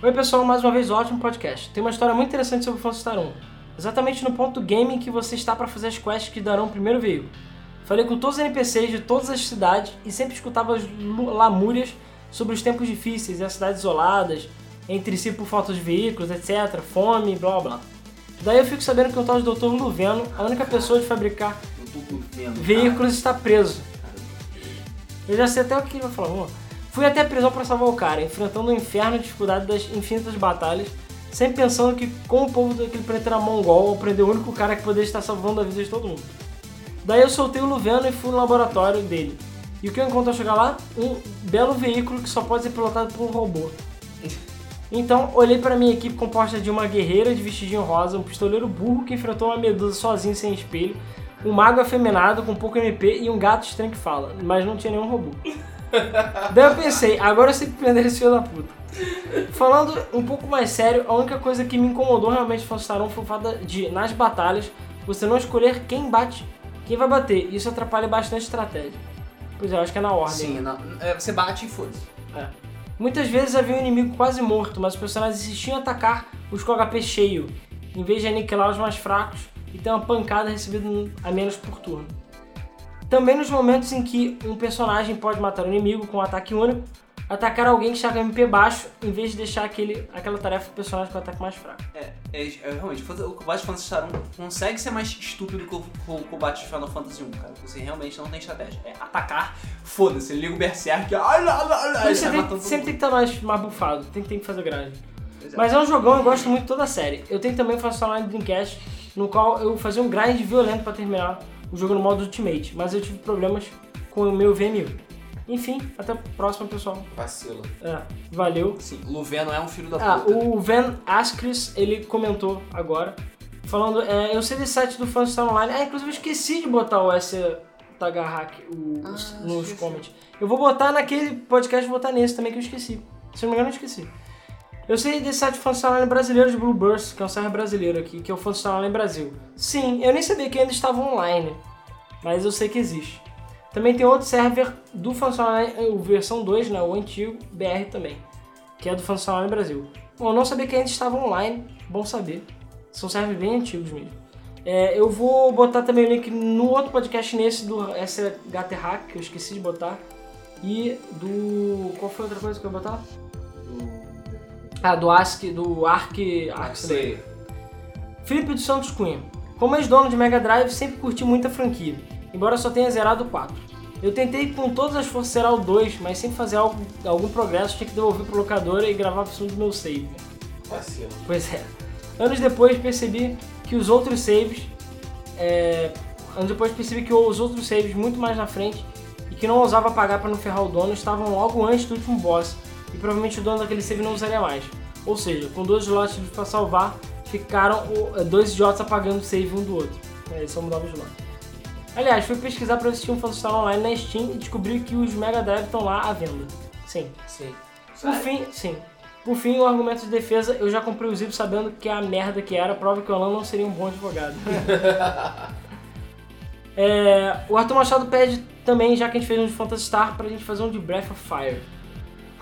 Oi pessoal, mais uma vez ótimo podcast. Tem uma história muito interessante sobre o Phantasy Star 1. Exatamente no ponto do game em que você está para fazer as quests que darão o primeiro veículo. Falei com todos os NPCs de todas as cidades e sempre escutava as lamúrias sobre os tempos difíceis e as cidades isoladas, entre si por falta de veículos, etc, fome, blá blá blá. Daí eu fico sabendo que o tal de Dr. Luveno, a única pessoa de fabricar veículos está preso. Eu já sei até o que ele vai falar. Vamos. Fui até a prisão para salvar o cara, enfrentando o inferno e dificuldade das infinitas batalhas, sempre pensando que, como o povo daquele planeta era mongol, eu prender o único cara que poderia estar salvando a vida de todo mundo. Daí eu soltei o Luveno e fui no laboratório dele. E o que eu encontro ao chegar lá? Um belo veículo que só pode ser pilotado por um robô. Então, olhei para minha equipe composta de uma guerreira de vestidinho rosa, um pistoleiro burro que enfrentou uma medusa sozinho sem espelho, um mago afeminado com pouco MP e um gato estranho que fala, mas não tinha nenhum robô. Daí eu pensei, agora eu sei que prender esse filho da puta. Falando um pouco mais sério, a única coisa que me incomodou realmente no Phantasy Star 1 foi o fato de, nas batalhas, você não escolher quem bate, quem vai bater. Isso atrapalha bastante a estratégia. Pois é, eu acho que é na ordem. Sim, na- é, você bate e foda-se. É. Muitas vezes havia um inimigo quase morto, mas os personagens insistiam em atacar os com HP cheio, em vez de aniquilar os mais fracos e ter uma pancada recebida a menos por turno. Também nos momentos em que um personagem pode matar o inimigo com um ataque único, atacar alguém que está com MP baixo, em vez de deixar aquele, aquela tarefa pro personagem com ataque mais fraco. É, é, é, realmente, o combate Star 1 consegue ser mais estúpido que o, que o combate de Final Fantasy 1, cara. Você realmente não tem estratégia. É atacar, foda-se, ele liga o Berserk, ai lá, lá, lá, Mas ele você sai tem, sempre tem que estar mais, mais bufado, tem, tem que fazer é. Mas é um jogão, eu gosto muito de toda a série. Eu tenho também o Phantasy Online Dreamcast, no qual eu fazia um grind violento pra terminar o jogo no modo Ultimate, mas eu tive problemas com o meu VMU. Enfim, até a próxima, pessoal. Vacilo. É, valeu. Sim, Luveno é um filho da Ah, puta. o Van Askris, ele comentou agora, falando, é, eu sei desse site do Fanstar Online, ah, inclusive eu esqueci de botar o S Tagahack o- Ah, nos esqueci. comments. Eu vou botar naquele podcast, vou botar nesse também que eu esqueci. Se não me engano, eu esqueci. Eu sei desse site Online brasileiro de Blueburst, que é um server brasileiro aqui, que é o Fanstar Online Brasil. Sim, eu nem sabia que ainda estava online, mas eu sei que existe. Também tem outro server do Fanstar Online, o versão 2, né, o antigo, BR também que é do Funcional Online Brasil. Bom, eu não sabia que ainda estava online, bom saber. São servers bem antigos mesmo. É, eu vou botar também o link no outro podcast nesse do SHT Hack, que eu esqueci de botar. E do. Qual foi a outra coisa que eu ia botar? Ah, do Ask, do Ark. Ark Slayer. Felipe dos Santos Cunha. Como ex-dono de Mega Drive, sempre curti muita franquia, embora só tenha zerado o 4. Eu tentei com todas as forças zerar o 2, mas sem fazer algo, algum progresso, tinha que devolver pro locadora e gravar por cima do meu save. Vacilo. Pois é. Anos depois percebi que os outros saves. É, anos depois percebi que os outros saves muito mais na frente e que não ousava pagar para não ferrar o dono estavam logo antes do último boss e provavelmente o dono daquele save não usaria mais. Ou seja, com dois slots para salvar, ficaram é, dois idiotas apagando o save um do outro. É, Eles só mudavam os slots. Aliás, fui pesquisar para assistir um Phantasy Online na Steam e descobri que os Mega Drive estão lá à venda. Sim. Sim. Por fim, sim. Por fim, o argumento de defesa, eu já comprei o Zip sabendo que a merda que era, prova que o Alan não seria um bom advogado. <laughs> É, o Arthur Machado pede também, já que a gente fez um de Phantasy Star, pra gente fazer um de Breath of Fire.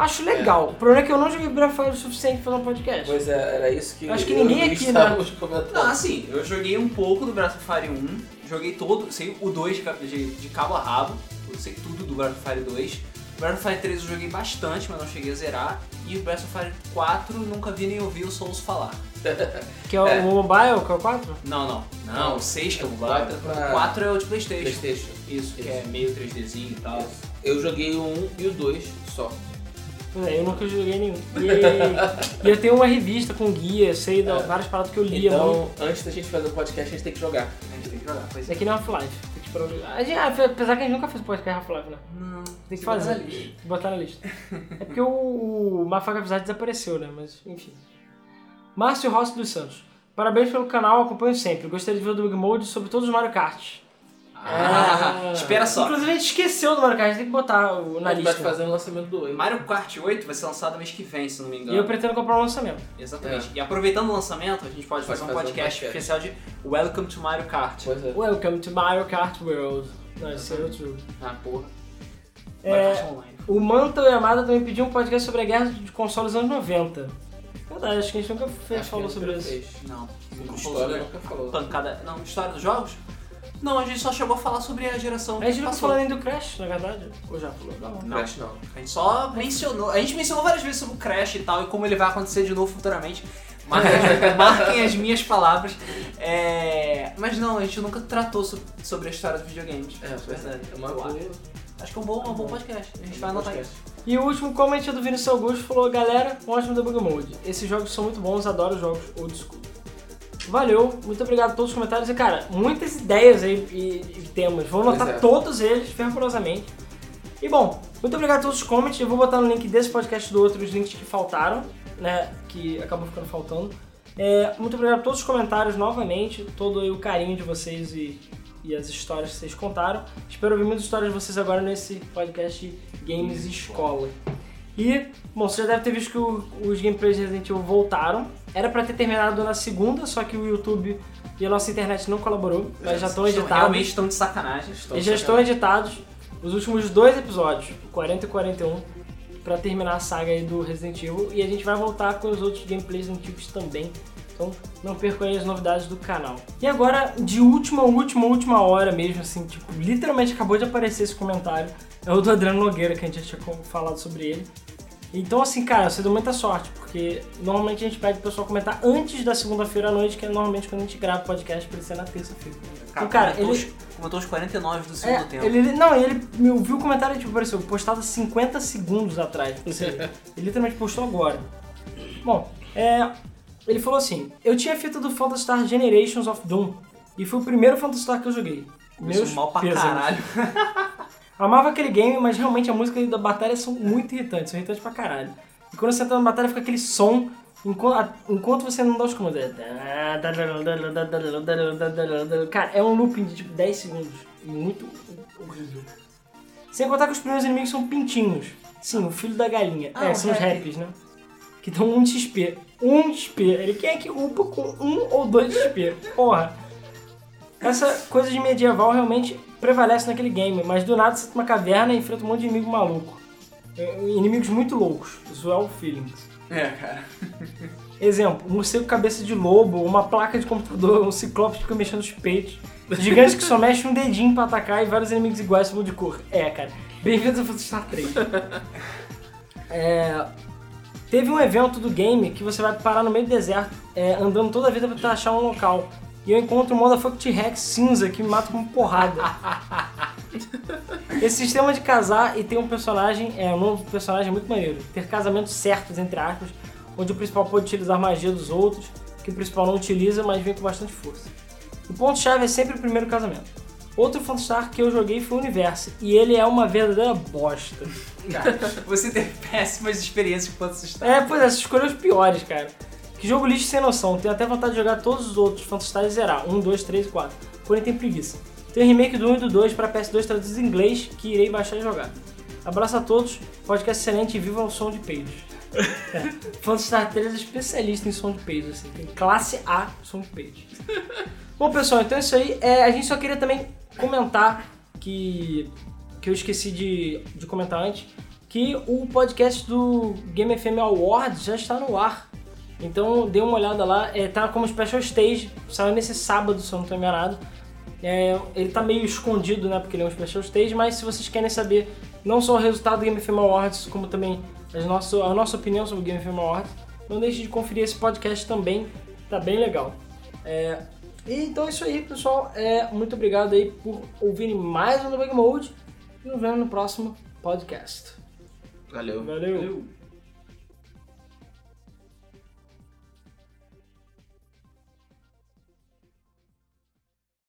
Acho legal. O problema é que eu não joguei Breath of Fire o suficiente pra fazer um podcast. Pois é, era isso que Acho que eu ninguém aqui, né? comentando. Não, assim, eu joguei um pouco do Breath of Fire 1, joguei todo, sei o 2 de, de, de cabo a rabo, eu sei tudo do Breath of Fire 2. O Breath of Fire 3 eu joguei bastante, mas não cheguei a zerar. E o Breath of Fire 4 nunca vi nem ouvi o Souls falar. <laughs> Que é o É. mobile, que é o 4? Não, não. Não, o 6 que é o mobile. é O 4 é o de Playstation. Playstation. Isso, que é meio 3Dzinho e tal. Eu joguei o 1 e o 2 só. Pois é, eu nunca joguei nenhum. E, <laughs> e eu tenho uma revista com guia, sei da- É. várias paradas que eu lia. muito. Então, antes da gente fazer o podcast, a gente tem que jogar. A gente tem que jogar, pois Isso aqui não é Half-Life. Tem que esperar o- a gente- ah, Apesar que a gente nunca fez podcast Half-Life, né? Não, Tem que fazer. Botar na lista. <laughs> É porque o, o Mafaca Visage desapareceu, né? Mas, enfim. Márcio Rossi dos Santos. Parabéns pelo canal, acompanho sempre. Gostaria de ver o Big Mode sobre todos os Mario Kart. Ah, É. espera só. Inclusive a gente esqueceu do Mario Kart, a gente tem que botar o, na a gente vai lista. fazer o lançamento do 8. Mario Kart 8 vai ser lançado mês que vem, se não me engano. E eu pretendo comprar um lançamento. Exatamente. E aproveitando o lançamento, a gente pode, Pode fazer um fazer um podcast, especial de Welcome to Mario Kart. Pois é. Welcome to Mario Kart World. Não, esse é outro jogo. Ah, porra. É, Mario Kart Online. O Manta Yamada também pediu um podcast sobre a guerra de consoles dos anos 90. Verdade, acho que a gente nunca fez, falou sobre nunca isso. fez. Não. Nunca falou História sobre nunca falou. pancada. Não, história dos jogos? Não, a gente só chegou a falar sobre a geração A que gente nunca passou. falou nem do Crash, na verdade. Ou já falou? Não. Não. Crash não. A gente só mencionou. A gente mencionou várias vezes sobre o Crash e tal, e como ele vai acontecer de novo futuramente. Marquem, <laughs> marquem as minhas palavras. É, Mas não, a gente nunca tratou so- sobre a história dos videogames. É, é. É uma Eu boa. acho. Acho que é um bom, um bom podcast. A gente vai anotar isso. E o último comment é do Vinícius Augusto falou: Galera, um ótimo debug mode. Esses jogos são muito bons, adoro jogos old school. Valeu, muito obrigado a todos os comentários. E cara, muitas ideias aí e, e temas. Vou anotar é. todos eles fervorosamente. E bom, muito obrigado a todos os comments. Eu vou botar no link desse podcast do outro os links que faltaram, né? Que acabou ficando faltando. É, muito obrigado a todos os comentários novamente, todo o carinho de vocês e, e as histórias que vocês contaram. Espero ouvir muitas histórias de vocês agora nesse podcast Games Escola. E, bom, você já deve ter visto que o- os gameplays de Resident Evil voltaram. Era pra ter terminado na segunda, só que o YouTube e a nossa internet não colaborou, mas já estão editados. Realmente estão de sacanagem. Estão Eles já estão editados os últimos dois episódios, o 40 e 41, pra terminar a saga aí do Resident Evil. E a gente vai voltar com os outros gameplays antigos também. Então não percam aí as novidades do canal. E agora, de última, última, última hora mesmo, assim, tipo, literalmente acabou de aparecer esse comentário. É o do Adriano Nogueira, que a gente já tinha falado sobre ele. Então, assim, cara, você deu muita sorte, porque normalmente a gente pede pro pessoal comentar antes da segunda-feira à noite, que é normalmente quando a gente grava o podcast, pra ele ser na terça-feira. Cara, cara, comentou, ele- os, comentou os 49 do segundo É, tempo. ele, não, ele me ouviu o comentário, tipo, apareceu, postado 50 segundos atrás. Ou seja, <laughs> ele literalmente postou agora. Bom, é, ele falou assim, eu tinha a fita do Phantasy Star Generations of Doom, e foi o primeiro Phantasy Star que eu joguei. Começou mal pra pêsames. caralho. <laughs> Amava aquele game, mas realmente a música da batalha são muito irritantes, são irritantes pra caralho. E quando você entra na batalha fica aquele som enquanto, enquanto você não dá os comandos. É Cara, é um looping de tipo 10 segundos. Muito horrível. Sem contar que os primeiros inimigos são pintinhos. Sim, o filho da galinha. Ah, é, são os rap. raps, né? Que dão um XP. Um XP. Ele quer que upa com um ou dois XP. Porra. Essa coisa de medieval realmente prevalece naquele game, mas do nada você tá numa caverna e enfrenta um monte de inimigo maluco. É, Inimigos muito loucos. Isso é o feeling. É, cara. Exemplo, um morcego cabeça de lobo, uma placa de computador, um ciclope que fica mexendo os peitos, gigantes que só mexe um dedinho pra atacar e vários inimigos iguais só de cor. É, cara. Bem-vindos ao Star 3. É, teve um evento do game que você vai parar no meio do deserto, é, andando toda a vida pra achar um local. E eu encontro um motherfucker T-Rex cinza que me mata com porrada. Esse sistema de casar e ter um personagem, é um novo personagem muito maneiro. Ter casamentos certos, entre aspas, onde o principal pode utilizar magia dos outros, que o principal não utiliza, mas vem com bastante força. O ponto-chave é sempre o primeiro casamento. Outro Phantastar que eu joguei foi o Universo, e ele é uma verdadeira bosta. Cara, você teve <laughs> péssimas experiências com Phantasy É, pois é, você escolheu os piores, cara. Que jogo lixo sem noção. Tenho até vontade de jogar todos os outros Phantastar e zerar. 1, 2, 3 e 4. Porém tem preguiça. Tem o remake do 1 e do 2 para PS2 traduzidos em inglês que irei baixar e jogar. Abraço a todos, podcast excelente e viva o som de peidos. <laughs> É. Phantastar 3 é especialista em som de peidos, assim. Tem classe A som de peidos. Bom, pessoal, então é isso aí. É, a gente só queria também comentar que, que eu esqueci de, de comentar antes, que o podcast do Game FM Awards já está no ar. Então dê uma olhada lá, é, tá como Special Stage, saiu nesse sábado, se eu não estou enganado. É, ele tá meio escondido, né, porque ele é um Special Stage, mas se vocês querem saber não só o resultado do Game FM Awards, como também as nosso, a nossa opinião sobre o Game FM Awards, não deixe de conferir esse podcast também, tá bem legal. É, e então é isso aí, pessoal. É, muito obrigado aí por ouvirem mais um Debug Mode e nos vemos no próximo podcast. Valeu. Valeu.